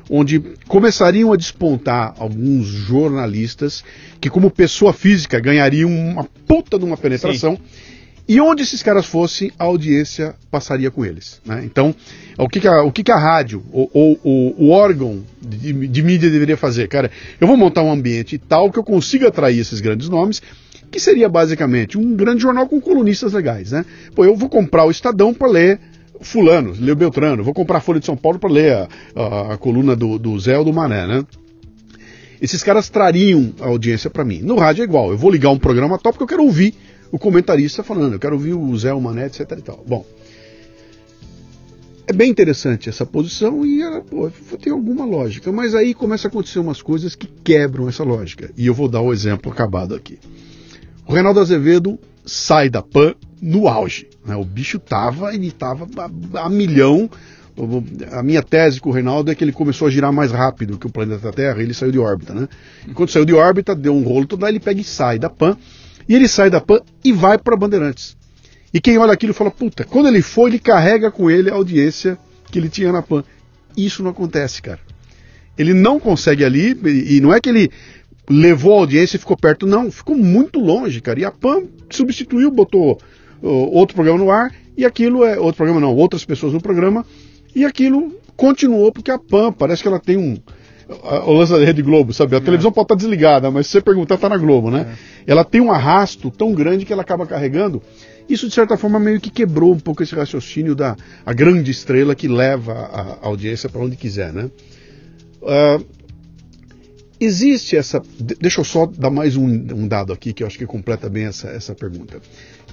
Speaker 1: Onde começariam a despontar alguns jornalistas que, como pessoa física, ganhariam uma puta de uma penetração. Sim e onde esses caras fossem, a audiência passaria com eles. Né? Então, o que, que, a, o, que, que a rádio, ou, ou, o órgão de, de, mídia deveria fazer? Cara, eu vou montar um ambiente tal que eu consiga atrair esses grandes nomes, que seria basicamente um grande jornal com colunistas legais. Né? Pô, eu vou comprar o Estadão para ler Fulano, ler Beltrano, vou comprar a Folha de São Paulo para ler a, a, a, coluna do, do Zé ou do Mané. Né? Esses caras trariam a audiência para mim. No rádio é igual, eu vou ligar um programa top porque eu quero ouvir o comentarista falando, eu quero ouvir o Zé, Mané, etc e tal. Bom, é bem interessante essa posição e ela pô, tem alguma lógica, mas aí começa a acontecer umas coisas que quebram essa lógica. E eu vou dar o exemplo acabado aqui. O Reinaldo Azevedo sai da PAN no auge. Né? O bicho tava, ele tava a, a milhão. A minha tese com o Reinaldo é que ele começou a girar mais rápido que o planeta Terra ele saiu de órbita, né? E quando saiu de órbita, deu um rolo todo, ele pega e sai da PAN e ele sai da PAN e vai para Bandeirantes. E quem olha aquilo fala, puta, quando ele foi, ele carrega com ele a audiência que ele tinha na PAN. Isso não acontece, cara. Ele não consegue ali, e não é que ele levou a audiência e ficou perto, não, ficou muito longe, cara. E a PAN substituiu, botou uh, outro programa no ar, e aquilo é. Outro programa não, outras pessoas no programa, e aquilo continuou, porque a PAN parece que ela tem um o lance da Rede Globo, sabe? A é. televisão pode estar desligada, mas se você perguntar, está na Globo, né? É. Ela tem um arrasto tão grande que ela acaba carregando. Isso, de certa forma, meio que quebrou um pouco esse raciocínio da a grande estrela que leva a, audiência para onde quiser, né? Uh, existe essa. Deixa eu só dar mais um, um, dado aqui que eu acho que completa bem essa, essa pergunta.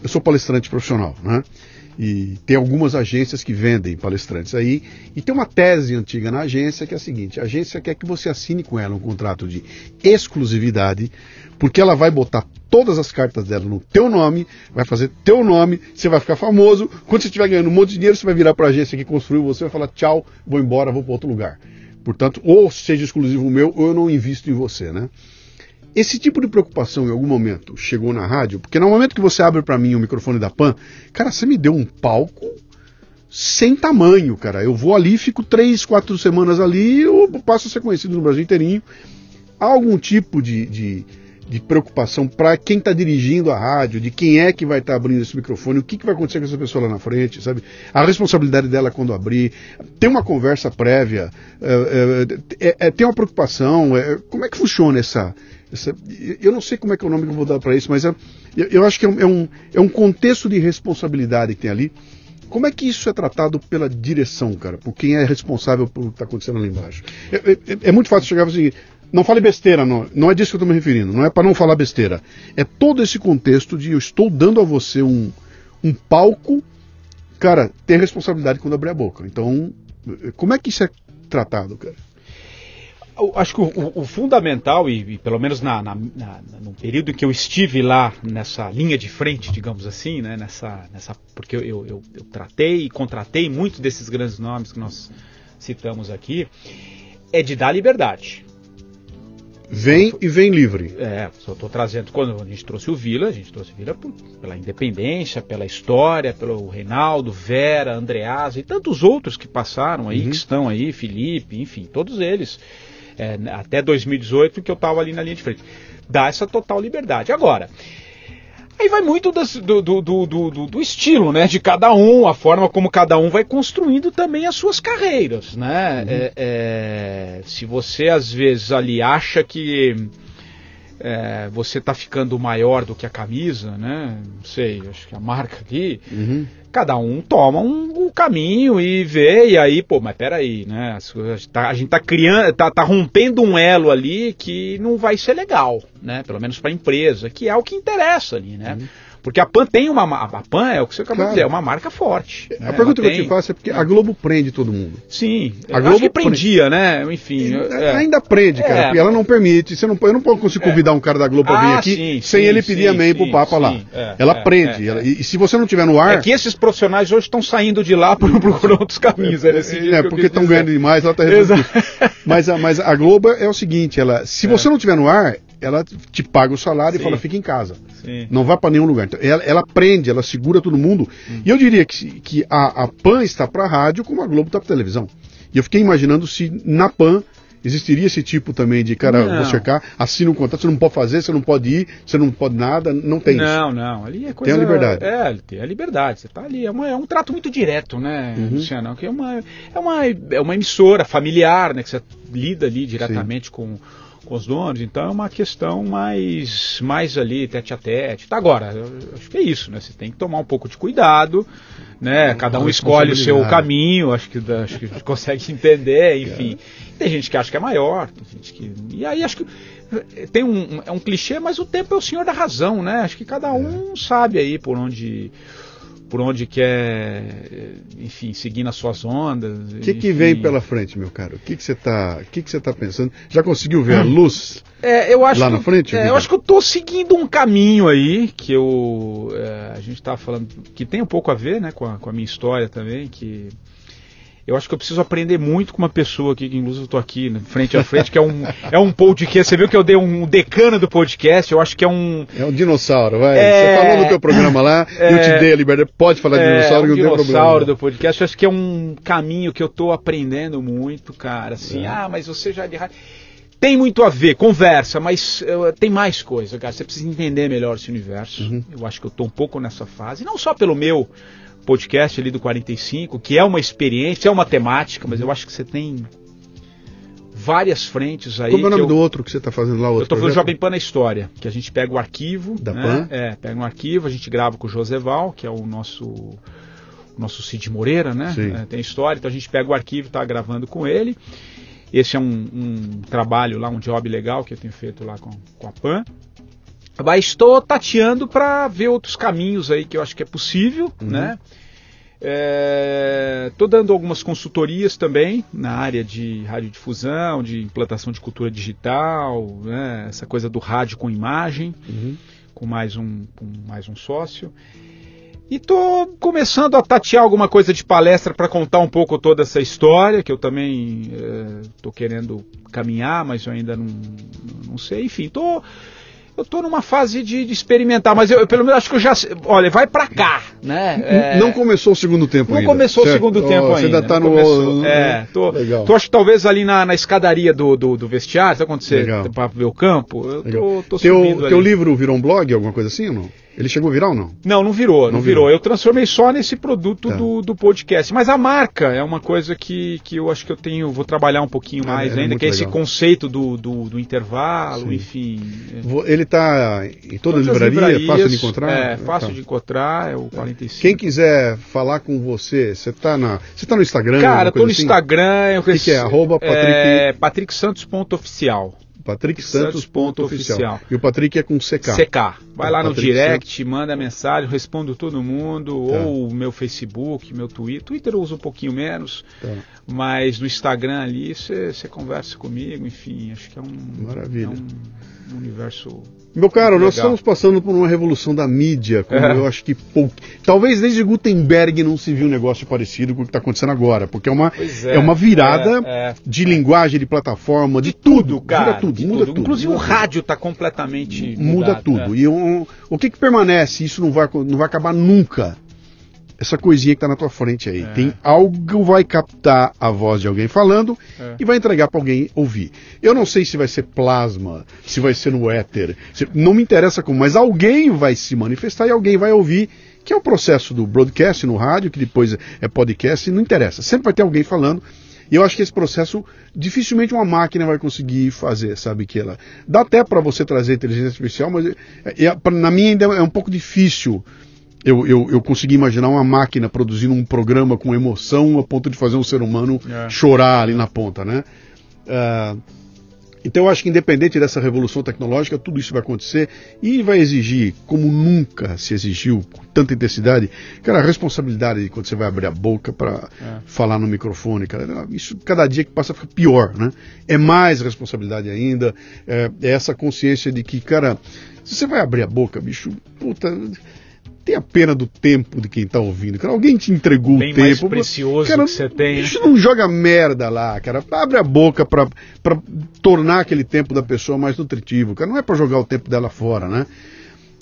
Speaker 1: Eu sou palestrante profissional, né? E tem algumas agências que vendem palestrantes aí. E tem uma tese antiga na agência que é a seguinte: a agência quer que você assine com ela um contrato de exclusividade, porque ela vai botar todas as cartas dela no teu nome, vai fazer teu nome, você vai ficar famoso. Quando você estiver ganhando um monte de dinheiro, você vai virar para a agência que construiu você vai falar tchau, vou embora, vou para outro lugar. Portanto, ou seja exclusivo meu, ou eu não invisto em você, né? Esse tipo de preocupação em algum momento chegou na rádio, porque no momento que você abre para mim o microfone da PAN, cara, você me deu um palco sem tamanho, cara. Eu vou ali, fico três, quatro semanas ali, eu passo a ser conhecido no Brasil inteirinho. Há algum tipo de, de, de preocupação para quem está dirigindo a rádio, de quem é que vai estar tá abrindo esse microfone, o que, que vai acontecer com essa pessoa lá na frente, sabe? A responsabilidade dela quando abrir, tem uma conversa prévia, é, é, é, tem uma preocupação, é, como é que funciona essa, essa, eu não sei como é que é o nome que eu vou dar para isso, mas é, eu, acho que é um, é um contexto de responsabilidade que tem ali. Como é que isso é tratado pela direção, cara? Por quem é responsável por o que está acontecendo ali embaixo? É, é, é, muito fácil chegar e assim, não fale besteira, não, não é disso que eu estou me referindo, não é para não falar besteira. É todo esse contexto de eu estou dando a você um, um palco, cara, ter responsabilidade quando abrir a boca. Então, como é que isso é tratado, cara?
Speaker 2: Acho que o, o, fundamental, e, e, pelo menos na, na, na, no período em que eu estive lá nessa linha de frente, digamos assim, né, nessa, nessa, porque eu, eu, eu, eu tratei e contratei muitos desses grandes nomes que nós citamos aqui, é de dar liberdade.
Speaker 1: Vem e vem livre.
Speaker 2: É, só estou trazendo. Quando a gente trouxe o Vila, a gente trouxe o Vila pela independência, pela história, pelo Reinaldo, Vera, Andreasa e tantos outros que passaram aí, uhum. que estão aí, Felipe, enfim, todos eles. É, até 2018, que eu estava ali na linha de frente. Dá essa total liberdade. Agora. Aí vai muito das, do, do, do, do, estilo, né? De cada um, a forma como cada um vai construindo também as suas carreiras, né? Uhum. É, é, se você às vezes ali acha que é, você está ficando maior do que a camisa, né? Não sei, acho que a marca aqui. Uhum. Cada um toma um, um, caminho e vê, e aí, pô, mas peraí, né? A gente tá criando, tá, tá rompendo um elo ali que não vai ser legal, né? Pelo menos para a empresa, que é o que interessa ali, né? Uhum. Porque a PAN tem uma. A PAN é o que você acabou claro. de dizer, é uma marca forte.
Speaker 1: Né? A pergunta Ela que tem... eu te faço é porque a Globo prende todo mundo.
Speaker 2: Sim, a Globo que prendia, né? Enfim.
Speaker 1: É. Ainda prende, cara, é. porque ela não permite. Você não, eu não posso é. convidar um cara da Globo para vir ah, aqui sim, sem sim, ele pedir sim, amém pro Papa lá. É, ela é, prende. Ela, e, e, se você não tiver no ar. É
Speaker 2: que esses profissionais hoje estão saindo de lá por procurando outros caminhos. É,
Speaker 1: é porque estão ganhando demais, ela tá mas, a, mas a Globo é o seguinte: ela, se você não tiver no ar, ela te paga o salário Sim. e fala, fica em casa. Sim. Não vá para nenhum lugar. Então, ela, ela, prende, ela segura todo mundo. Hum. E eu diria que, que a, a PAN está para a rádio como a Globo está para televisão. E eu fiquei imaginando se na PAN existiria esse tipo também de, cara, não. vou cercar, assina um contrato, você não pode fazer, você não pode ir, você não pode nada, não tem
Speaker 2: não,
Speaker 1: isso.
Speaker 2: Não, não, ali é coisa...
Speaker 1: Tem a liberdade.
Speaker 2: É, tem a liberdade, você está ali, é, uma, é, um trato muito direto, né, uhum. Luciano, que é uma, é, uma, é uma emissora familiar, né, que você lida ali diretamente Sim. com com os donos, então é uma questão mais, mais ali, tete a tete. Tá, agora, acho que é isso, né? Você tem que tomar um pouco de cuidado, né? Cada um escolhe o seu caminho, acho que, acho que consegue entender, enfim. Tem gente que acha que é maior, tem gente que. E aí acho que tem um, é um clichê, mas o tempo é o senhor da razão, né? Acho que cada um sabe aí por onde por onde quer, enfim, seguir nas suas ondas.
Speaker 1: O que, que vem pela frente, meu caro? O que, que você está que que tá pensando? Já conseguiu ver a hum. luz
Speaker 2: é, eu acho
Speaker 1: lá
Speaker 2: que,
Speaker 1: na frente?
Speaker 2: É, eu acho que eu estou seguindo um caminho aí que eu, é, a gente estava falando, que tem um pouco a ver né, com, a, com a minha história também, que eu acho que eu preciso aprender muito com uma pessoa aqui, que inclusive eu estou aqui, né, frente a frente, que é um, é um podcast. Você viu que eu dei um decano do podcast, eu acho que é um.
Speaker 1: É um dinossauro, vai. É... Você falou no teu programa lá, é... eu te dei a liberdade. Pode falar de é... dinossauro, é um
Speaker 2: que não tem problema. dinossauro do podcast, eu acho que é um caminho que eu estou aprendendo muito, cara. Assim, é. ah, mas você já é de rádio. Tem muito a ver, conversa, mas uh, tem mais coisa, cara. Você precisa entender melhor esse universo. Uhum. Eu acho que eu estou um pouco nessa fase, não só pelo meu podcast ali do 45, que é uma experiência, é uma temática, mas eu acho que você tem várias frentes aí.
Speaker 1: Como é o nome
Speaker 2: eu,
Speaker 1: do outro que você está fazendo lá? Outro
Speaker 2: eu estou fazendo Jovem Pan na História, que a gente pega o arquivo.
Speaker 1: Da né? Pan?
Speaker 2: É, pega um arquivo, a gente grava com o Joseval, que é o nosso o nosso Cid Moreira, né? É, tem história, então a gente pega o arquivo e está gravando com ele. Esse é um, um, trabalho lá, um job legal que eu tenho feito lá com, com a PAN. Mas estou tateando para ver outros caminhos aí que eu acho que é possível, uhum. né? Estou é, dando algumas consultorias também na área de radiodifusão, de implantação de cultura digital, né? essa coisa do rádio com imagem, uhum. com, mais um, com mais um sócio. E estou começando a tatear alguma coisa de palestra para contar um pouco toda essa história, que eu também estou é, querendo caminhar, mas eu ainda não, não sei. Enfim, estou eu estou numa fase de, de, experimentar, mas eu, eu, pelo menos acho que eu já. Olha, vai para cá, né?
Speaker 1: É... Não começou o segundo tempo
Speaker 2: não
Speaker 1: ainda.
Speaker 2: Não começou certo? o segundo tempo oh, ainda.
Speaker 1: Você ainda está no.
Speaker 2: Começou. É, tô, Legal. tô acho que talvez ali na, na escadaria do, do, do vestiário, sabe quando você para ver o campo? Eu tô, tô
Speaker 1: teu, subindo Teu livro virou um blog, alguma coisa assim ou não? Ele chegou a virar ou não?
Speaker 2: Não, não virou, não, não virou. virou. Eu transformei só nesse produto tá. do, do podcast. Mas a marca é uma coisa que, que eu acho que eu tenho, vou trabalhar um pouquinho ah, mais é, ainda, é que é esse conceito do, do, do intervalo, Sim. enfim.
Speaker 1: Ele está em toda Todas livraria, fácil de encontrar?
Speaker 2: É, fácil tá. de encontrar, é o 45.
Speaker 1: Quem quiser falar com você, você está na, você tá no Instagram?
Speaker 2: Cara, eu tô no assim? Instagram.
Speaker 1: O que, que, é? Arroba
Speaker 2: Patrick... É, patricksantos.oficial.
Speaker 1: Patrick Santos, ponto oficial. E o Patrick é com CK.
Speaker 2: CK. Vai lá no Patrick direct, Santos. manda mensagem, respondo todo mundo, tá. ou meu Facebook, meu Twitter. Twitter eu uso um pouquinho menos, tá. mas no Instagram ali você conversa comigo, enfim, acho que é um.
Speaker 1: Maravilha. É
Speaker 2: um um universo
Speaker 1: meu caro, nós estamos passando por uma revolução da mídia, como é. eu acho que pouco. Talvez desde Gutenberg não se viu um negócio parecido com o que está acontecendo agora, porque é uma, é. é. uma virada é, é. de linguagem, de plataforma, de, de tudo, tudo, cara. Muda tudo, muda tudo. tudo.
Speaker 2: Inclusive muda o rádio está completamente.
Speaker 1: Muda mudado, tudo. É. E um, o que, que permanece? Isso não vai, não vai acabar nunca essa coisinha que está na tua frente aí. É. Tem algo vai captar a voz de alguém falando é. e vai entregar para alguém ouvir. Eu não sei se vai ser plasma, se vai ser no éter, se, não me interessa como, mas alguém vai se manifestar e alguém vai ouvir, que é o processo do broadcast no rádio, que depois é podcast, não interessa. Sempre vai ter alguém falando. E eu acho que esse processo dificilmente uma máquina vai conseguir fazer, sabe que ela dá até para você trazer inteligência artificial, mas é, é, na minha ainda é um pouco difícil eu, eu, eu, consegui imaginar uma máquina produzindo um programa com emoção a ponto de fazer um ser humano é. chorar ali na ponta, né? Uh, então eu acho que independente dessa revolução tecnológica, tudo isso vai acontecer e vai exigir, como nunca se exigiu, com tanta intensidade, cara, a responsabilidade de quando você vai abrir a boca para é. falar no microfone, cara, isso cada dia que passa fica pior, né? É mais responsabilidade ainda, é, é essa consciência de que, cara, se você vai abrir a boca, bicho, puta tenha pena do tempo de quem está ouvindo. Cara, alguém te entregou Bem o tempo. mais
Speaker 2: precioso cara, que você tem.
Speaker 1: Isso não joga merda lá, cara. Abre a boca para tornar aquele tempo da pessoa mais nutritivo. Cara, não é para jogar o tempo dela fora, né?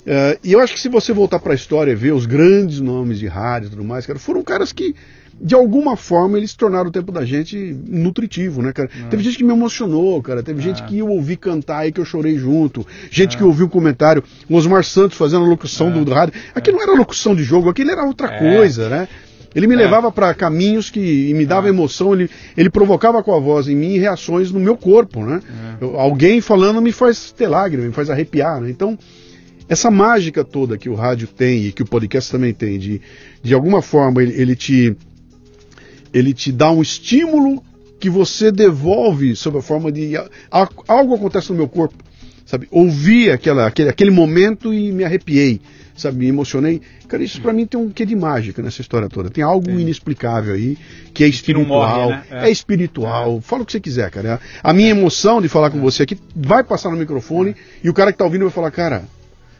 Speaker 1: Uh, e eu acho que se você voltar para a história e ver os grandes nomes de rádio e tudo mais, cara, foram caras que de alguma forma eles tornaram o tempo da gente nutritivo, né, cara? É. Teve gente que me emocionou, cara. Teve é. gente que eu ouvi cantar e que eu chorei junto. Gente é. que ouviu um comentário. O Osmar Santos fazendo a locução do, do, rádio. Aquilo não era locução de jogo, aquilo era outra coisa, né? Ele me levava para caminhos que me dava emoção, ele, ele provocava com a voz em mim reações no meu corpo, né? Eu, alguém falando me faz ter lágrimas, me faz arrepiar, né? Então, essa mágica toda que o rádio tem e que o podcast também tem, de, de alguma forma ele, ele te ele te dá um estímulo que você devolve sob a forma de algo acontece no meu corpo, sabe? Ouvi aquela, aquele, aquele momento e me arrepiei, sabe? Me emocionei. Cara, isso para mim tem um quê de mágica nessa história toda. Tem algo Sim. inexplicável aí que é espiritual, morre, né? é. é. espiritual. É. Fala o que você quiser, cara. A minha emoção de falar com você aqui vai passar no microfone e o cara que tá ouvindo vai falar, cara,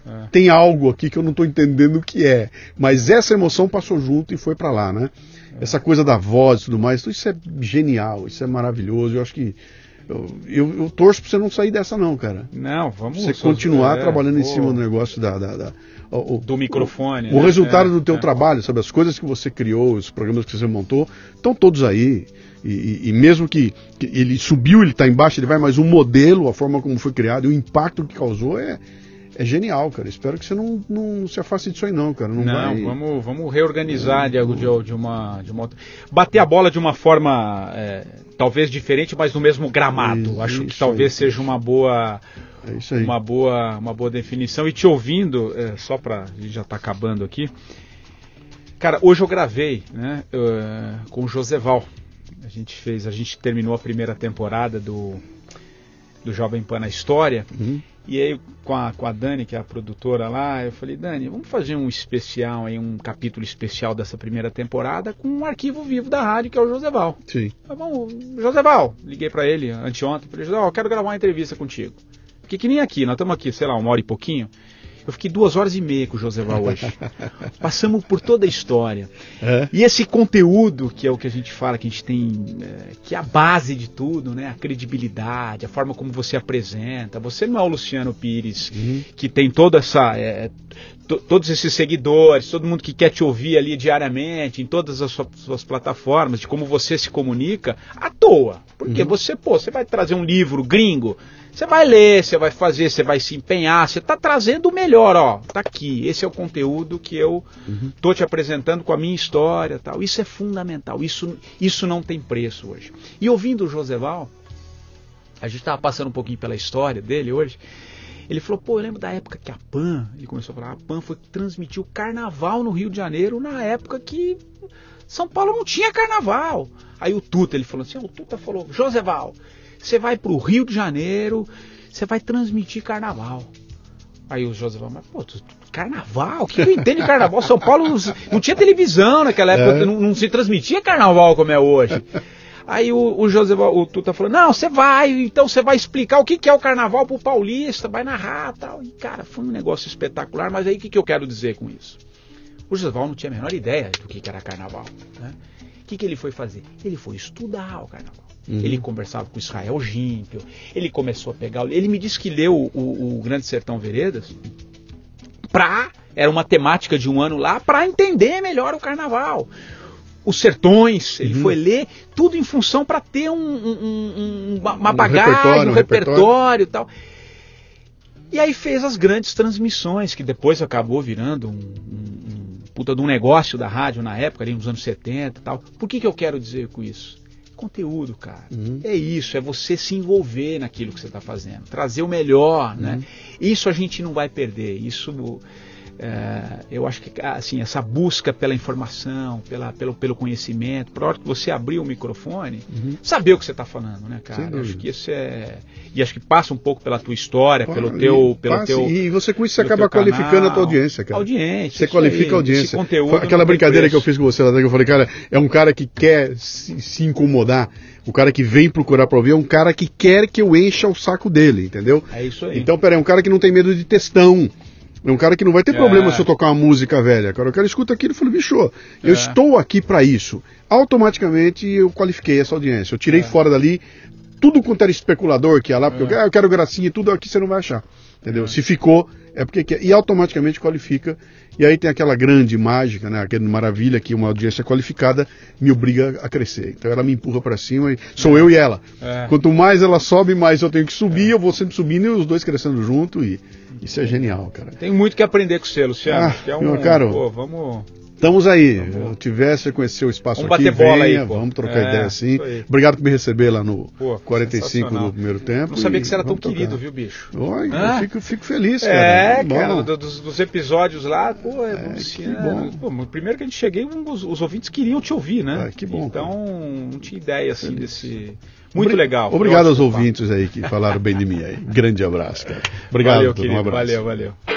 Speaker 1: é. tem algo aqui que eu não estou entendendo o que é. Mas essa emoção passou junto e foi para lá, né? Essa coisa da voz e tudo mais, isso é genial, isso é maravilhoso. Eu acho que eu, eu, eu torço para você não sair dessa, não, cara.
Speaker 2: Não, vamos
Speaker 1: Você continuar é, trabalhando em cima do negócio da. da, da
Speaker 2: o, do microfone.
Speaker 1: O, né? o resultado é, do teu é. trabalho, sabe? As coisas que você criou, os programas que você montou, estão todos aí. E, e, e mesmo que, que, ele subiu, ele está embaixo, ele vai, mas o modelo, a forma como foi criado e o impacto que causou é, é genial, cara. Espero que você não, não se afaste disso aí, não, cara. Não,
Speaker 2: não vai... vamos, vamos reorganizar de, de, de, uma, de uma. Bater a bola de uma forma é, talvez diferente, mas no mesmo gramado. Isso, Acho que talvez aí. seja uma boa. É uma boa, uma boa definição. E te ouvindo, é, só para a gente já está acabando aqui. Cara, hoje eu gravei, né, uh, com o Joseval. A gente fez, a gente terminou a primeira temporada do do Jovem Pan na História. Uhum. E aí, com a, com a Dani, que é a produtora lá, eu falei, Dani, vamos fazer um especial aí, um capítulo especial dessa primeira temporada com um arquivo vivo da rádio, que é o Joseval.
Speaker 1: Sim.
Speaker 2: Tá bom, Joseval, liguei para ele anteontem, falei, Joseval, eu quero gravar uma entrevista contigo. Porque que nem aqui, nós estamos aqui, sei lá, uma hora e pouquinho. Eu fiquei duas horas e meia com o Joseval hoje. Passamos por toda a história. É. E esse conteúdo, que é o que a gente fala, que a gente tem, é, que é a base de tudo, né? A credibilidade, a forma como você apresenta. Você não é o Luciano Pires, uhum. que tem toda essa. É, todos esses seguidores, todo mundo que quer te ouvir ali diariamente, em todas as suas, suas plataformas, de como você se comunica, à toa. Porque uhum. você, pô, você vai trazer um livro gringo, você vai ler, você vai fazer, você vai se empenhar, você está trazendo o melhor, ó. Tá aqui, esse é o conteúdo que eu uhum. tô te apresentando com a minha história, tal. Isso é fundamental. Isso, isso não tem preço hoje. E ouvindo o Joseval, a gente estava passando um pouquinho pela história dele hoje. Ele falou, pô, eu lembro da época que a PAN, ele começou a falar, a PAN foi transmitir o carnaval no Rio de Janeiro na época que São Paulo não tinha carnaval. Aí o Tuta, ele falou assim, o Tuta falou, Joseval, você vai para o Rio de Janeiro, você vai transmitir carnaval. Aí o José falou, mas pô, carnaval? O que eu entendo de carnaval? São Paulo não, não tinha televisão naquela época, é. não, não, se transmitia carnaval como é hoje. Aí o, o José, o Tuta falou, não, você vai, então você vai explicar o que, que é o carnaval pro paulista, vai narrar tal. E, cara, foi um negócio espetacular, mas aí o que, que eu quero dizer com isso? O Josval não tinha a menor ideia do que, que era carnaval. Né? O que, que ele foi fazer? Ele foi estudar o carnaval. Uhum. Ele conversava com Israel Gímpio, ele começou a pegar. Ele me disse que leu o, o Grande Sertão Veredas pra. Era uma temática de um ano lá para entender melhor o carnaval. Os sertões, ele uhum. foi ler tudo em função para ter um, um, uma, uma um bagagem, repertório, um repertório e tal. E aí fez as grandes transmissões, que depois acabou virando um, um, puta de um negócio da rádio na época, ali nos anos 70 e tal. Por que, que eu quero dizer com isso? Conteúdo, cara. Uhum. É isso, é você se envolver naquilo que você está fazendo, trazer o melhor, né? uhum. né? Isso a gente não vai perder. Isso é, eu acho que assim essa busca pela informação, pela, pelo, pelo conhecimento, para hora que você abrir o microfone, uhum. saber o que você está falando, né, cara? Acho que isso é e acho que passa um pouco pela tua história, pelo teu, pelo passa, teu
Speaker 1: e você com isso você acaba qualificando canal, a tua audiência, cara.
Speaker 2: Audiência.
Speaker 1: Você qualifica aí, a audiência. Conteúdo Aquela brincadeira que eu fiz com você lá, que eu falei, cara, é um cara que quer se, se incomodar. O cara que vem procurar pra ouvir é um cara que quer que eu encha o saco dele, entendeu?
Speaker 2: É isso aí.
Speaker 1: Então, peraí, é um cara que não tem medo de textão. É um cara que não vai ter é. problema se eu tocar uma música velha. Cara, o cara escuta aquilo e fala, bicho, eu é. estou aqui para isso. Automaticamente eu qualifiquei essa audiência. Eu tirei é. fora dali tudo quanto era especulador que ia lá, porque é. eu quero gracinha e tudo aqui você não vai achar. Entendeu? Se ficou, é porque quer. E automaticamente qualifica. E aí tem aquela grande mágica, né? Aquela maravilha que uma audiência qualificada me obriga a crescer. Então ela me empurra para cima e sou é. eu e ela. É. Quanto mais ela sobe, mais eu tenho que subir, é. eu vou sempre subindo e os dois crescendo junto e isso é genial, cara.
Speaker 2: Tem muito que aprender com você, Luciano. Ah,
Speaker 1: que é um, caro, pô, vamos Estamos aí. Vamos. Eu tivesse conhecer o espaço
Speaker 2: vamos
Speaker 1: aqui,
Speaker 2: bater bola
Speaker 1: venha,
Speaker 2: aí,
Speaker 1: vamos trocar é, ideia assim. Obrigado por me receber lá no pô, 45 do primeiro tempo.
Speaker 2: Não sabia que você era tão trocar. querido, viu, bicho?
Speaker 1: Oi, eu fico, fico, feliz,
Speaker 2: cara. É, cara, dos, dos, episódios lá, pô, é, é que bom. Pô, primeiro que a gente cheguei, os, os, ouvintes queriam te ouvir, né?
Speaker 1: Ah, que bom.
Speaker 2: Então, cara. não tinha ideia assim feliz. desse. Muito Obrig legal.
Speaker 1: Obrigado aos ouvintes aí que falaram bem de mim aí. Grande abraço, cara. Obrigado,
Speaker 2: valeu, querido, um abraço. Valeu, valeu.